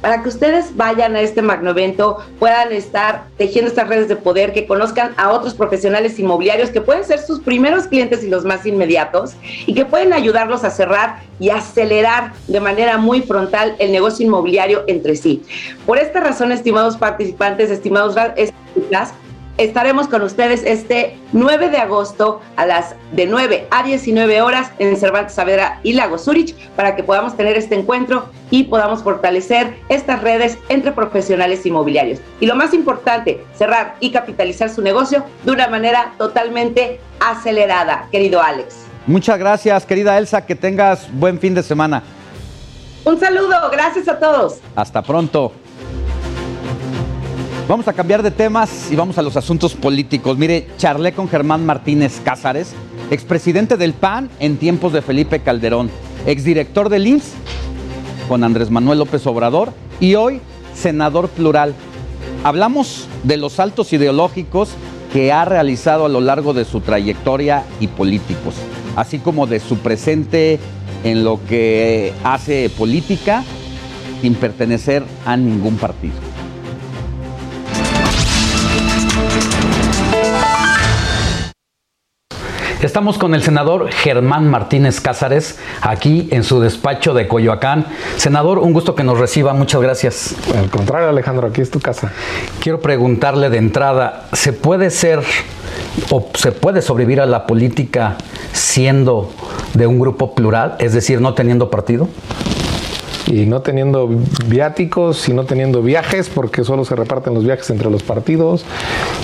para que ustedes vayan a este magnoevento, puedan estar tejiendo estas redes de poder, que conozcan a otros profesionales inmobiliarios que pueden ser sus primeros clientes y los más inmediatos y que pueden ayudarlos a cerrar y acelerar de manera muy frontal el negocio inmobiliario entre sí. Por esta razón, estimados participantes, estimados estaremos con ustedes este 9 de agosto a las de 9 a 19 horas en Cervantes Saavedra y Lago Zurich para que podamos tener este encuentro y podamos fortalecer estas redes entre profesionales inmobiliarios. Y lo más importante, cerrar y capitalizar su negocio de una manera totalmente acelerada, querido Alex. Muchas gracias, querida Elsa, que tengas buen fin de semana. Un saludo, gracias a todos. Hasta pronto. Vamos a cambiar de temas y vamos a los asuntos políticos. Mire, charlé con Germán Martínez Cázares, expresidente del PAN en tiempos de Felipe Calderón, exdirector del IMSS con Andrés Manuel López Obrador y hoy senador plural. Hablamos de los saltos ideológicos que ha realizado a lo largo de su trayectoria y políticos, así como de su presente en lo que hace política sin pertenecer a ningún partido. Estamos con el senador Germán Martínez Cázares aquí en su despacho de Coyoacán. Senador, un gusto que nos reciba, muchas gracias. Al contrario, Alejandro, aquí es tu casa. Quiero preguntarle de entrada, ¿se puede ser o se puede sobrevivir a la política siendo de un grupo plural, es decir, no teniendo partido? Y no teniendo viáticos y no teniendo viajes porque solo se reparten los viajes entre los partidos.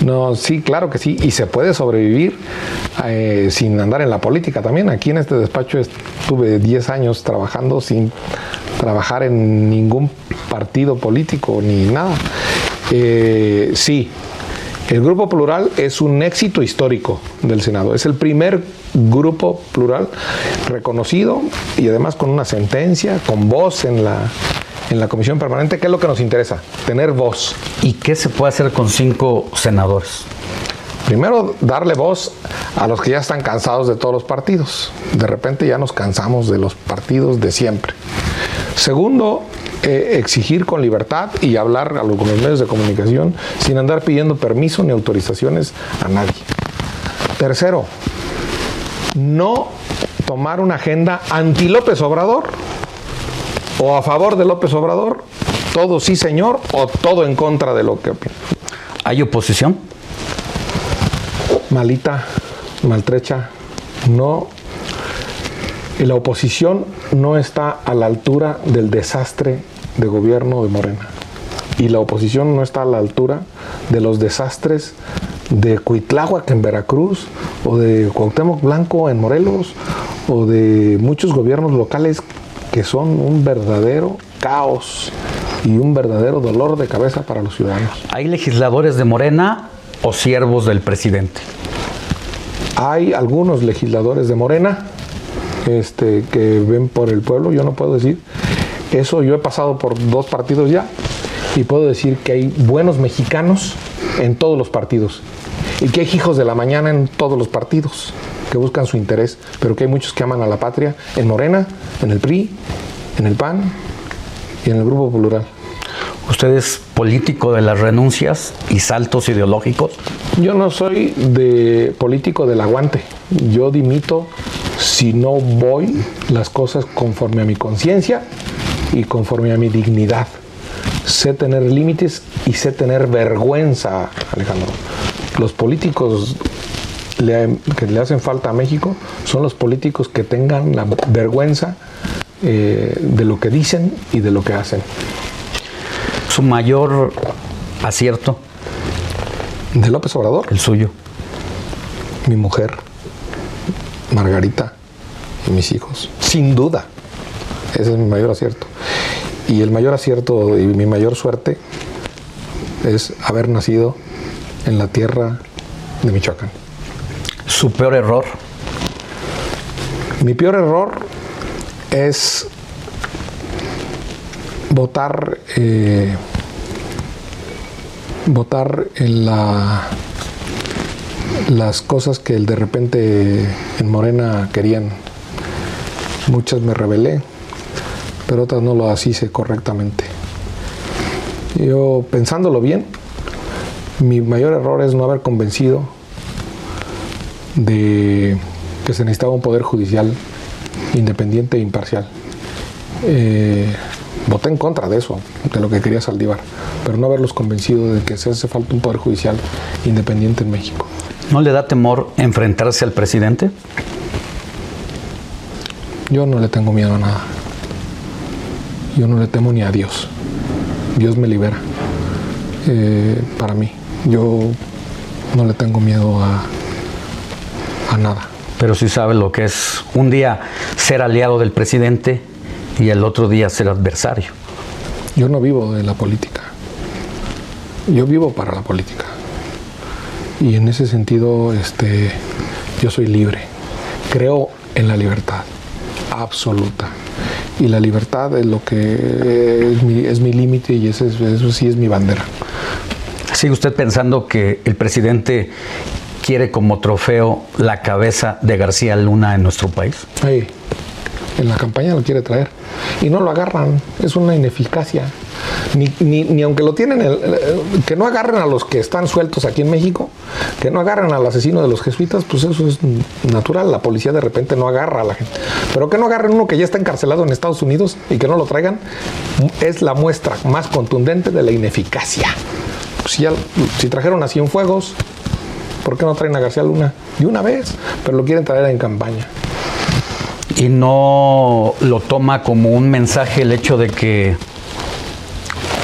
No, sí, claro que sí, y se puede sobrevivir eh, sin andar en la política también. Aquí en este despacho estuve 10 años trabajando sin trabajar en ningún partido político ni nada. Eh, sí, el Grupo Plural es un éxito histórico del Senado. Es el primer grupo plural reconocido y además con una sentencia, con voz en la, en la Comisión Permanente, ¿Qué es lo que nos interesa, tener voz. ¿Y qué se puede hacer con cinco senadores? Primero, darle voz a los que ya están cansados de todos los partidos. De repente ya nos cansamos de los partidos de siempre. Segundo, eh, exigir con libertad y hablar a los, con los medios de comunicación sin andar pidiendo permiso ni autorizaciones a nadie. Tercero, no tomar una agenda anti López Obrador o a favor de López Obrador, todo sí señor o todo en contra de lo que opina. ¿Hay oposición? Malita, maltrecha, no. La oposición no está a la altura del desastre de gobierno de Morena. Y la oposición no está a la altura de los desastres de Cuitláhuac en Veracruz, o de Cuauhtémoc Blanco en Morelos, o de muchos gobiernos locales que son un verdadero caos y un verdadero dolor de cabeza para los ciudadanos. ¿Hay legisladores de Morena o siervos del presidente? Hay algunos legisladores de Morena este, que ven por el pueblo, yo no puedo decir eso yo he pasado por dos partidos ya y puedo decir que hay buenos mexicanos en todos los partidos y que hay hijos de la mañana en todos los partidos que buscan su interés, pero que hay muchos que aman a la patria en Morena, en el PRI, en el PAN y en el Grupo Plural. ¿Usted es político de las renuncias y saltos ideológicos? Yo no soy de político del aguante. Yo dimito si no voy las cosas conforme a mi conciencia y conforme a mi dignidad. Sé tener límites y sé tener vergüenza, Alejandro. Los políticos que le hacen falta a México son los políticos que tengan la vergüenza eh, de lo que dicen y de lo que hacen. ¿Su mayor acierto? De López Obrador. El suyo. Mi mujer, Margarita y mis hijos. Sin duda. Ese es mi mayor acierto. Y el mayor acierto y mi mayor suerte es haber nacido en la tierra de Michoacán. ¿Su peor error? Mi peor error es votar, eh, votar en la, las cosas que de repente en Morena querían. Muchas me rebelé, pero otras no lo hice correctamente. Yo, pensándolo bien, mi mayor error es no haber convencido de que se necesitaba un poder judicial independiente e imparcial. Eh, voté en contra de eso, de lo que quería Saldívar, pero no haberlos convencido de que se hace falta un poder judicial independiente en México. ¿No le da temor enfrentarse al presidente? Yo no le tengo miedo a nada. Yo no le temo ni a Dios. Dios me libera. Eh, para mí, yo no le tengo miedo a, a nada. Pero sí sabe lo que es un día ser aliado del presidente y el otro día ser adversario. Yo no vivo de la política. Yo vivo para la política. Y en ese sentido, este, yo soy libre. Creo en la libertad absoluta. Y la libertad es lo que es mi, límite y eso, eso sí es mi bandera. ¿Sigue usted pensando que el presidente quiere como trofeo la cabeza de García Luna en nuestro país? Sí, en la campaña lo quiere traer. Y no lo agarran, es una ineficacia. Ni, ni, aunque lo tienen, que no agarren a los que están sueltos aquí en México, que no agarren al asesino de los jesuitas, pues eso es natural. La policía de repente no agarra a la gente. Pero que no agarren uno que ya está encarcelado en Estados Unidos y que no lo traigan, es la muestra más contundente de la ineficacia. Si, si trajeron a Cienfuegos, ¿por qué no traen a García Luna? De una vez, pero lo quieren traer en campaña. Y no lo toma como un mensaje el hecho de que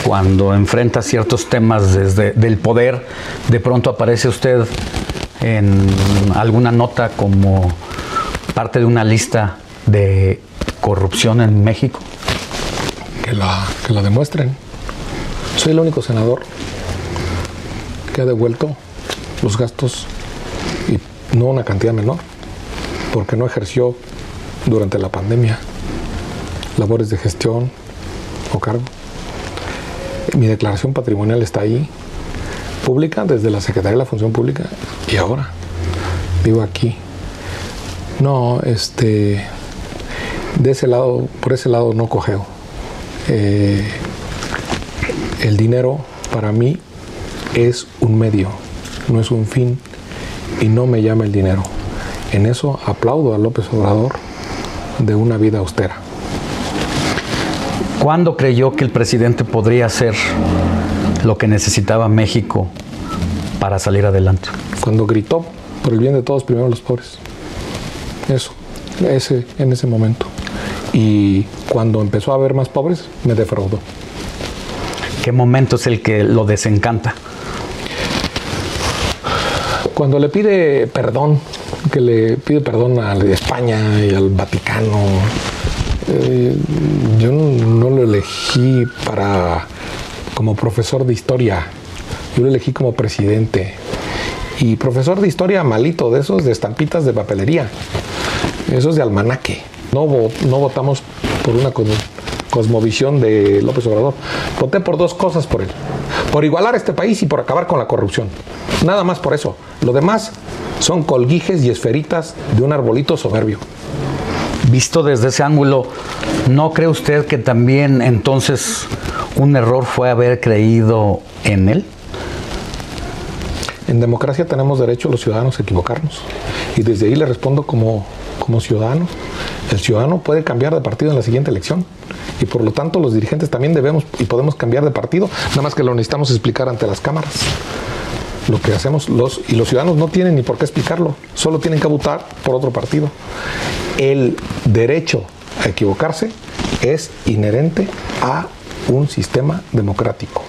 cuando enfrenta ciertos temas desde del poder, de pronto aparece usted en alguna nota como parte de una lista de corrupción en México. Que la, que la demuestren. Soy el único senador que ha devuelto los gastos y no una cantidad menor, porque no ejerció durante la pandemia labores de gestión o cargo. Mi declaración patrimonial está ahí, pública desde la Secretaría de la Función Pública y ahora vivo aquí. No, este, de ese lado, por ese lado no cogeo. Eh, el dinero para mí es un medio, no es un fin y no me llama el dinero. En eso aplaudo a López Obrador de una vida austera. ¿Cuándo creyó que el presidente podría hacer lo que necesitaba México para salir adelante? Cuando gritó por el bien de todos, primero los pobres. Eso, ese, en ese momento. Y cuando empezó a haber más pobres, me defraudó. ¿Qué momento es el que lo desencanta? Cuando le pide perdón, que le pide perdón a España y al Vaticano, eh, yo no, lo elegí para como profesor de historia, yo lo elegí como presidente. Y profesor de historia malito, de esos de estampitas de papelería, esos de almanaque. No, no votamos por una cosmovisión de López Obrador. Voté por dos cosas por él. Por igualar este país y por acabar con la corrupción. Nada más por eso. Lo demás son colguijes y esferitas de un arbolito soberbio. Visto desde ese ángulo, ¿no cree usted que también entonces un error fue haber creído en él? En democracia tenemos derecho los ciudadanos a equivocarnos. Y desde ahí le respondo como, como ciudadano. El ciudadano puede cambiar de partido en la siguiente elección. Y por lo tanto los dirigentes también debemos y podemos cambiar de partido, nada más que lo necesitamos explicar ante las cámaras lo que hacemos los y los ciudadanos no tienen ni por qué explicarlo, solo tienen que votar por otro partido. El derecho a equivocarse es inherente a un sistema democrático.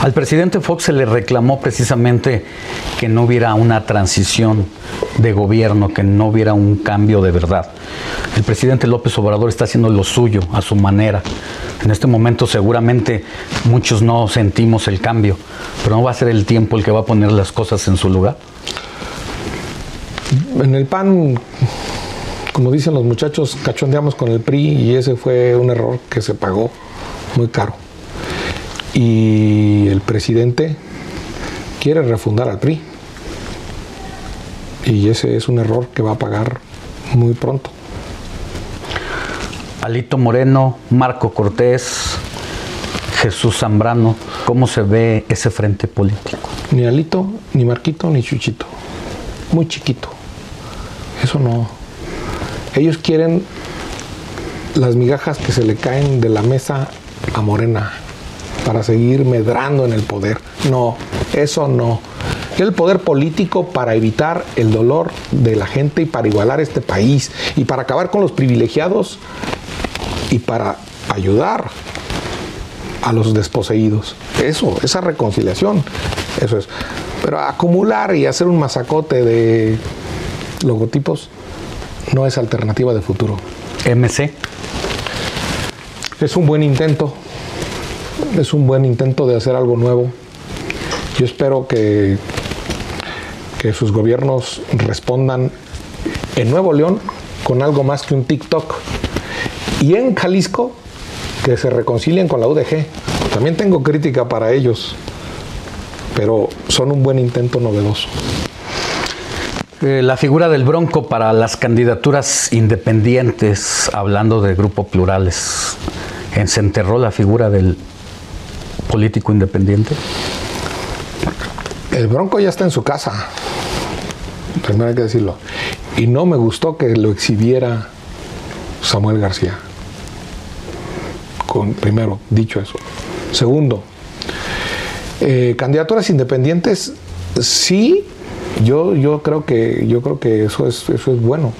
Al presidente Fox se le reclamó precisamente que no hubiera una transición de gobierno, que no hubiera un cambio de verdad. El presidente López Obrador está haciendo lo suyo a su manera. En este momento seguramente muchos no sentimos el cambio, pero no va a ser el tiempo el que va a poner las cosas en su lugar. En el PAN, como dicen los muchachos, cachondeamos con el PRI y ese fue un error que se pagó muy caro y el presidente quiere refundar al PRI. Y ese es un error que va a pagar muy pronto. Alito Moreno, Marco Cortés, Jesús Zambrano, ¿cómo se ve ese frente político? Ni Alito, ni Marquito, ni Chuchito. Muy chiquito. Eso no. Ellos quieren las migajas que se le caen de la mesa a Morena para seguir medrando en el poder. No, eso no. El poder político para evitar el dolor de la gente y para igualar este país y para acabar con los privilegiados y para ayudar a los desposeídos. Eso, esa reconciliación, eso es. Pero acumular y hacer un masacote de logotipos no es alternativa de futuro. MC. Es un buen intento, es un buen intento de hacer algo nuevo. Yo espero que, que sus gobiernos respondan en Nuevo León con algo más que un TikTok. Y en Jalisco, que se reconcilien con la UDG. También tengo crítica para ellos, pero son un buen intento novedoso. Eh, la figura del Bronco para las candidaturas independientes, hablando de grupos plurales, ¿se la figura del político independiente? El Bronco ya está en su casa, primero hay que decirlo. Y no me gustó que lo exhibiera Samuel García. Con, primero, dicho eso. Segundo, eh, candidaturas independientes, sí, yo, yo, creo que, yo creo que eso es, eso es bueno.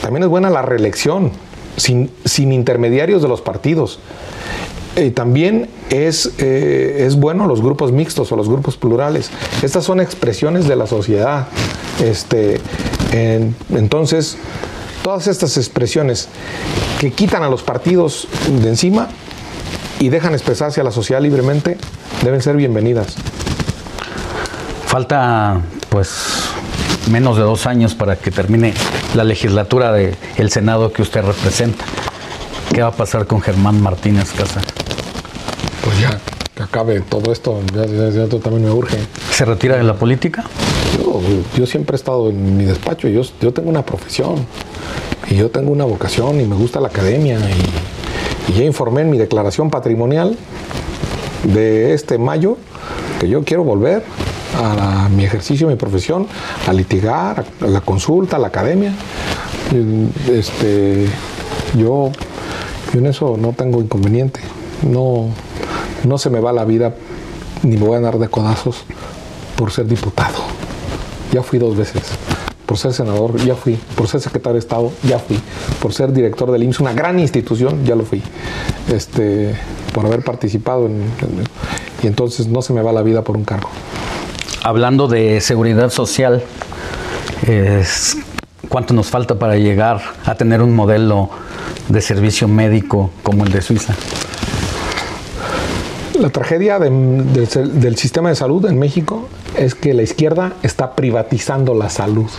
También es buena la reelección, sin, sin intermediarios de los partidos. Eh, también es, eh, es bueno los grupos mixtos o los grupos plurales. Estas son expresiones de la sociedad. Este, entonces, todas estas expresiones que quitan a los partidos de encima y dejan expresarse a la sociedad libremente deben ser bienvenidas. Falta pues menos de dos años para que termine la legislatura del Senado que usted representa. ¿Qué va a pasar con Germán Martínez Casa? Pues ya, que acabe todo esto, ya, ya, también me urge. ¿Se retira de la política? Yo, siempre he estado en mi despacho, yo, yo tengo una profesión y yo tengo una vocación y me gusta la academia y, y ya informé en mi declaración patrimonial de este mayo que yo quiero volver a, mi ejercicio, a mi profesión, a litigar, a, la consulta, a la academia. Este, yo, yo en eso no tengo inconveniente. No, no se me va la vida ni me voy a dar de codazos por ser diputado. Ya fui dos veces. Por ser senador, ya fui. Por ser secretario de Estado, ya fui. Por ser director del IMSS, una gran institución, ya lo fui. Este, por haber participado en, y entonces no se me va la vida por un cargo. Hablando de seguridad social, ¿cuánto nos falta para llegar a tener un modelo de servicio médico como el de Suiza? La tragedia del sistema de salud en México es que la izquierda está privatizando la salud.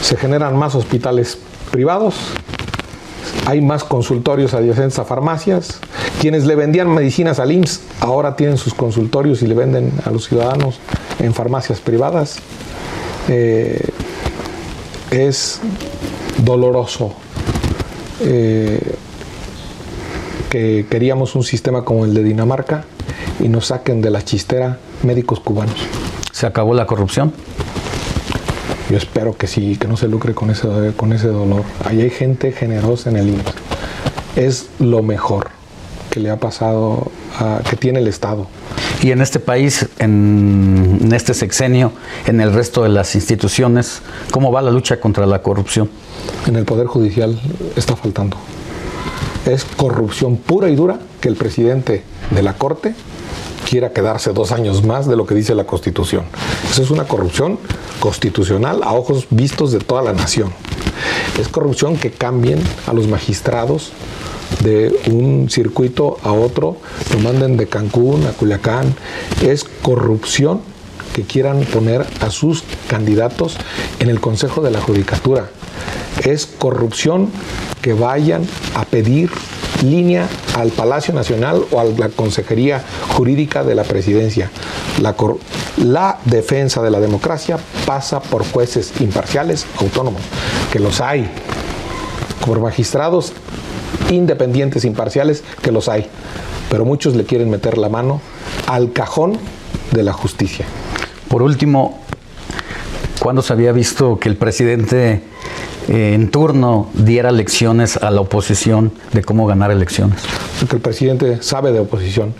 Se generan más hospitales privados, hay más consultorios adyacentes a farmacias. Quienes le vendían medicinas al IMSS ahora tienen sus consultorios y le venden a los ciudadanos en farmacias privadas. Eh, es doloroso eh, que queríamos un sistema como el de Dinamarca y nos saquen de la chistera médicos cubanos. ¿Se acabó la corrupción? Yo espero que sí, que no se lucre con ese, con ese dolor. Ahí hay gente generosa en el IMSS. Es lo mejor que le ha pasado, a, que tiene el Estado. Y en este país, en, en, este sexenio, en el resto de las instituciones, ¿cómo va la lucha contra la corrupción? En el Poder Judicial está faltando. Es corrupción pura y dura que el presidente de la Corte quiera quedarse dos años más de lo que dice la Constitución. Eso es una corrupción constitucional a ojos vistos de toda la nación. Es corrupción que cambien a los magistrados de un circuito a otro, lo manden de Cancún a Culiacán. Es corrupción que quieran poner a sus candidatos en el Consejo de la Judicatura. Es corrupción que vayan a pedir línea al Palacio Nacional o a la Consejería Jurídica de la Presidencia. La, la, defensa de la democracia pasa por jueces imparciales, autónomos, que los hay, por magistrados independientes, imparciales, que los hay. Pero muchos le quieren meter la mano al cajón de la justicia. Por último, ¿cuándo se había visto que el presidente eh, en turno diera lecciones a la oposición de cómo ganar elecciones? Porque el presidente sabe de oposición.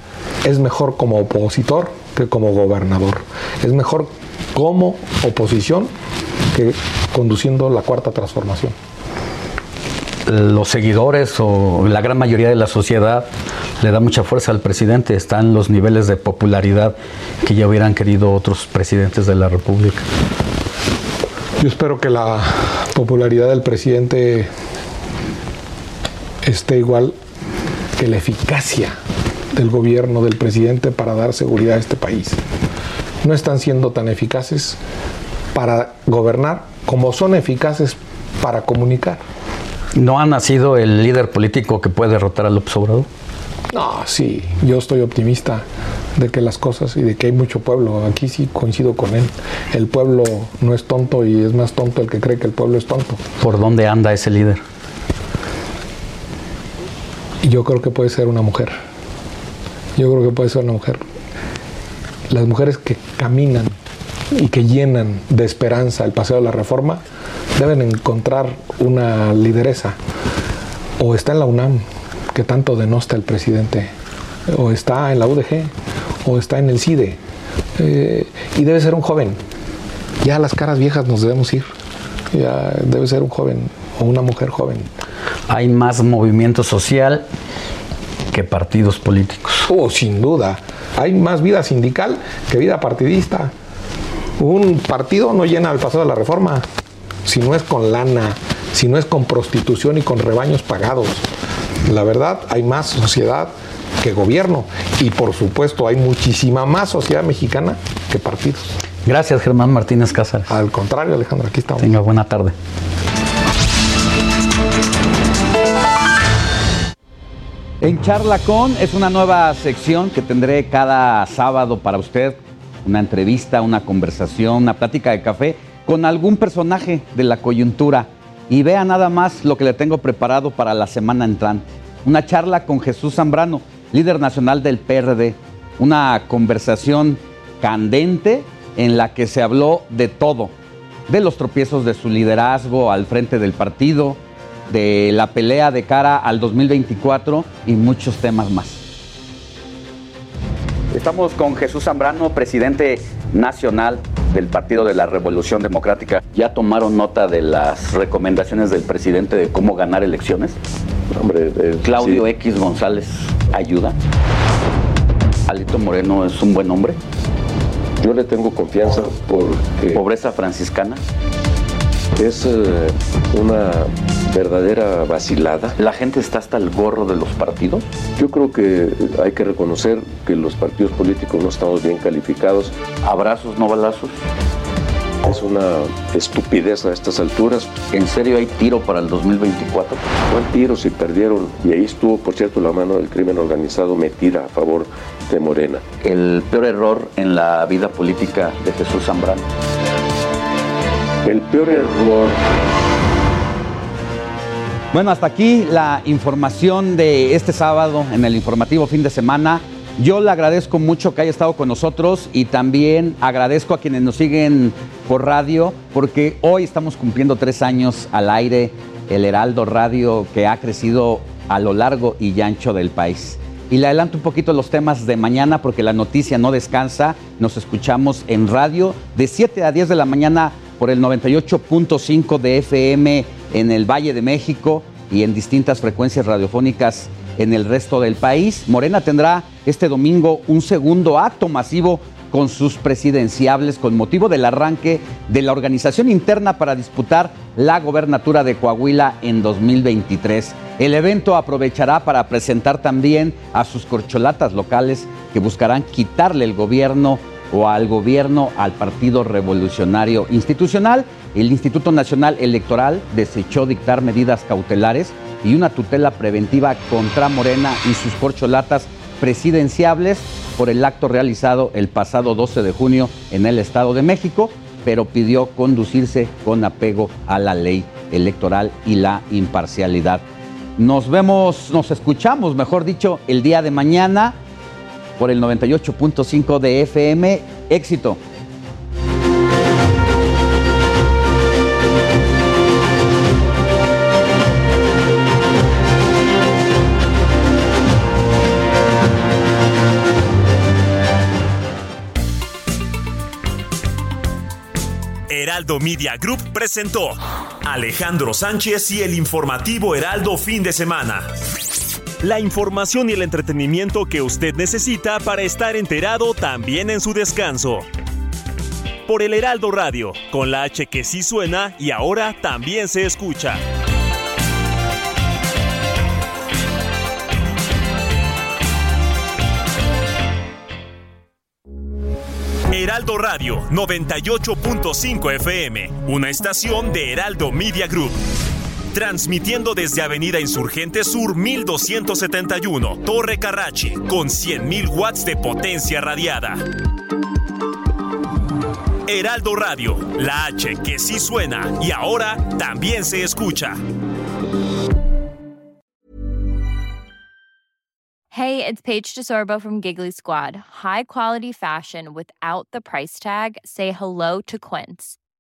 Es mejor como opositor que como gobernador. Es mejor como oposición que conduciendo la cuarta transformación. Los seguidores o la gran mayoría de la sociedad le da mucha fuerza al presidente. Están los niveles de popularidad que ya hubieran querido otros presidentes de la República. Yo espero que la popularidad del presidente esté igual que la eficacia del gobierno del presidente para dar seguridad a este país. No están siendo tan eficaces para gobernar como son eficaces para comunicar. ¿No ha nacido el líder político que puede derrotar al Obrador? No, sí, yo estoy optimista de que las cosas y de que hay mucho pueblo. Aquí sí coincido con él. El pueblo no es tonto y es más tonto el que cree que el pueblo es tonto. ¿Por dónde anda ese líder? Yo creo que puede ser una mujer. Yo creo que puede ser una mujer. Las mujeres que caminan y que llenan de esperanza el paseo de la reforma deben encontrar una lideresa. O está en la UNAM, que tanto denosta el presidente, o está en la UDG, o está en el CIDE, eh, y debe ser un joven. Ya a las caras viejas nos debemos ir. Ya debe ser un joven o una mujer joven. Hay más movimiento social que partidos políticos. Oh, sin duda. Hay más vida sindical que vida partidista. Un partido no llena el paso de la reforma si no es con lana, si no es con prostitución y con rebaños pagados. La verdad, hay más sociedad que gobierno y por supuesto hay muchísima más sociedad mexicana que partidos. Gracias Germán Martínez Cáceres. Al contrario, Alejandro, aquí estamos. Tenga buena tarde. En Charla con es una nueva sección que tendré cada sábado para usted. Una entrevista, una conversación, una plática de café con algún personaje de la coyuntura. Y vea nada más lo que le tengo preparado para la semana entrante. Una charla con Jesús Zambrano, líder nacional del PRD. Una conversación candente en la que se habló de todo. De los tropiezos de su liderazgo al frente del partido, de la pelea de cara al 2024 y muchos temas más. Estamos con Jesús Zambrano, presidente nacional del Partido de la Revolución Democrática. ¿Ya tomaron nota de las recomendaciones del presidente de cómo ganar elecciones? Hombre, Claudio sí. X González ayuda. Alito Moreno es un buen hombre. Yo le tengo confianza porque Pobreza franciscana. es eh, una verdadera vacilada. La gente está hasta el gorro de los partidos. Yo creo que hay que reconocer que los partidos políticos no estamos bien calificados. Abrazos, no balazos. Es una estupidez a estas alturas. ¿En serio hay tiro para el 2024? ¿Cuál tiro si perdieron? Y ahí estuvo, por cierto, la mano del crimen organizado metida a favor de Morena. El peor error en la vida política de Jesús Zambrano. El peor error Bueno, hasta aquí la información de este sábado en el informativo fin de semana. Yo le agradezco mucho que haya estado con nosotros y también agradezco a quienes nos siguen por radio porque hoy estamos cumpliendo tres años al aire el Heraldo Radio que ha crecido a lo largo y ancho del país. Y le adelanto un poquito los temas de mañana porque la noticia no descansa. Nos escuchamos en radio de 7 a 10 de la mañana por el 98.5 de FM en el Valle de México y en distintas frecuencias radiofónicas en el resto del país. Morena tendrá este domingo un segundo acto masivo con sus presidenciables con motivo del arranque de la organización interna para disputar la gobernatura de Coahuila en 2023. El evento aprovechará para presentar también a sus corcholatas locales que buscarán quitarle el gobierno o al gobierno al Partido Revolucionario Institucional. El Instituto Nacional Electoral desechó dictar medidas cautelares y una tutela preventiva contra Morena y sus corcholatas presidenciables por el acto realizado el pasado 12 de junio en el Estado de México, pero pidió conducirse con apego a la ley electoral y la imparcialidad. Nos vemos, nos escuchamos, mejor dicho, el día de mañana por el 98.5 de FM. Éxito. Heraldo Media Group presentó Alejandro Sánchez y el informativo Heraldo fin de semana. La información y el entretenimiento que usted necesita para estar enterado también en su descanso. Por el Heraldo Radio, con la H que sí suena y ahora también se escucha. Heraldo Radio 98.5 FM, una estación de Heraldo Media Group. Transmitiendo desde Avenida Insurgente Sur 1271, Torre Carrachi, con 100.000 watts de potencia radiada. Heraldo Radio, la H que sí suena y ahora también se escucha. Hey, it's Paige DeSorbo from Giggly Squad. High quality fashion without the price tag. Say hello to Quince.